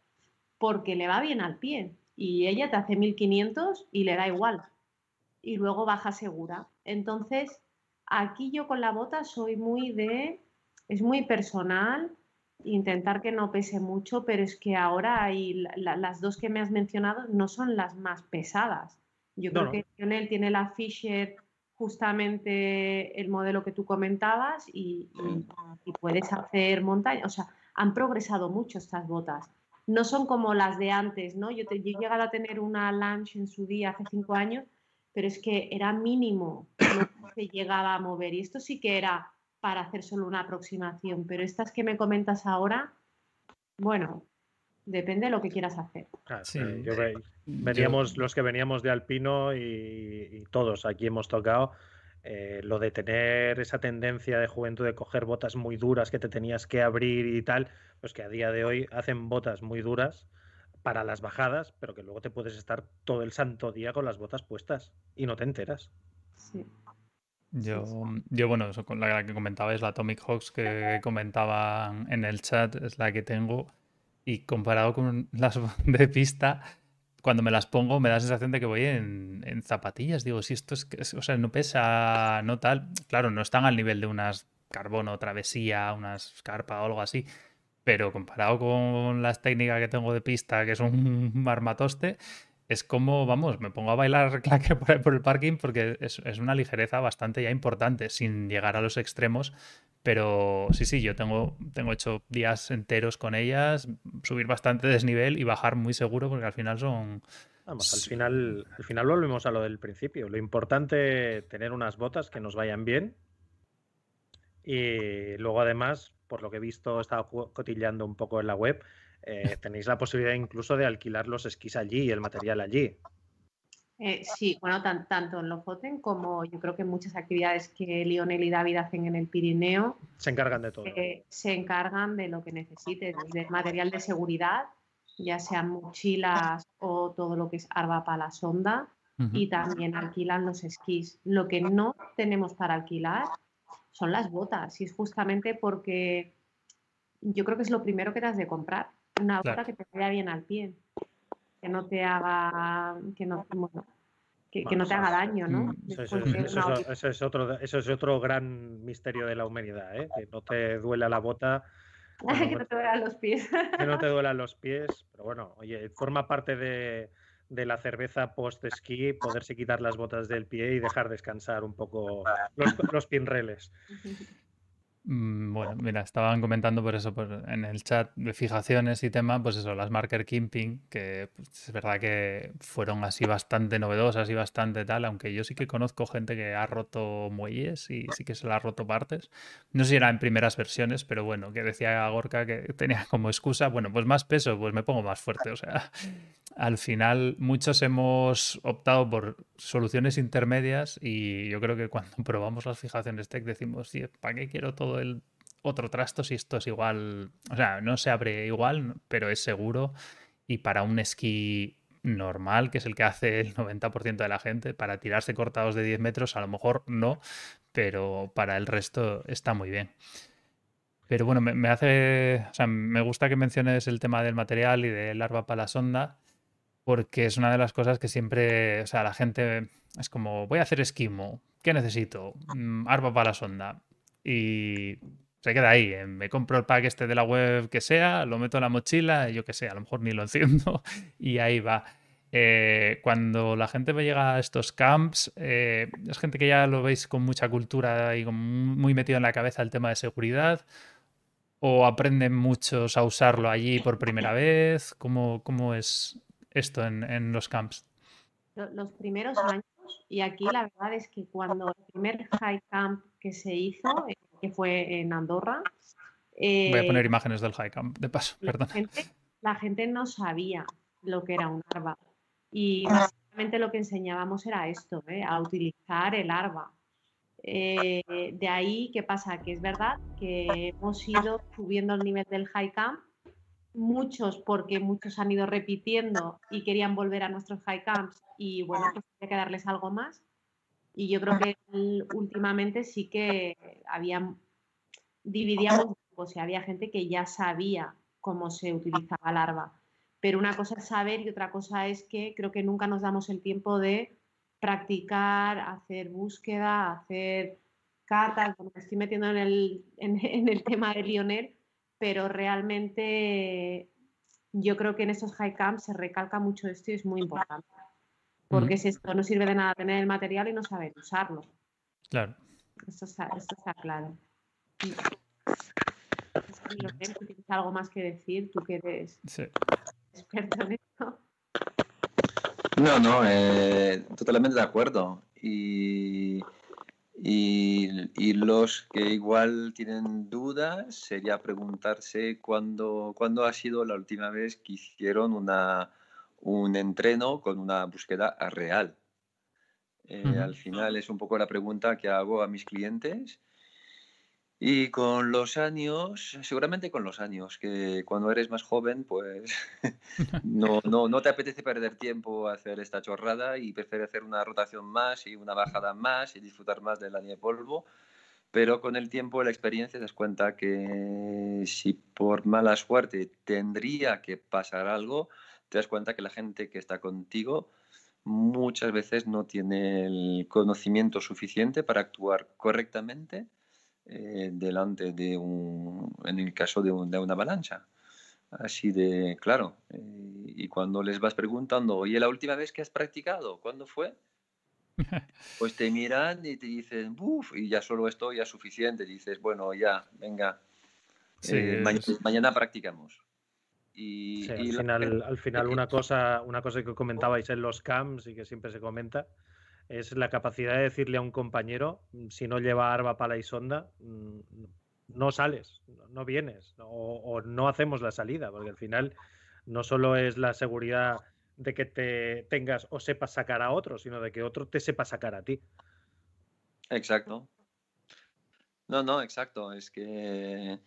porque le va bien al pie y ella te hace 1500 y le da igual. Y luego baja segura. Entonces, Aquí yo con la bota soy muy de, es muy personal, intentar que no pese mucho, pero es que ahora hay, las dos que me has mencionado no son las más pesadas. Yo creo que Lionel tiene la Fisher justamente el modelo que tú comentabas y, puedes hacer montaña. O sea, han progresado mucho estas botas. No son como las de antes, ¿no? Yo, te, yo he llegado a tener una Lunch en su día hace cinco años pero es que era mínimo que se llegaba a mover. Y esto sí que era para hacer solo una aproximación, pero estas que me comentas ahora, bueno, depende de lo que quieras hacer. Ah, veníamos, los que veníamos de Alpino y, todos aquí hemos tocado. Eh, lo de tener esa tendencia de juventud de coger botas muy duras que te tenías que abrir y tal, pues que a día de hoy hacen botas muy duras para las bajadas, pero que luego te puedes estar todo el santo día con las botas puestas y no te enteras. Sí. Yo, yo, bueno, con la que comentaba es la Atomic Hawks que comentaba en el chat, es la que tengo. Y comparado con las [laughs] de pista, cuando me las pongo me da la sensación de que voy en, en zapatillas. Digo, si esto es, o sea, no pesa, no tal. Claro, no están al nivel de unas carbono, travesía, unas carpa o algo así pero comparado con las técnicas que tengo de pista, que es [laughs] un marmatoste, es como, vamos, me pongo a bailar [laughs] claque por, el parking porque es, una ligereza bastante ya importante, sin llegar a los extremos. Pero sí, sí, yo tengo, tengo hecho días enteros con ellas, subir bastante desnivel y bajar muy seguro porque al final son... Vamos, al final, al final volvemos a lo del principio. Lo importante tener unas botas que nos vayan bien. Y luego además por lo que he visto, he estado cotillando un poco en la web, eh, tenéis la posibilidad incluso de alquilar los esquís allí y el material allí. Eh, sí, bueno, tanto en Lofoten como yo creo que muchas actividades que Lionel y David hacen en el Pirineo. Se encargan de todo. Eh, se encargan de lo que necesites, del material de seguridad, ya sean mochilas o todo lo que es arba para la sonda, y también alquilan los esquís. Lo que no tenemos para alquilar son las botas. Y es justamente porque yo creo que es lo primero que te has de comprar. Una bota que te vaya bien al pie. Que no te haga. Que no, que, no te haga daño, ¿no? Mm, eso, es, otro, eso es otro gran misterio de la humanidad, ¿eh? que no te duela la bota. [laughs] que no te duelan los pies. que no te duelan los [laughs] pies, pero bueno, oye, forma parte de, de la cerveza post-esquí, poderse quitar las botas del pie y dejar descansar un poco los, los pinreles. [laughs] Mm, bueno, mira, estaban comentando por eso en el chat de fijaciones y tema, pues eso, las marker kimping, que pues, es verdad que fueron así bastante novedosas y bastante tal, aunque yo sí que conozco gente que ha roto muelles y sí que se la ha roto partes. No sé si era en primeras versiones, pero bueno, que decía Gorka que tenía como excusa, bueno, pues más peso, pues me pongo más fuerte. O sea, al final muchos hemos optado por soluciones intermedias y yo creo que cuando [laughs] probamos las fijaciones tech decimos, sí, ¿para qué quiero todo? el otro trasto si esto es igual, o sea, no se abre igual, pero es seguro y para un esquí normal, que es el que hace el 90% de la gente, para tirarse cortados de 10 metros a lo mejor no, pero para el resto está muy bien. Pero bueno, me, hace, o sea, me gusta que menciones el tema del material y del arba para la sonda, porque es una de las cosas que siempre, o sea, la gente es como, voy a hacer esquimo, ¿qué necesito? Mm, arba para la sonda. Y se queda ahí. ¿eh? Me compro el pack este de la web que sea, lo meto en la mochila, yo que sé, a lo mejor ni lo enciendo [laughs] y ahí va. Eh, cuando la gente me llega a estos camps, eh, es gente que ya lo veis con mucha cultura y muy metido en la cabeza el tema de seguridad, o aprenden muchos a usarlo allí por primera vez. ¿Cómo, cómo es esto en, en los camps? Los primeros años, y aquí la verdad es que cuando el primer high camp que se hizo, que fue en Andorra. Voy a poner eh, imágenes del high camp, de paso, perdón. La gente, no sabía lo que era un arba. Y básicamente lo que enseñábamos era esto, ¿eh? a utilizar el arba. Eh, de ahí, ¿qué pasa? Que es verdad que hemos ido subiendo el nivel del high camp, muchos porque muchos han ido repitiendo y querían volver a nuestros high camps y bueno, pues hay que darles algo más. Y yo creo que últimamente sí que había, dividíamos, o sea, había gente que ya sabía cómo se utilizaba larva. Pero una cosa es saber y otra cosa es que creo que nunca nos damos el tiempo de practicar, hacer búsqueda, hacer cartas. me estoy metiendo en el, en el tema de Lionel, pero realmente yo creo que en esos high camps se recalca mucho esto y es muy importante porque si esto no sirve de nada tener el material y no saber usarlo. Claro. Esto está, esto está claro. ¿Tienes algo más que decir? Tú que eres experto en esto. No, no, eh, totalmente de acuerdo. Y, y, y, los que igual tienen dudas sería preguntarse cuándo, cuándo ha sido la última vez que hicieron una, un entreno con una búsqueda real. Eh, al final es un poco la pregunta que hago a mis clientes. Y con los años, seguramente con los años, que cuando eres más joven, pues [laughs] no, [laughs] no, no te apetece perder tiempo a hacer esta chorrada y prefieres hacer una rotación más y una bajada más y disfrutar más de la nieve polvo. Pero con el tiempo, la experiencia, te das cuenta que si por mala suerte tendría que pasar algo, te das cuenta que la gente que está contigo muchas veces no tiene el conocimiento suficiente para actuar correctamente eh, delante de un, en el caso de, una avalancha. Así de claro. Eh, y cuando les vas preguntando, oye, la última vez que has practicado, ¿cuándo fue? [laughs] Pues te miran y te dicen, uff, y ya solo esto ya es suficiente. dices, bueno, ya, venga, eh, mañana practicamos. Y, al, final, una, cosa, una cosa que comentabais en los camps y que siempre se comenta es la capacidad de decirle a un compañero, mm, si no lleva arba, pala y sonda, mm, no sales, no vienes o, no hacemos la salida, porque al final no solo es la seguridad de que te tengas o sepas sacar a otro, sino de que otro te sepa sacar a ti. Exacto. No, no, exacto. Es que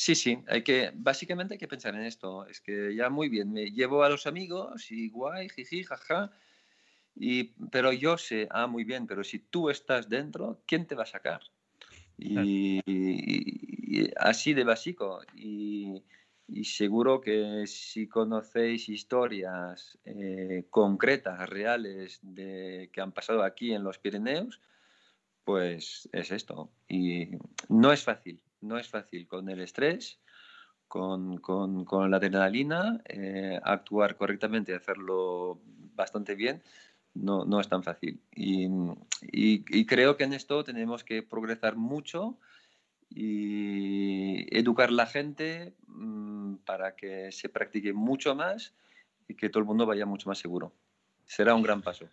Sí, sí, hay que, básicamente hay que pensar en esto. Es que ya muy bien, me llevo a los amigos y guay, jiji, jaja. Y, pero yo sé, ah, muy bien, pero si tú estás dentro, ¿quién te va a sacar? Y, así de básico. Y, seguro que si conocéis historias eh, concretas, reales, de, que han pasado aquí en los Pirineos, pues es esto. Y no es fácil no es fácil con el estrés, con, la adrenalina, eh, actuar correctamente y hacerlo bastante bien, no, no es tan fácil. Y, creo que en esto tenemos que progresar mucho y educar la gente mm, para que se practique mucho más y que todo el mundo vaya mucho más seguro. Será un gran paso.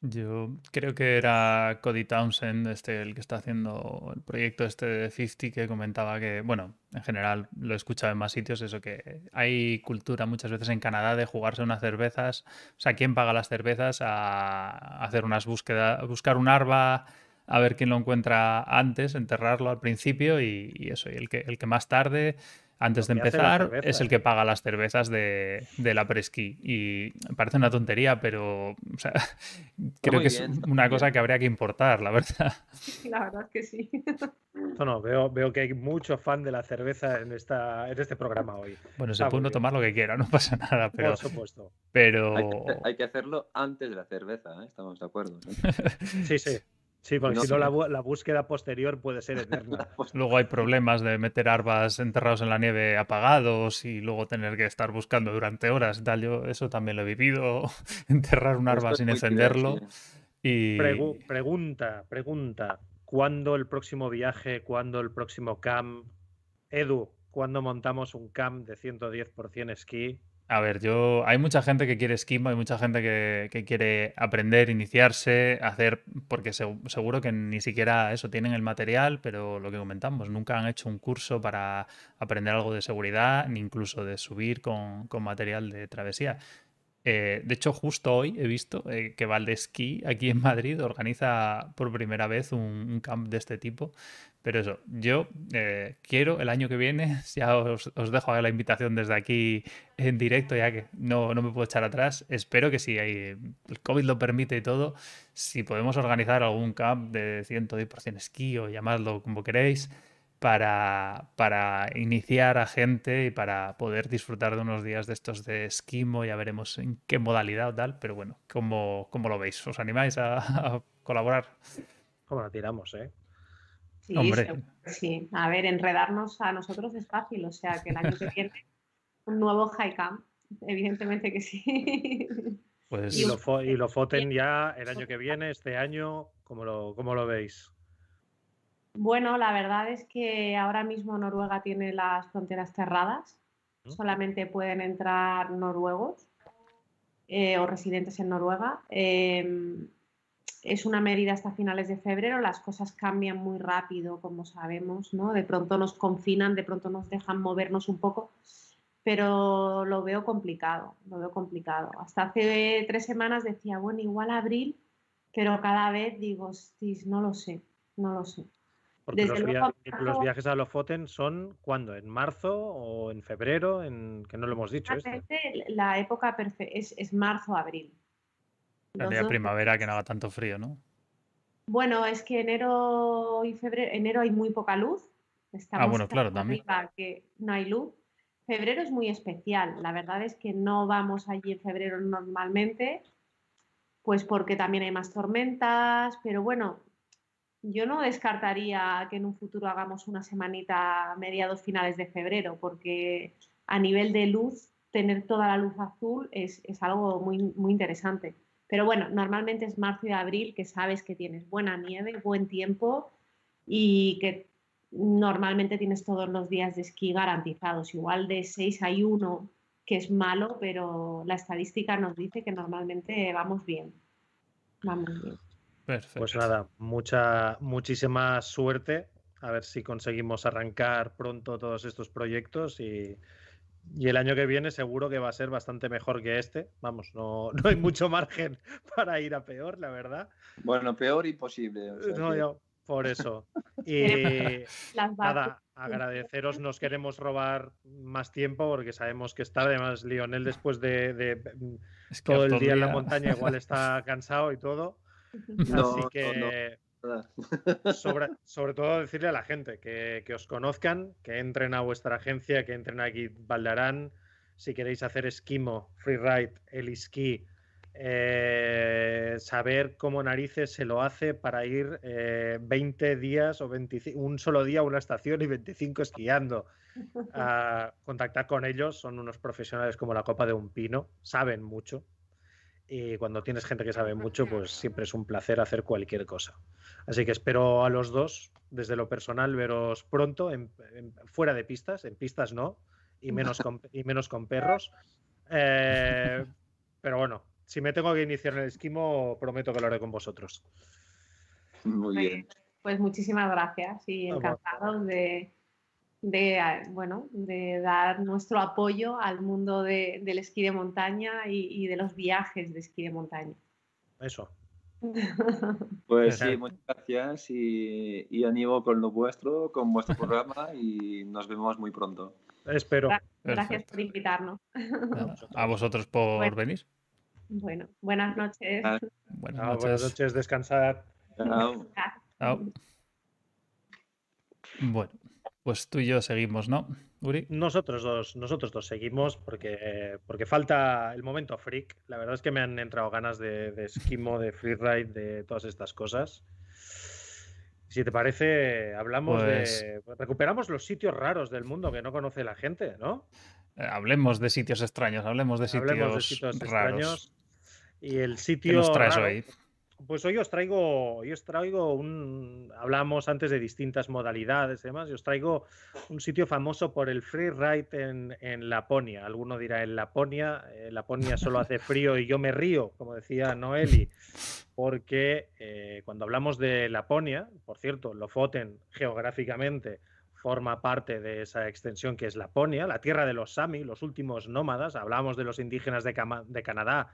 Yo creo que era Cody Townsend, este, el que está haciendo el proyecto este de 50, que comentaba que, bueno, en general lo he escuchado en más sitios, eso que hay cultura muchas veces en Canadá de jugarse unas cervezas, o sea, ¿quién paga las cervezas? A hacer unas búsquedas, buscar un arba, a ver quién lo encuentra antes, enterrarlo al principio y, eso, y el que, el que más tarde antes de empezar, es el ¿eh? que paga las cervezas de, de la presquí. Y parece una tontería, pero o sea, [laughs] creo que es bien, está una cosa bien. que habría que importar, la verdad. La verdad es que sí. No, no, veo, veo que hay mucho fan de la cerveza en, esta, en este programa hoy. Bueno, se puede uno tomar lo que quiera, no pasa nada, pero, Por supuesto. pero Hay que, hay que hacerlo antes de la cerveza, ¿eh? estamos de acuerdo. ¿no? [laughs] Sí, sí. Sí, porque No, si no, la, búsqueda posterior puede ser eterna. [laughs] Luego hay problemas de meter arbas enterrados en la nieve apagados y luego tener que estar buscando durante horas tal. Yo eso también lo he vivido, [laughs] enterrar un arba sin encenderlo divertido. y... Pregu- pregunta, pregunta. ¿Cuándo el próximo viaje? ¿Cuándo el próximo camp? Edu, ¿cuándo montamos un camp de 110% esquí? A ver, yo hay mucha gente que quiere esquimo, hay mucha gente que, que quiere aprender, iniciarse, hacer, porque seg- seguro que ni siquiera eso tienen el material, pero lo que comentamos, nunca han hecho un curso para aprender algo de seguridad, ni incluso de subir con, con material de travesía. Eh, de hecho, justo hoy he visto eh, que Valdesquí, aquí en Madrid, organiza por primera vez un, un camp de este tipo. Pero eso, yo eh, quiero el año que viene, [laughs] ya os, dejo la invitación desde aquí en directo, ya que no, no me puedo echar atrás. Espero que si hay- el COVID lo permite y todo, si podemos organizar algún camp de 110% esquí o llamadlo como queréis, para, para iniciar a gente y para poder disfrutar de unos días de estos de esquimo. Ya veremos en qué modalidad o tal, pero bueno, ¿cómo, lo veis? ¿Os animáis a, a colaborar? ¿Cómo la tiramos, eh? Sí, Hombre. sí. A ver, enredarnos a nosotros es fácil, o sea que el año que [laughs] viene un nuevo high camp, evidentemente que sí. Pues Y Y lo, fo- y lo foten ya el año que viene, este año, ¿cómo lo, cómo lo veis? Bueno, la verdad es que ahora mismo Noruega tiene las fronteras cerradas. ¿Mm? Solamente pueden entrar noruegos eh, o residentes en Noruega. Eh, es una medida hasta finales de febrero. Las cosas cambian muy rápido, como sabemos, ¿no? De pronto nos confinan, de pronto nos dejan movernos un poco, pero lo veo complicado, lo veo complicado. Hasta hace tres semanas decía, bueno, igual abril, pero cada vez digo, "Hostis, no lo sé, no lo sé. Porque Desde los, luego, via- marzo- los viajes a Lofoten son ¿cuándo? ¿En marzo o en febrero? En, que no lo hemos dicho este. Realmente la época es, es marzo-abril. La día primavera que no haga tanto frío, ¿no? Bueno, es que enero y febrero, enero hay muy poca luz. Estamos Ah, bueno, claro, también. que no hay luz. Febrero es muy especial. La verdad es que no vamos allí en febrero normalmente, pues porque también hay más tormentas, pero bueno, yo no descartaría que en un futuro hagamos una semanita a mediados finales de febrero, porque a nivel de luz, tener toda la luz azul es, es algo muy, muy interesante. Pero bueno, normalmente es marzo y abril que sabes que tienes buena nieve, buen tiempo y que normalmente tienes todos los días de esquí garantizados. Igual de 6 hay uno que es malo, pero la estadística nos dice que normalmente vamos bien. Vamos bien. Perfecto. Pues nada, mucha, muchísima suerte. A ver si conseguimos arrancar pronto todos estos proyectos y, y el año que viene seguro que va a ser bastante mejor que este. Vamos, no, no hay mucho [laughs] margen para ir a peor, la verdad. Bueno, peor imposible. o sea No, que- yo- por eso. [laughs] Y nada, agradeceros, nos queremos robar más tiempo porque sabemos que está además Lionel después de, de Es todo el día en la montaña igual está [laughs] cansado y todo. No, Así no, que. Sobre, sobre todo decirle a la gente que, que os conozcan, que entren a vuestra agencia, que entren aquí Valdarán. Si queréis hacer esquimo, freeride, el esquí, eh, saber cómo narices se lo hace para ir eh, 20 días o 25, un solo día a una estación y 25 esquiando. [laughs] A contactar con ellos, son unos profesionales como la copa de un pino, saben mucho. Y cuando tienes gente que sabe mucho, pues siempre es un placer hacer cualquier cosa. Así que espero a los dos, desde lo personal, veros pronto, en- en- fuera de pistas, en pistas no, y menos con, y menos con perros. Eh, pero bueno, si me tengo que iniciar en el esquimo, prometo que lo haré con vosotros. Muy bien. Pues muchísimas gracias y Vamos. encantados de, de, eh, bueno, de dar nuestro apoyo al mundo de- del esquí de montaña y, y de los viajes de esquí de montaña. Eso. [laughs] Pues sí, muchas gracias y, y animo con lo vuestro, con vuestro programa y nos vemos muy pronto. Espero. Gracias por invitarnos. [laughs] A vosotros por venir. Bueno, buenas noches. Ah, buenas, noches. buenas noches, descansar. Bueno, pues tú y yo seguimos, ¿no, Uri? Nosotros dos, nosotros dos seguimos porque, porque falta el momento freak. La verdad es que me han entrado ganas de, de esquimo, de freeride, de todas estas cosas. Si te parece, hablamos de. Pues recuperamos los sitios raros del mundo que no conoce la gente, ¿no? Eh, hablemos de sitios extraños, hablemos de sitios, hablemos de sitios raros. extraños. Y el sitio. ¿Qué nos traes hoy? Pues hoy os traigo, hoy os traigo un, hablamos antes de distintas modalidades y demás, y os traigo un sitio famoso por el free ride en, en Laponia. Alguno dirá en Laponia, eh, Laponia solo [laughs] hace frío y yo me río, como decía Noeli, porque eh, cuando hablamos de Laponia, por cierto, Lofoten geográficamente forma parte de esa extensión que es Laponia, la tierra de los Sami, los últimos nómadas, hablamos de los indígenas de, de Canadá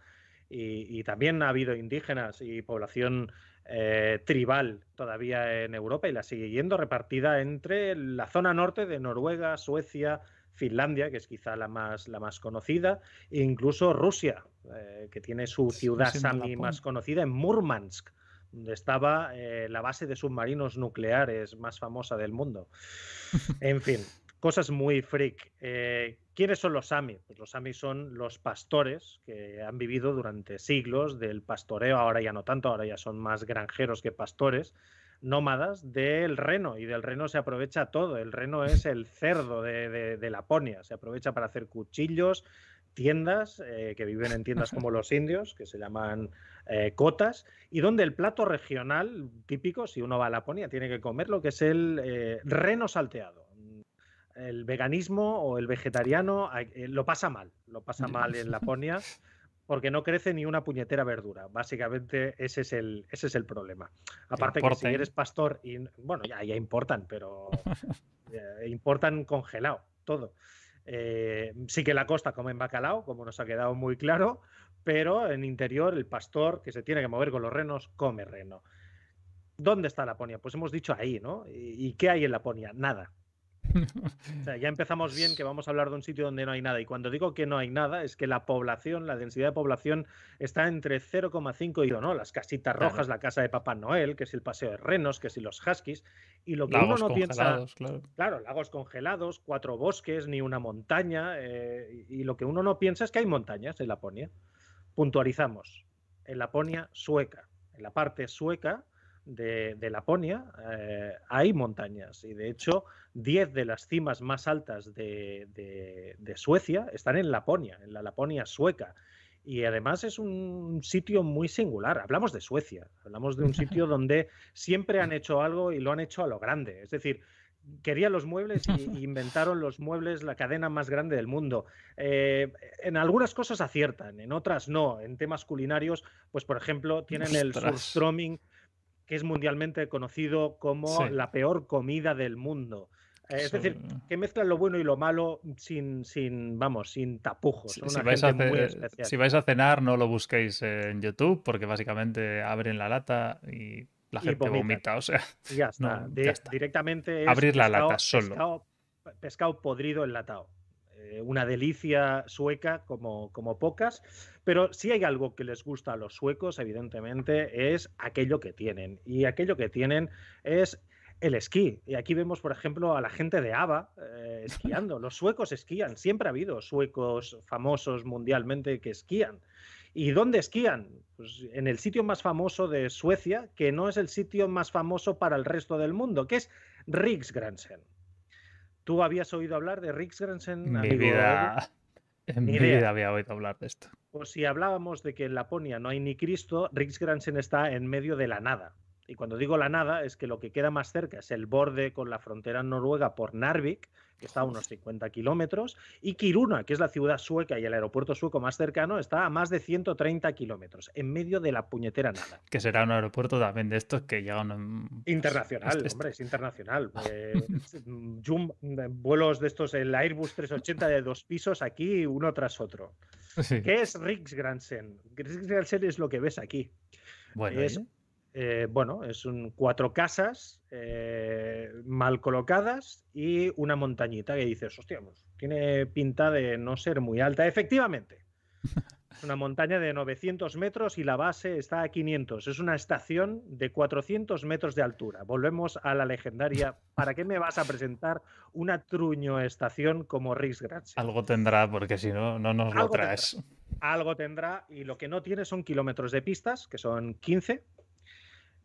y, también ha habido indígenas y población eh, tribal todavía en Europa y la sigue yendo repartida entre la zona norte de Noruega, Suecia, Finlandia, que es quizá la más, la más conocida, e incluso Rusia, eh, que tiene su ciudad Sami más conocida en Murmansk, donde estaba eh, la base de submarinos nucleares más famosa del mundo. [laughs] En fin, cosas muy freak. Eh, ¿Quiénes son los Sami? Pues los Sami son los pastores que han vivido durante siglos del pastoreo, ahora ya no tanto, ahora ya son más granjeros que pastores, nómadas del reno, y del reno se aprovecha todo. El reno es [laughs] el cerdo de, Laponia, se aprovecha para hacer cuchillos, tiendas, eh, que viven en tiendas como los [laughs] indios, que se llaman eh, cotas, y donde el plato regional típico, si uno va a Laponia, tiene que comer lo que es el reno salteado el veganismo o el vegetariano eh, lo pasa mal, lo pasa mal en [laughs] Laponia porque no crece ni una puñetera verdura. Básicamente ese es el, ese es el problema. Aparte que si eres pastor, y, bueno, ya, ya importan, pero [laughs] eh, importan congelado, todo. Eh, sí que la costa comen bacalao, como nos ha quedado muy claro, pero en interior el pastor que se tiene que mover con los renos come reno. ¿Dónde está Laponia? Pues hemos dicho ahí, ¿no? ¿Y qué hay en Laponia? Nada. [laughs] O sea, ya empezamos bien que vamos a hablar de un sitio donde no hay nada. Y cuando digo que no hay nada, es que la población, la densidad de población está entre 0,5 y ¿no? Las casitas rojas, la casa de Papá Noel, que es el paseo de renos, que si los huskies. Y lo que uno no piensa. Claro. claro. lagos congelados, cuatro bosques, ni una montaña. Eh, y lo que uno no piensa es que hay montañas en Laponia. Puntualizamos. En Laponia sueca. En la parte sueca de, Laponia eh, hay montañas y de hecho 10 de las cimas más altas de, Suecia están en Laponia, en la Laponia sueca. Y además es un sitio muy singular. Hablamos de Suecia, hablamos de un sitio [laughs] donde siempre han hecho algo y lo han hecho a lo grande. Es decir, querían los muebles y [laughs] inventaron los muebles, la cadena más grande del mundo. Eh, en algunas cosas aciertan, en otras no. En temas culinarios, pues por ejemplo, tienen el surströmming que es mundialmente conocido como la peor comida del mundo. Es decir, que mezclan lo bueno y lo malo sin, sin vamos, sin tapujos. si, vais si, vais a cenar, no lo busquéis en YouTube, porque básicamente abren la lata y la gente vomita. O sea, ya [laughs] está. Directamente abrir la lata solo. Pescado, pescado podrido enlatado. Eh, una delicia sueca como, como pocas, pero si hay algo que les gusta a los suecos, evidentemente, es aquello que tienen. Y aquello que tienen es el esquí. Y aquí vemos, por ejemplo, a la gente de ABA eh, esquiando. Los suecos esquían. Siempre ha habido suecos famosos mundialmente que esquían. ¿Y dónde esquían? Pues en el sitio más famoso de Suecia, que no es el sitio más famoso para el resto del mundo, que es Riksgränsen. ¿Tú habías oído hablar de Riksgränsen? Mi vida, [laughs] en mi vida había oído hablar de esto. Pues si hablábamos de que en Laponia no hay ni Cristo, Riksgränsen está en medio de la nada. Y cuando digo la nada, es que lo que queda más cerca es el borde con la frontera noruega por Narvik, que está a unos 50 kilómetros, y Kiruna, que es la ciudad sueca y el aeropuerto sueco más cercano, está a más de 130 kilómetros, en medio de la puñetera nada. Que será un aeropuerto también de estos que llegan... Internacional, este hombre, es internacional. [laughs] Eh, vuelos de estos, el Airbus 380 de dos pisos aquí, uno tras otro. ¿Qué es Riksgränsen? Riksgränsen es lo que ves aquí. Bueno, es, eh, bueno, es un cuatro casas eh, mal colocadas y una montañita que dices, hostia, pues, tiene pinta de no ser muy alta. Efectivamente, es una montaña de 900 metros y la base está a 500. Es una estación de 400 metros de altura. Volvemos a la legendaria. ¿Para qué me vas a presentar una truño estación como Riksgränsen? Algo tendrá, porque si no, no nos lo traes. Algo tendrá y lo que no tiene son kilómetros de pistas, que son 15,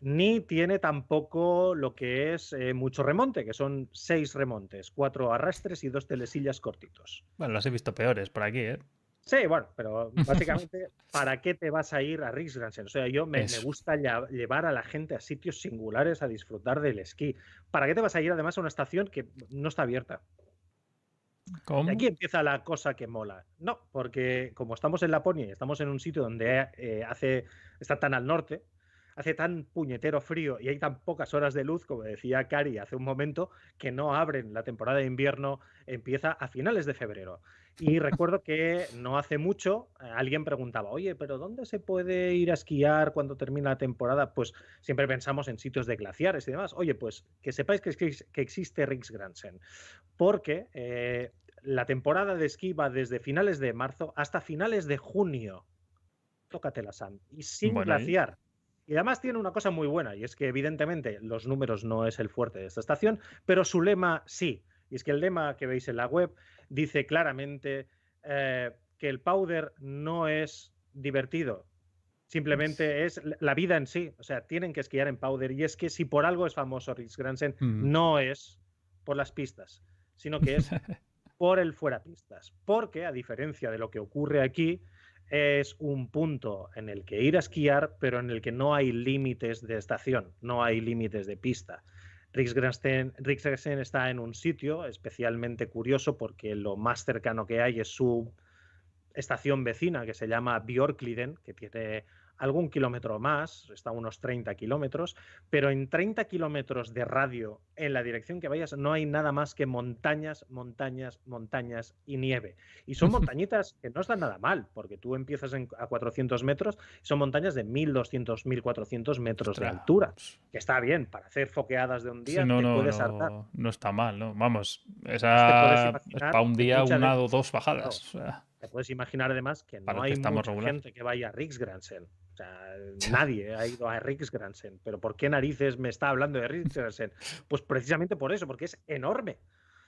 ni tiene tampoco lo que es eh, mucho remonte, que son seis remontes, cuatro arrastres y dos telesillas cortitos. Bueno, los he visto peores por aquí, ¿eh? Sí, bueno, pero [laughs] básicamente, ¿para qué te vas a ir a Riksgransen? O sea, yo me, gusta llevar a la gente a sitios singulares a disfrutar del esquí. ¿Para qué te vas a ir además a una estación que no está abierta? ¿Cómo? Y aquí empieza la cosa que mola. No, porque como estamos en Laponia y estamos en un sitio donde eh, hace, está tan al norte, hace tan puñetero frío y hay tan pocas horas de luz, como decía Cari hace un momento, que no abren. La temporada de invierno empieza a finales de febrero. Y [laughs] recuerdo que no hace mucho eh, alguien preguntaba, oye, pero ¿dónde se puede ir a esquiar cuando termina la temporada? Pues siempre pensamos en sitios de glaciares y demás. Oye, pues que sepáis que, que existe Riksgransen, porque eh, la temporada de esquí va desde finales de marzo hasta finales de junio. Tócate Sam. Y sin glaciar. Y además tiene una cosa muy buena, y es que evidentemente los números no es el fuerte de esta estación, pero su lema sí. Y es que el lema que veis en la web dice claramente eh, que el powder no es divertido, simplemente es la vida en sí. O sea, tienen que esquiar en powder. Y es que si por algo es famoso Rix Gransen, mm. no es por las pistas, sino que es [laughs] por el fuera pistas. Porque, a diferencia de lo que ocurre aquí, es un punto en el que ir a esquiar, pero en el que no hay límites de estación, no hay límites de pista. Riksgrensen está en un sitio especialmente curioso porque lo más cercano que hay es su estación vecina que se llama Björkliden, que tiene algún kilómetro más, está a unos 30 kilómetros, pero en 30 kilómetros de radio en la dirección que vayas no hay nada más que montañas, montañas, montañas y nieve. Y son [laughs] montañitas que no están nada mal, porque tú empiezas a 400 metros, son montañas de 1200, 1400 metros de altura, que está bien, para hacer foqueadas de un día no, no, puedes no, está mal, ¿no? Vamos, esa es para un día una o dos bajadas. Te puedes imaginar además que no hay mucha gente que vaya a Riksgransen nadie ha ido a Riksgransen. Pero ¿por qué narices me está hablando de Riksgransen? Pues precisamente por eso, porque es enorme.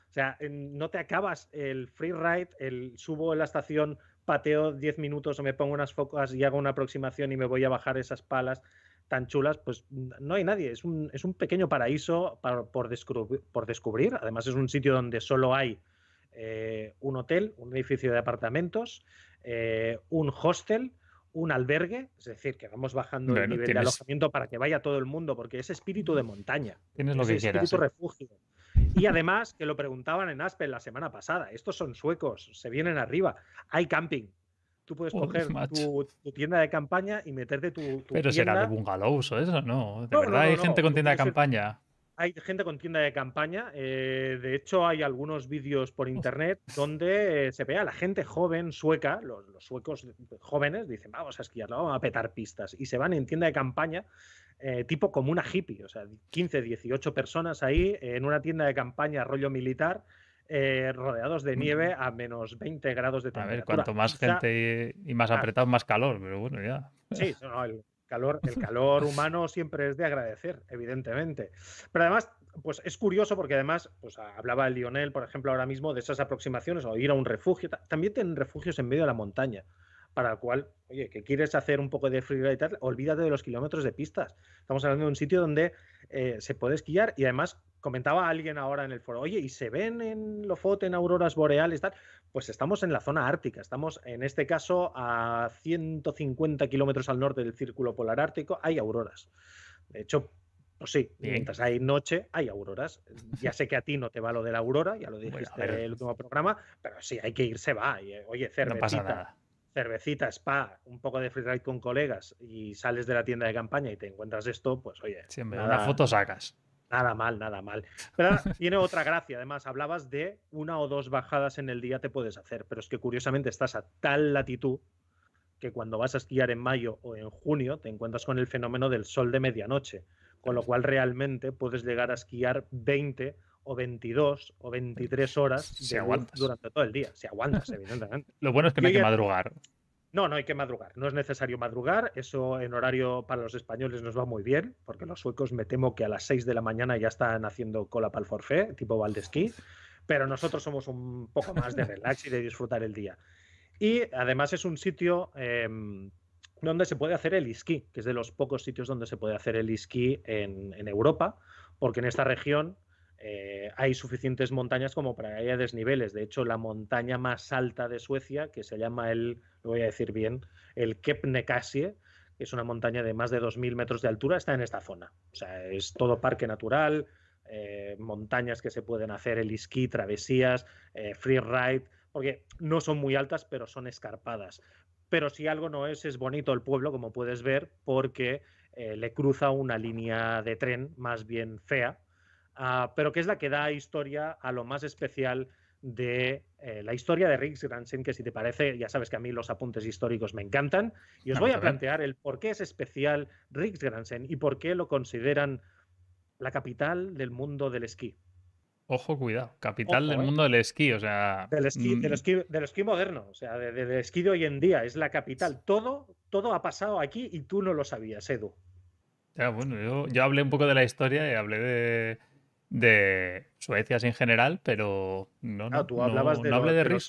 O sea, no te acabas el free ride, el subo en la estación, pateo 10 minutos o me pongo unas focas y hago una aproximación y me voy a bajar esas palas tan chulas, pues no hay nadie. Es un, es un pequeño paraíso por, descubrir, por descubrir. Además es un sitio donde solo hay eh, un hotel, un edificio de apartamentos, eh, un hostel un albergue, es decir, que vamos bajando el nivel de alojamiento para que vaya todo el mundo, porque es espíritu de montaña. Tienes lo que espíritu refugio. Y además, que lo preguntaban en Aspen la semana pasada, estos son suecos, se vienen arriba, hay camping. Tú puedes coger tu, tienda de campaña y meterte tu. Pero será de bungalows o eso, ¿no? De verdad hay gente con tienda de campaña hay gente con tienda de campaña. Eh, de hecho, hay algunos vídeos por internet donde eh, se ve a la gente joven sueca, los, suecos jóvenes, dicen, vamos a esquiar, vamos a petar pistas. Y se van en tienda de campaña, eh, tipo como una hippie, o sea, 15, 18 personas ahí en una tienda de campaña rollo militar. rodeados de nieve a menos 20 grados de temperatura. A ver, cuanto más gente y, más apretado, más calor, pero bueno, ya. Sí, no, el, calor, el [laughs] calor humano siempre es de agradecer, evidentemente. Pero además, pues es curioso porque además, pues hablaba el Lionel, por ejemplo, ahora mismo de esas aproximaciones o ir a un refugio. También tienen refugios en medio de la montaña para el cual, oye, que quieres hacer un poco de freeride y tal, olvídate de los kilómetros de pistas. Estamos hablando de un sitio donde eh, se puede esquiar y además comentaba alguien ahora en el foro, oye, ¿y se ven en Lofoten auroras boreales tal? Pues estamos en la zona ártica, estamos en este caso a 150 kilómetros al norte del círculo polar ártico, hay auroras. De hecho, pues sí, mientras hay noche, hay auroras. Ya sé que a ti no te va lo de la aurora, ya lo dijiste en el último programa, pero sí, hay que ir, se va. Y, oye, cervecita. No pasa nada cervecita, spa, un poco de freeride con colegas y sales de la tienda de campaña y te encuentras esto, pues oye. Siempre, una foto sacas. Nada mal, nada mal. [laughs] Pero tiene otra gracia. Además, hablabas de una o dos bajadas en el día te puedes hacer, pero es que curiosamente estás a tal latitud que cuando vas a esquiar en mayo o en junio te encuentras con el fenómeno del sol de medianoche, con lo cual realmente puedes llegar a esquiar 20 o 22 o 23 horas Si de aguantas. durante todo el día. Si aguantas, evidentemente. [laughs] Lo bueno es que no hay que madrugar. No, no hay que madrugar. No es necesario madrugar. Eso en horario para los españoles nos va muy bien, porque los suecos me temo que a las 6 de la mañana ya están haciendo cola para el forfait, tipo Valdesquí. Pero nosotros somos un poco más de relax y de disfrutar el día. Y además es un sitio em, donde se puede hacer el esquí, que es de los pocos sitios donde se puede hacer el esquí en, en Europa, porque en esta región eh, hay suficientes montañas como para que haya desniveles. De hecho, la montaña más alta de Suecia, que se llama el, lo voy a decir bien, el Kebnekaise, que es una montaña de más de 2.000 metros de altura, está en esta zona. O sea, es todo parque natural, eh, montañas que se pueden hacer, el esquí, travesías, eh, free ride, porque no son muy altas, pero son escarpadas. Pero si algo no es, es bonito el pueblo, como puedes ver, porque le cruza una línea de tren más bien fea, ah, pero que es la que da historia a lo más especial de eh, la historia de Riksgränsen, que si te parece, ya sabes que a mí los apuntes históricos me encantan, y os voy a plantear el por qué es especial Riksgränsen y por qué lo consideran la capital del mundo del esquí. Ojo, cuidado. Capital Ojo, del eh. mundo del esquí. O sea. Del esquí, mm, del esquí, del esquí moderno, o sea, de- de- del esquí de hoy en día, es la capital. Todo, todo ha pasado aquí y tú no lo sabías, Edu. Ya, bueno, yo, yo hablé un poco de la historia y hablé de, de Suecia en general, pero no, no, Ah, tú hablabas no- de no hablé de los-.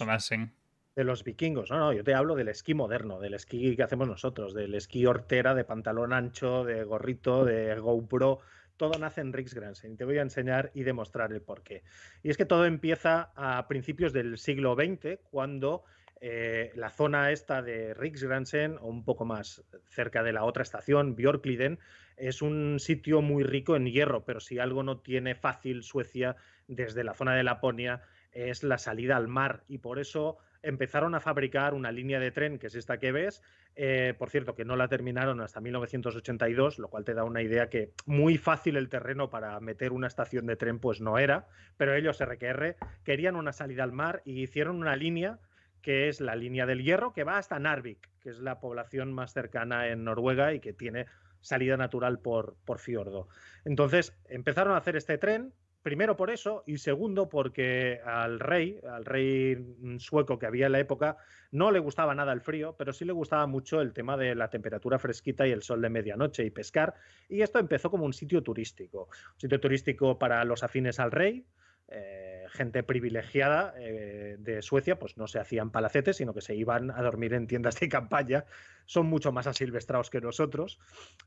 De los vikingos, no, no, yo te hablo del esquí moderno, del esquí que hacemos nosotros, del esquí hortera, de pantalón ancho, de gorrito, de GoPro, todo nace en Riksgränsen y te voy a enseñar y demostrar el porqué. Y es que todo empieza a principios del siglo XX, cuando eh, la zona esta de Riksgränsen, o un poco más cerca de la otra estación, Björkliden, es un sitio muy rico en hierro, pero si algo no tiene fácil Suecia desde la zona de Laponia es la salida al mar. Y por eso empezaron a fabricar una línea de tren, que es esta que ves, eh, por cierto, que no la terminaron hasta 1982, lo cual te da una idea que muy fácil el terreno para meter una estación de tren pues no era, pero ellos RQR querían una salida al mar y hicieron una línea que es la línea del hierro que va hasta Narvik, que es la población más cercana en Noruega y que tiene salida natural por, por fiordo. Entonces empezaron a hacer este tren, primero por eso y segundo porque al rey, al rey sueco que había en la época, no le gustaba nada el frío, pero sí le gustaba mucho el tema de la temperatura fresquita y el sol de medianoche y pescar. Y esto empezó como un sitio turístico, un sitio turístico para los afines al rey. Eh, gente privilegiada eh, de Suecia, pues no se hacían palacetes, sino que se iban a dormir en tiendas de campaña. Son mucho más asilvestrados que nosotros.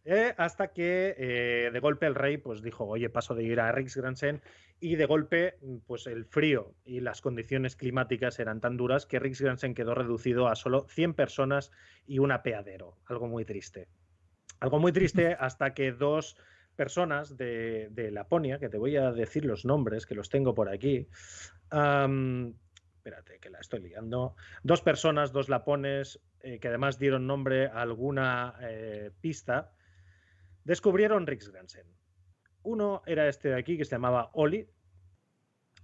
eh, hasta que de golpe el rey pues dijo, oye, paso de ir a Riksgränsen y de golpe pues el frío y las condiciones climáticas eran tan duras que Riksgränsen quedó reducido a solo 100 personas y un apeadero, algo muy triste. Algo muy triste [laughs] hasta que dos personas de, de Laponia, que te voy a decir los nombres, que los tengo por aquí. espérate, que la estoy liando. Dos personas, dos lapones, eh, que además dieron nombre a alguna eh, pista, descubrieron Riksgränsen. Uno era este de aquí que se llamaba Oli.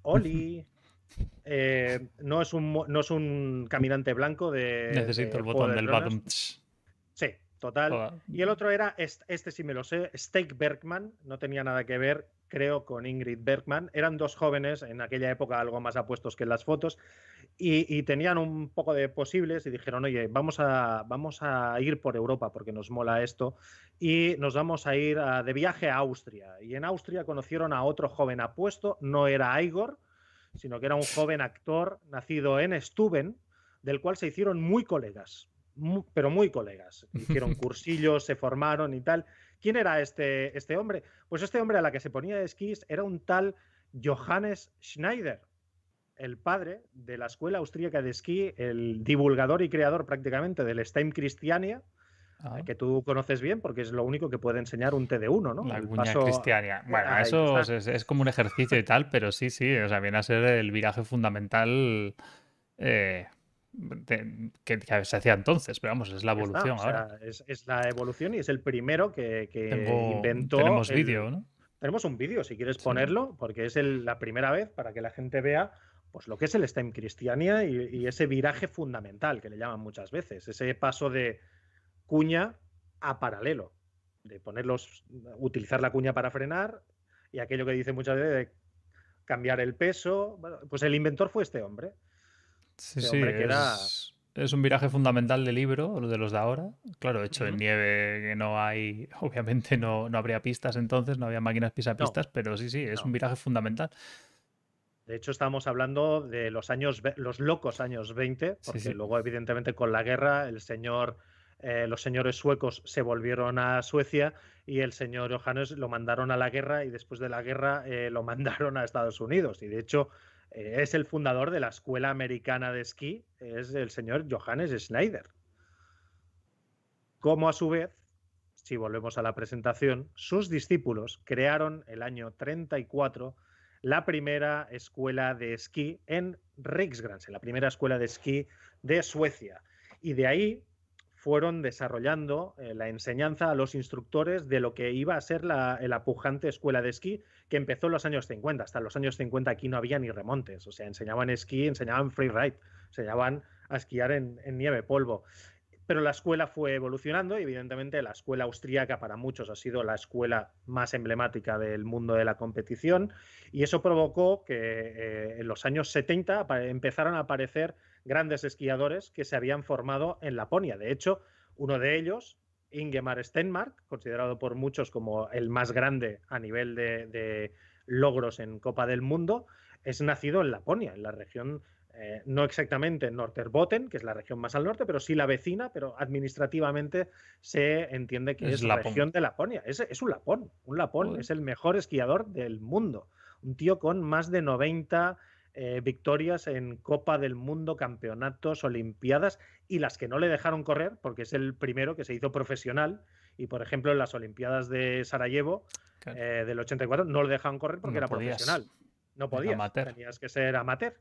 Oli. [laughs] eh, no, es un, no es un caminante blanco de. Necesito de el botón de del bottom. Sí, total. Y el otro era, est- este sí me lo sé, Steak Bergman, no tenía nada que ver, creo, con Ingrid Bergman. Eran dos jóvenes, en aquella época algo más apuestos que en las fotos, y, y tenían un poco de posibles y dijeron, oye, vamos a, vamos a ir por Europa porque nos mola esto, y nos vamos a ir a- de viaje a Austria. Y en Austria conocieron a otro joven apuesto, no era Igor, sino que era un joven actor nacido en Stuben, del cual se hicieron muy colegas, pero muy colegas. [laughs] Hicieron cursillos, se formaron y tal. ¿Quién era este, este hombre? Pues este hombre a la que se ponía de esquís era un tal Johannes Schneider, el padre de la escuela austríaca de esquí, el divulgador y creador prácticamente del Stein Christiania, Ah, que tú conoces bien porque es lo único que puede enseñar un TD1, ¿no? la El cuña paso- cristiana. Bueno, Ahí eso es como un ejercicio y tal, pero sí, sí, o sea, viene a ser el viraje fundamental eh, de- que, que se hacía entonces, pero vamos, es la está, evolución ahora. sea, es, es la evolución y es el primero que, que Tengo- inventó. tenemos el- vídeo, ¿no? Tenemos un vídeo, si quieres Sí. ponerlo, porque es el- la primera vez para que la gente vea pues, lo que es el STEM Cristiania y, y ese viraje fundamental que le llaman muchas veces, ese paso de cuña a paralelo, de ponerlos, utilizar la cuña para frenar y aquello que dice muchas veces de cambiar el peso. pues el inventor fue este hombre. Sí, sí, es, un viraje fundamental del libro, de los de ahora. Claro, hecho en nieve, que no hay, [laughs] obviamente no, no habría pistas entonces, no había máquinas pisapistas, pero sí, sí, es un viraje fundamental. De hecho, estamos hablando de los años, los locos años 20, porque luego, evidentemente, con la guerra, el señor, eh, los señores suecos se volvieron a Suecia y el señor Johannes lo mandaron a la guerra y después de la guerra eh, lo [laughs] mandaron a Estados Unidos. Y de hecho, es el fundador de la Escuela Americana de Esquí, es el señor Johannes Schneider. Como a su vez, si volvemos a la presentación, sus discípulos crearon el año 34 la primera escuela de esquí en Riksgränsen, la primera escuela de esquí de Suecia. Y de ahí fueron desarrollando eh, la enseñanza a los instructores de lo que iba a ser la, pujante escuela de esquí que empezó en los años 50. Hasta los años 50 aquí no había ni remontes, o sea, enseñaban esquí, enseñaban freeride, enseñaban a esquiar en, en nieve, polvo. Pero la escuela fue evolucionando y evidentemente la escuela austríaca para muchos ha sido la escuela más emblemática del mundo de la competición. Y eso provocó que eh, en los años 70 empezaron a aparecer grandes esquiadores que se habían formado en Laponia. De hecho, uno de ellos, Ingemar Stenmark, considerado por muchos como el más grande a nivel de logros en Copa del Mundo, es nacido en Laponia, en la región eh, no exactamente en Norterbotten, que es la región más al norte, pero sí la vecina, pero administrativamente se entiende que es, la región de Laponia. Es, es un lapón, un lapón, es el mejor esquiador del mundo. Un tío con más de 90 eh, victorias en Copa del Mundo, campeonatos, Olimpiadas y las que no le dejaron correr, porque es el primero que se hizo profesional. Y por ejemplo, en las Olimpiadas de Sarajevo eh, del 84 no le dejaron correr porque era profesional. No podías, tenías que ser amateur.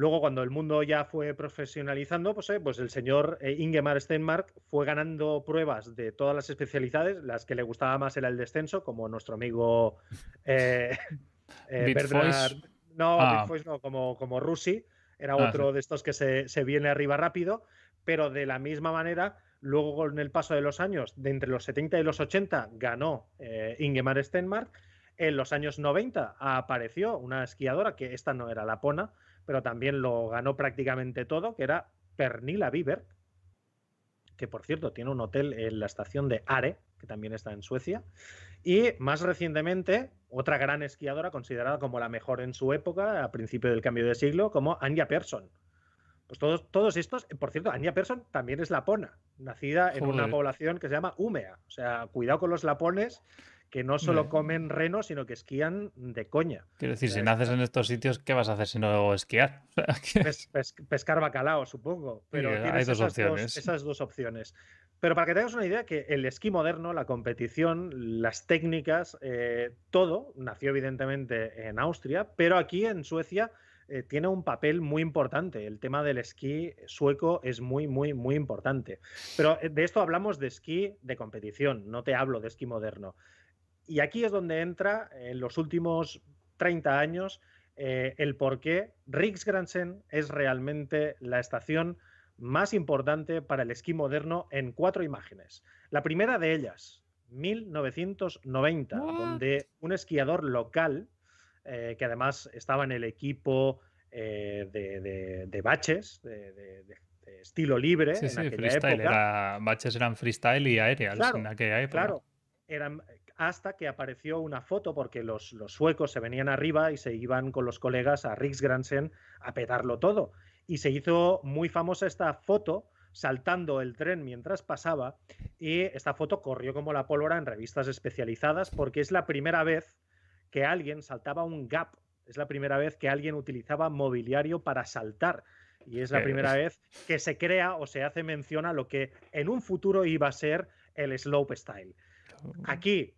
Luego, cuando el mundo ya fue profesionalizando, pues, eh, pues el señor eh, Ingemar Steinmark fue ganando pruebas de todas las especialidades. Las que le gustaba más era el descenso, como nuestro amigo eh, [laughs] eh No, ah. no, como, como Rusi. Era ah, otro de estos que se, se, viene arriba rápido. Pero de la misma manera, luego con el paso de los años, de entre los 70 y los 80, ganó Ingemar Steinmark. En los años 90 apareció una esquiadora, que esta no era lapona, pero también lo ganó prácticamente todo, que era Pernilla Bieber, que por cierto tiene un hotel en la estación de Are, que también está en Suecia. Y más recientemente, otra gran esquiadora considerada como la mejor en su época, a principio del cambio de siglo, como Anja Persson. Pues todos, todos estos, por cierto, Anja Persson también es lapona, nacida en una población que se llama Umea. O sea, cuidado con los lapones, que no solo comen reno, sino que esquían de coña. Quiero decir, si naces en estos sitios, ¿qué vas a hacer si no esquiar? [laughs] pescar bacalao, supongo. Pero hay dos opciones. esas dos opciones. Pero para que tengas una idea, que el esquí moderno, la competición, las técnicas, eh, todo nació evidentemente en Austria, pero aquí en Suecia eh, tiene un papel muy importante. El tema del esquí sueco es muy, muy, muy importante. Pero eh, de esto hablamos de esquí de competición, no te hablo de esquí moderno. Y aquí es donde entra en los últimos 30 años eh, el por qué Riksgränsen es realmente la estación más importante para el esquí moderno en cuatro imágenes. La primera de ellas, 1990, donde un esquiador local, eh, que además estaba en el equipo eh, de, baches, de, estilo libre en aquella época. baches eran freestyle y aéreas en aquella época. Claro, eran, hasta que apareció una foto porque los, suecos se venían arriba y se iban con los colegas a Riksgränsen a petarlo todo. Y se hizo muy famosa esta foto saltando el tren mientras pasaba y esta foto corrió como la pólvora en revistas especializadas porque es la primera vez que alguien saltaba un gap, es la primera vez que alguien utilizaba mobiliario para saltar y es la primera vez que se crea o se hace mención a lo que en un futuro iba a ser el slope style. Aquí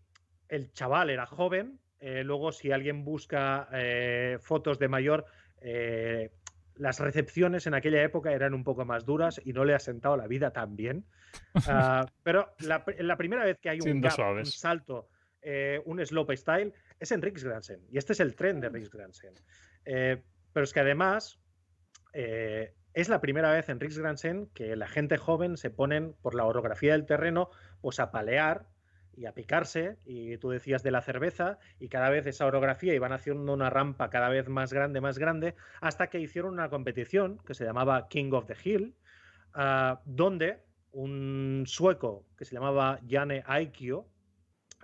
el chaval era joven. Eh, luego, si alguien busca eh, fotos de mayor, eh, las recepciones en aquella época eran un poco más duras y no le ha sentado la vida tan bien. [laughs] Ah, pero la, primera vez que hay un, un salto, un slope style, es en Riksgränsen. Y este es el tren de Riksgränsen. pero es que además es la primera vez en Riksgränsen que la gente joven se ponen por la orografía del terreno pues a palear y a picarse, y tú decías de la cerveza, y cada vez esa orografía iban haciendo una rampa cada vez más grande, más grande, hasta que hicieron una competición que se llamaba King of the Hill, ah, donde un sueco que se llamaba Jane Aikio,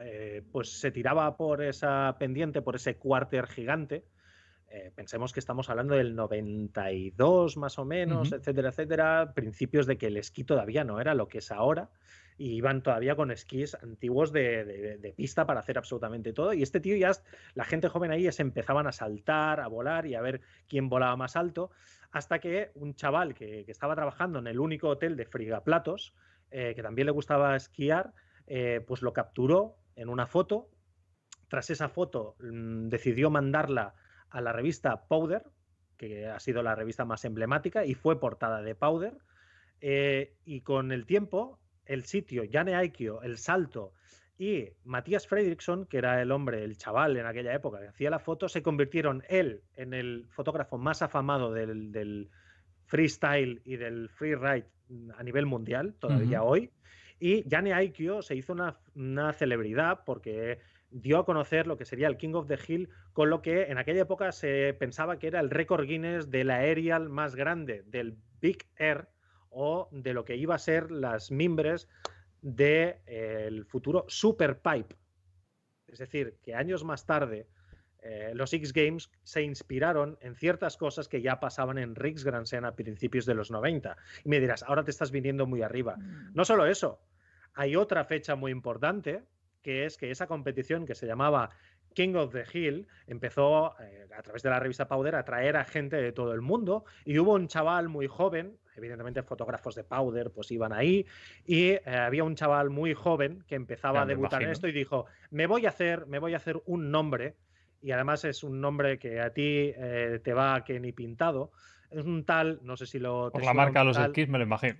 eh, pues se tiraba por esa pendiente, por ese cuarter gigante. Eh, pensemos que estamos hablando del 92 más o menos, etcétera, etcétera, principios de que el esquí todavía no era lo que es ahora y iban todavía con esquís antiguos de, pista para hacer absolutamente todo. Y este tío ya, la gente joven ahí ya se empezaban a saltar, a volar y a ver quién volaba más alto, hasta que un chaval que, estaba trabajando en el único hotel de Frigaplatos, eh, que también le gustaba esquiar, eh, pues lo capturó en una foto. Tras esa foto mm, decidió mandarla a la revista Powder, que ha sido la revista más emblemática y fue portada de Powder. Eh, y con el tiempo el sitio, Jane Aikio, el salto y Matías Fredriksson, que era el hombre, el chaval en aquella época que hacía la foto, se convirtieron él en el fotógrafo más afamado del, freestyle y del freeride a nivel mundial, todavía hoy. Y Jane Aikio se hizo una, una, celebridad porque dio a conocer lo que sería el King of the Hill, con lo que en aquella época se pensaba que era el récord Guinness del aerial más grande, del Big Air, o de lo que iba a ser las mimbres del eh, futuro Super Pipe. Es decir, que años más tarde eh, los X Games se inspiraron en ciertas cosas que ya pasaban en Riggs Grand a principios de los 90. Y me dirás, ahora te estás viniendo muy arriba. Mm. No solo eso, hay otra fecha muy importante, que es que esa competición que se llamaba King of the Hill empezó eh, a través de la revista Powder a traer a gente de todo el mundo y hubo un chaval muy joven, evidentemente fotógrafos de Powder pues iban ahí y eh, había un chaval muy joven que empezaba a debutar en esto y dijo, me voy a hacer, me voy a hacer un nombre y además es un nombre que a ti eh, te va que ni pintado. Es un tal, no sé si lo... Por la marca de los skis me lo imagino.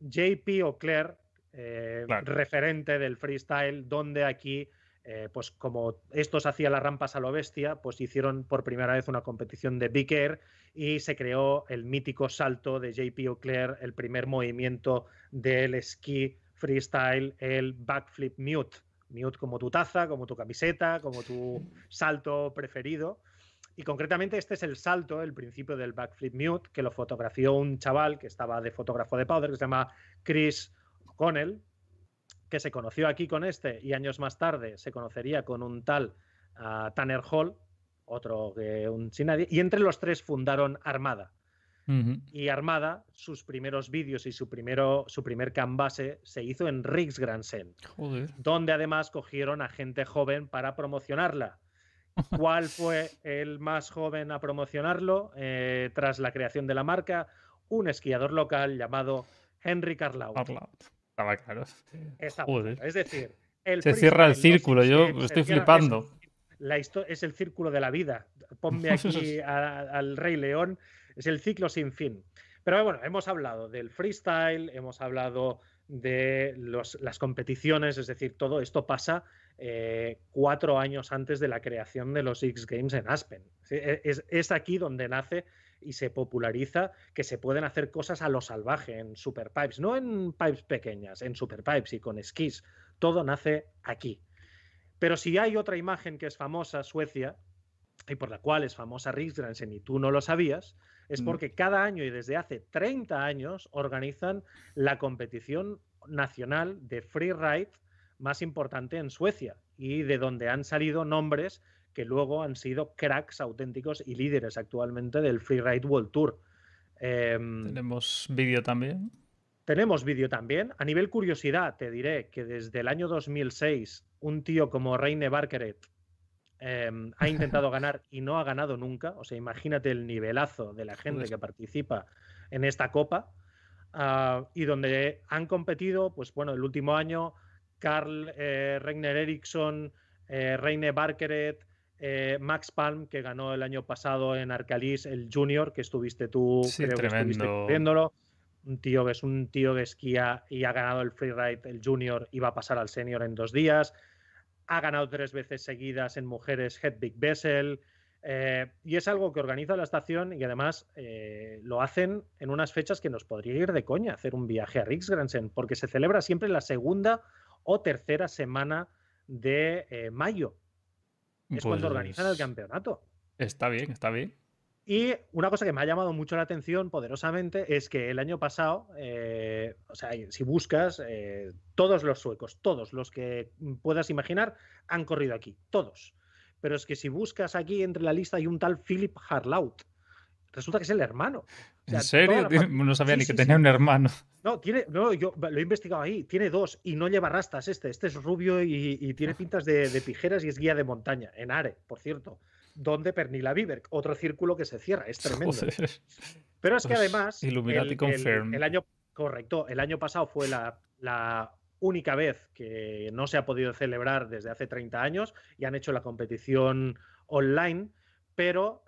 JP O'Clair, referente del freestyle, donde aquí eh, pues como estos hacían las rampas a lo bestia, pues hicieron por primera vez una competición de Big Air y se creó el mítico salto de JP O'Clair, el primer movimiento del esquí freestyle, el backflip mute. Mute como tu taza, como tu camiseta, como tu salto preferido. Y concretamente este es el salto, el principio del backflip mute, que lo fotografió un chaval que estaba de fotógrafo de powder, que se llama Chris O'Connell, que se conoció aquí con este y años más tarde se conocería con un tal ah, Tanner Hall, otro que un sin nadie, y entre los tres fundaron Armada. Y Armada, sus primeros vídeos y su, primero, su primer canvase se hizo en Riggs Grand donde además cogieron a gente joven para promocionarla. [laughs] ¿Cuál fue el más joven a promocionarlo eh, tras la creación de la marca? Un esquiador local llamado Henry Carlau. Es decir, se cierra el círculo, yo estoy flipando. la es el círculo de la vida. Ponme [laughs] aquí al Rey León, es el ciclo sin fin. Pero bueno, hemos hablado del freestyle, hemos hablado de las competiciones, es decir, todo esto pasa eh, cuatro años antes de la creación de los X Games en Aspen. E, es aquí donde nace y se populariza que se pueden hacer cosas a lo salvaje en superpipes, no en pipes pequeñas, en superpipes y con esquís. Todo nace aquí. Pero si hay otra imagen que es famosa, Suecia, y por la cual es famosa Riksgränsen y tú no lo sabías, es mm. porque cada año y desde hace 30 años organizan la competición nacional de freeride más importante en Suecia y de donde han salido nombres que luego han sido cracks auténticos y líderes actualmente del Freeride World Tour. Em, tenemos vídeo también. Tenemos vídeo también. A nivel curiosidad, te diré que desde el año 2006, un tío como Reine Barkeret em, ha [laughs] intentado ganar y no ha ganado nunca. O sea, imagínate el nivelazo de la gente que participa en esta copa. Ah, y donde han competido, pues bueno, el último año, Carl eh, Reiner Eriksson, eh, Reine Barkeret, eh, Max Palm, que ganó el año pasado en Arcalis el Junior, que estuviste tú, creo que estuviste viéndolo. Un tío que es un tío que esquía y ha ganado el freeride, el Junior, y va a pasar al Senior en dos días. Ha ganado tres veces seguidas en mujeres Head Big Vessel. Eh, y es algo que organiza la estación y además eh, lo hacen en unas fechas que nos podría ir de coña hacer un viaje a Riksgransen, porque se celebra siempre la segunda o tercera semana de eh, mayo. Es cuando organizan el Pues, campeonato. Está bien, está bien. Y una cosa que me ha llamado mucho la atención poderosamente es que el año pasado, eh, o sea, si buscas, eh, todos los suecos, todos los que puedas imaginar, han corrido aquí, todos. Pero es que si buscas aquí entre la lista hay un tal Philip Harlaut. Resulta que es el hermano. O sea, ¿En serio? la No sabía Sí, ni que sí. tenía un hermano. No, tiene, no, yo lo he investigado ahí. Tiene dos y no lleva rastas este. Este es rubio y, y tiene pintas de, de pijeras y es guía de montaña. En Are, por cierto. Donde Pernila Viver, otro círculo que se cierra. Es tremendo. [laughs] Joder. Pero es que Pues, además, Illuminati el, el- confirmed. el año correcto, el año pasado fue la, la única vez que no se ha podido celebrar desde hace 30 años y han hecho la competición online, pero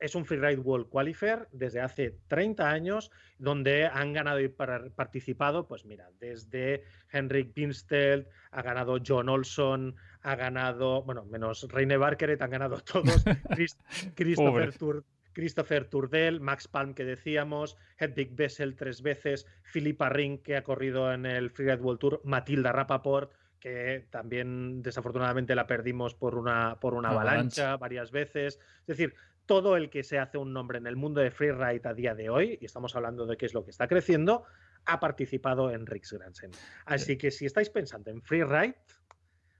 es un Freeride World Qualifier desde hace 30 años donde han ganado y par- participado, pues mira, desde Henrik Pinstelt, ha ganado John Olson, ha ganado, bueno, menos Reine Barkeret, han ganado todos, [laughs] Chris- Christopher. Tur- Christopher Turdell, Max Palm que decíamos, Hedvig Bessel tres veces, Philippa Ring que ha corrido en el Freeride World Tour, Matilda Rapaport que también desafortunadamente la perdimos por una, por una Avalancha. avalancha varias veces. Es decir, todo el que se hace un nombre en el mundo de freeride a día de hoy, y estamos hablando de qué es lo que está creciendo, ha participado en Rix Gransen. Así que si estáis pensando en freeride,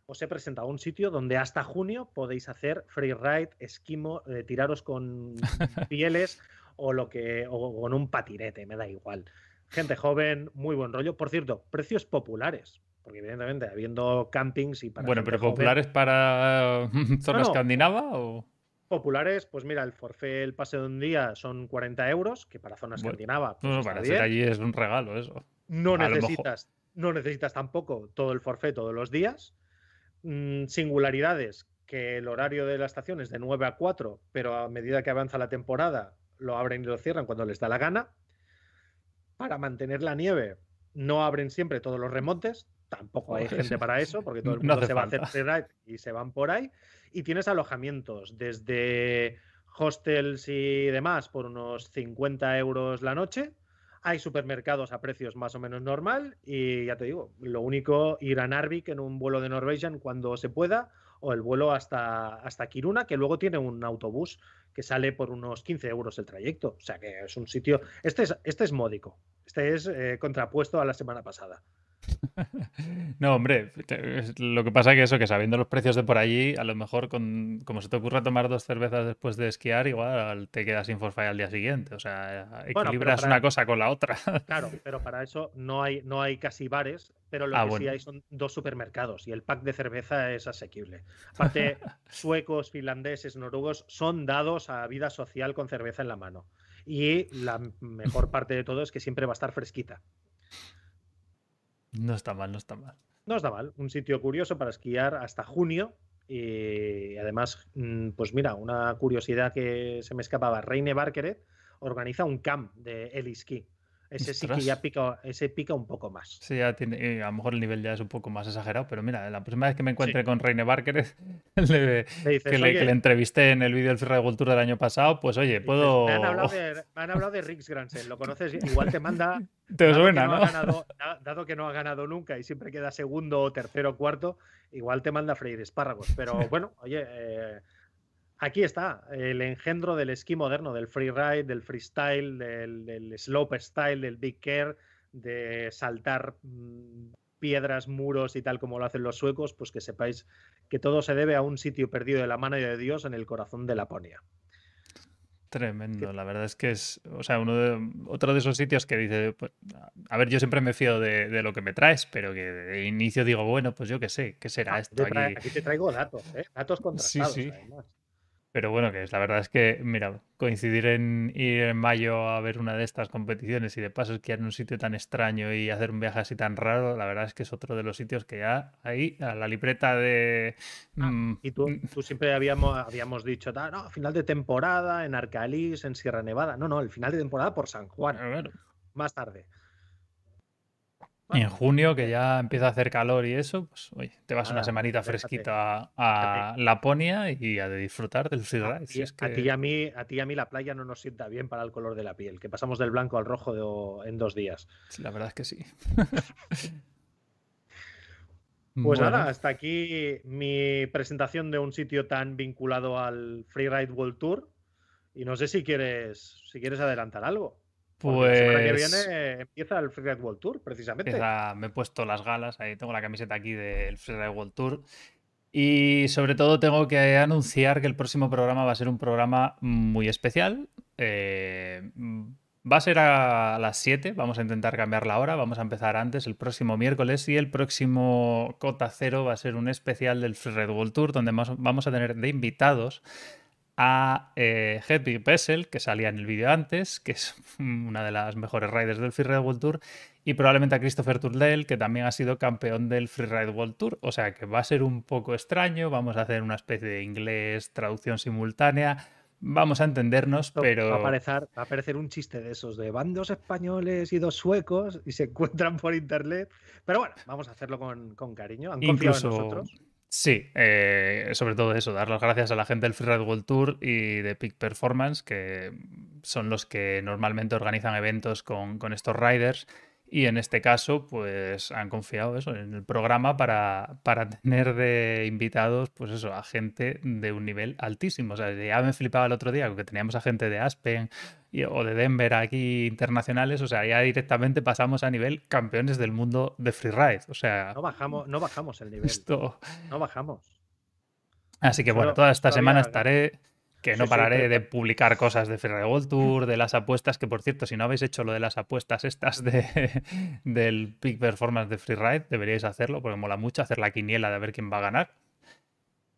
os he presentado un sitio donde hasta junio podéis hacer freeride, esquimo, eh, tiraros con [laughs] pieles o lo que o con un patinete, me da igual. Gente joven, muy buen rollo. Por cierto, precios populares, porque evidentemente habiendo campings y para Bueno, pero joven- populares para zona no. escandinava o. populares, pues mira, el forfait, el pase de un día son 40 euros, que para zona Bueno, escandinava pues No, para ser allí es un regalo eso. No a necesitas, no necesitas tampoco todo el forfait todos los días. Mm, singularidades, que el horario de la estación es de 9 a 4, pero a medida que avanza la temporada lo abren y lo cierran cuando les da la gana. Para mantener la nieve, no abren siempre todos los remontes, tampoco hay gente para eso, porque todo el [laughs] mundo se va a hacer freeride y se van por ahí. Y tienes alojamientos desde hostels y demás por unos 50 euros la noche. Hay supermercados a precios más o menos normal y ya te digo, lo único ir a Narvik en un vuelo de Norwegian cuando se pueda o el vuelo hasta, hasta Kiruna, que luego tiene un autobús que sale por unos 15 euros el trayecto. O sea que es un sitio... Este es, este es módico, este es eh, contrapuesto a la semana pasada. [laughs] No, hombre, es- lo que pasa que eso, que sabiendo los precios de por allí, a lo mejor con, como se te ocurra tomar dos cervezas después de esquiar, igual te quedas sin forfait al día siguiente. O sea, equilibras para- una cosa con la otra. [laughs] Claro, pero para eso no hay, no hay casi bares, pero lo Ah, que sí hay son dos supermercados y el pack de cerveza es asequible. Aparte, [laughs] suecos, finlandeses, noruegos son dados a vida social con cerveza en la mano. Y la mejor parte de todo es que siempre va a estar fresquita. No está mal, no está mal. No está mal, un sitio curioso para esquiar hasta junio. Y además, mm, pues mira, una curiosidad que se me escapaba, Reine Barkeret organiza un camp de heliski. Ese sí que ya pica, ese pica un poco más. Sí, ya tiene, a lo mejor el nivel ya es un poco más exagerado, pero mira, la próxima vez que me encuentre con Reine Barker, [laughs] le- Le dices, que, le, que "Oye, le entrevisté en el vídeo del Freeride World Tour del año pasado, pues oye, Dices, puedo... Me han hablado de, [laughs] me han hablado de Rix Gransen, ¿lo conoces? Igual te manda. [laughs] Te dado que suena, no ha ¿no? ganado- da- dado que no ha ganado nunca y siempre queda segundo, tercero, cuarto, igual te manda a freír espárragos. Pero bueno, oye, eh, aquí está el engendro del esquí moderno, del freeride, del freestyle, del, del slope style, del big care, de saltar mm, piedras, muros y tal como lo hacen los suecos, pues que sepáis que todo se debe a un sitio perdido de la mano de Dios en el corazón de Laponia. Tremendo, la verdad es que es, o sea, uno de, otro de esos sitios que dice, pues, a ver, yo siempre me fío de, de lo que me traes, pero que de inicio digo, bueno, pues yo qué sé, ¿qué será Ah, esto trae- aquí? aquí te traigo datos, ¿eh? datos contrastados. sí. además. Pero bueno, que es, la verdad es que, mira, coincidir en ir en mayo a ver una de estas competiciones y de paso esquiar en un sitio tan extraño y hacer un viaje así tan raro, la verdad es que es otro de los sitios que ya ahí, a la libreta de... Ah, mm, Y tú, mm, tú siempre habíamos, habíamos dicho, "Ah, no, final de temporada en Arcalís, en Sierra Nevada. No, no, el final de temporada por San Juan, bueno, más tarde. Y en junio, que ya empieza a hacer calor y eso, pues oye, te vas una Nada, semanita déjate, fresquita a, a Laponia y a disfrutar del freeride. si es a ti y a mí, a ti y a mí la playa no nos sienta bien para el color de la piel, que pasamos del blanco al rojo de- en dos días. la verdad es que sí. [laughs] Pues nada, hasta aquí mi presentación de un sitio tan vinculado al Freeride World Tour. Y no sé si quieres, si quieres adelantar algo. Pues. La semana que viene empieza el Freeride World Tour, precisamente. empieza- me he puesto las galas, ahí tengo la camiseta aquí del Freeride World Tour. Y sobre todo tengo que anunciar que el próximo programa va a ser un programa muy especial. Eh, va a ser a las 7, vamos a intentar cambiar la hora, vamos a empezar antes el próximo miércoles y el próximo Cota Cero va a ser un especial del Free Red World Tour donde vamos a tener de invitados a eh, Hedwig Bessel, que salía en el vídeo antes, que es [laughs] una de las mejores riders del Free Ride World Tour, y probablemente a Christopher Turdell, que también ha sido campeón del Free Ride World Tour. O sea que va a ser un poco extraño, vamos a hacer una especie de inglés, traducción simultánea, vamos a entendernos, pero... Va a, aparecer, va a aparecer un chiste de esos, de van dos españoles y dos suecos y se [laughs] encuentran por internet. Pero bueno, vamos a hacerlo con, con cariño. Han confiado en Incluso, nosotros. Sí, eh, sobre todo eso, dar las gracias a la gente del Freeride World Tour y de Peak Performance, que son los que normalmente organizan eventos con, con estos riders. Y en este caso, pues han confiado eso en el programa para, para tener de invitados, pues eso, a gente de un nivel altísimo. O sea, ya me flipaba el otro día que teníamos a gente de Aspen y- o de Denver aquí internacionales. O sea, ya directamente pasamos a nivel campeones del mundo de freeride. O sea, No bajamos, no bajamos el nivel. esto. No bajamos. Así que bueno, toda esta semana estaré, que no Sí, pararé de publicar cosas de Freeride World Tour, de las apuestas, que por cierto, si no habéis hecho lo de las apuestas estas de, [laughs] del Peak Performance de Freeride, deberíais hacerlo, porque mola mucho hacer la quiniela de ver quién va a ganar.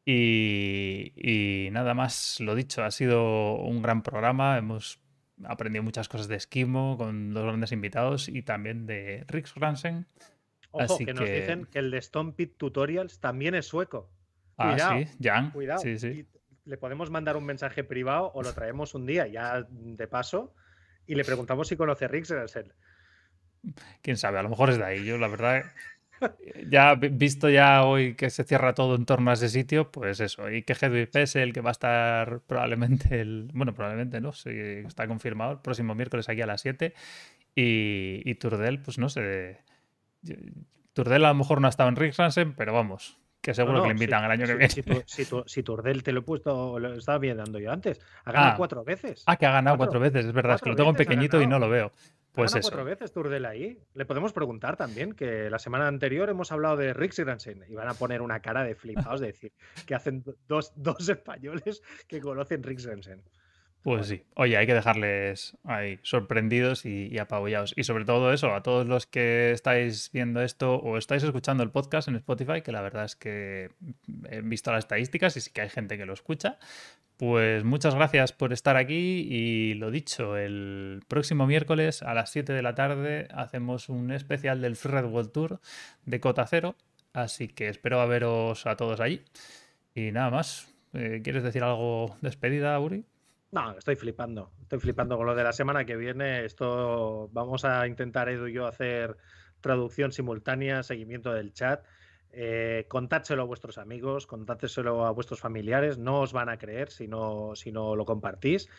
Y, y nada más, lo dicho, ha sido un gran programa, hemos aprendido muchas cosas de esquimo con dos grandes invitados y también de Rix Ransen. Ojo, Así que nos que- dicen que el de Stone Pit Tutorials también es sueco. Ah, Cuidado, sí, Jan. Cuidado. Sí, sí. y le podemos mandar un mensaje privado o lo [laughs] traemos un día ya de paso y le preguntamos si conoce Rick Rensen. Quién sabe, a lo mejor es de ahí. Yo, la verdad, ya vi- visto ya hoy que se cierra todo en torno a ese sitio, pues eso. Y que Hedwig es el que va a estar probablemente el. Bueno, probablemente no, sí, está confirmado el próximo miércoles aquí a las 7. Y, y Turdell, pues no sé. Turdell a lo mejor no ha estado en Rick Ransen, pero vamos, que seguro No, que le si- invitan el año que si- viene. Si, tu- si tu- si Turdell te lo he puesto, lo estaba viendo yo antes. Ha ganado Ah. cuatro veces. Ah, que ha ganado Cuatro- cuatro veces, es verdad, es que lo tengo en pequeñito y no lo veo. Pues eso. cuatro veces Turdell ahí. Le podemos preguntar también que la semana anterior hemos hablado de Rick Rensen y van a poner una cara de flipados de decir que hacen do- dos, dos españoles que conocen Rick Rensen. Pues sí. Oye, hay que dejarles ahí sorprendidos y, y apabullados. Y sobre todo eso, a todos los que estáis viendo esto o estáis escuchando el podcast en Spotify, que la verdad es que he visto las estadísticas y sí que hay gente que lo escucha. Pues muchas gracias por estar aquí y lo dicho, el próximo miércoles a las 7 de la tarde hacemos un especial del Free Red World Tour de Cota Cero, así que espero veros a todos allí. Y nada más, Eh, ¿quieres decir algo despedida, Uri? No, estoy flipando. Estoy flipando con lo de la semana que viene. Esto vamos a intentar, Edu y yo, hacer traducción simultánea, seguimiento del chat. Eh, contádselo a vuestros amigos, contádselo a vuestros familiares. No os van a creer si no, si no lo compartís.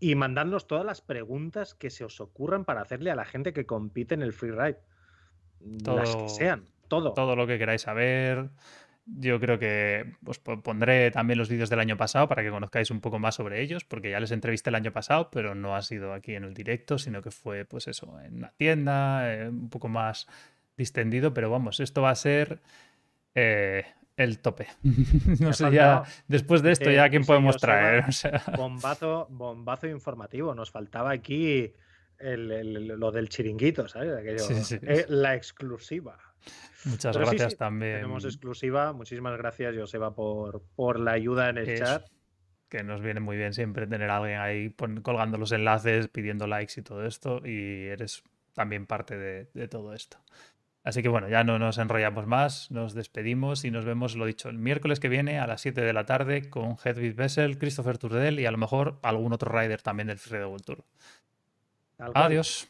Y mandadnos todas las preguntas que se os ocurran para hacerle a la gente que compite en el freeride. Las que Todo- sean, todo. todo lo que queráis saber. Yo creo que os po- pondré también los vídeos del año pasado para que conozcáis un poco más sobre ellos, porque ya les entrevisté el año pasado, pero no ha sido aquí en el directo, sino que fue, pues eso, en una tienda, eh, un poco más distendido, pero vamos, esto va a ser eh, el tope. [laughs] no sé ya, después de esto ya quién podemos traer. [laughs] O sea, Bombazo, bombazo informativo. Nos faltaba aquí el- el- lo del chiringuito, ¿sabes? Aquello, Sí, sí. eh, la exclusiva. Muchas Pero gracias sí, también. Tenemos exclusiva. Muchísimas gracias, Joseba, por, por la ayuda en el chat. que nos viene muy bien siempre tener a alguien ahí pon- colgando los enlaces, pidiendo likes y todo esto, y eres también parte de, de todo esto. Así que bueno, ya no nos enrollamos más, nos despedimos y nos vemos, lo dicho, el miércoles que viene a las 7 de la tarde con Hedwig Bessel, Christopher Turdell y a lo mejor algún otro rider también del Free World Tour. Adiós.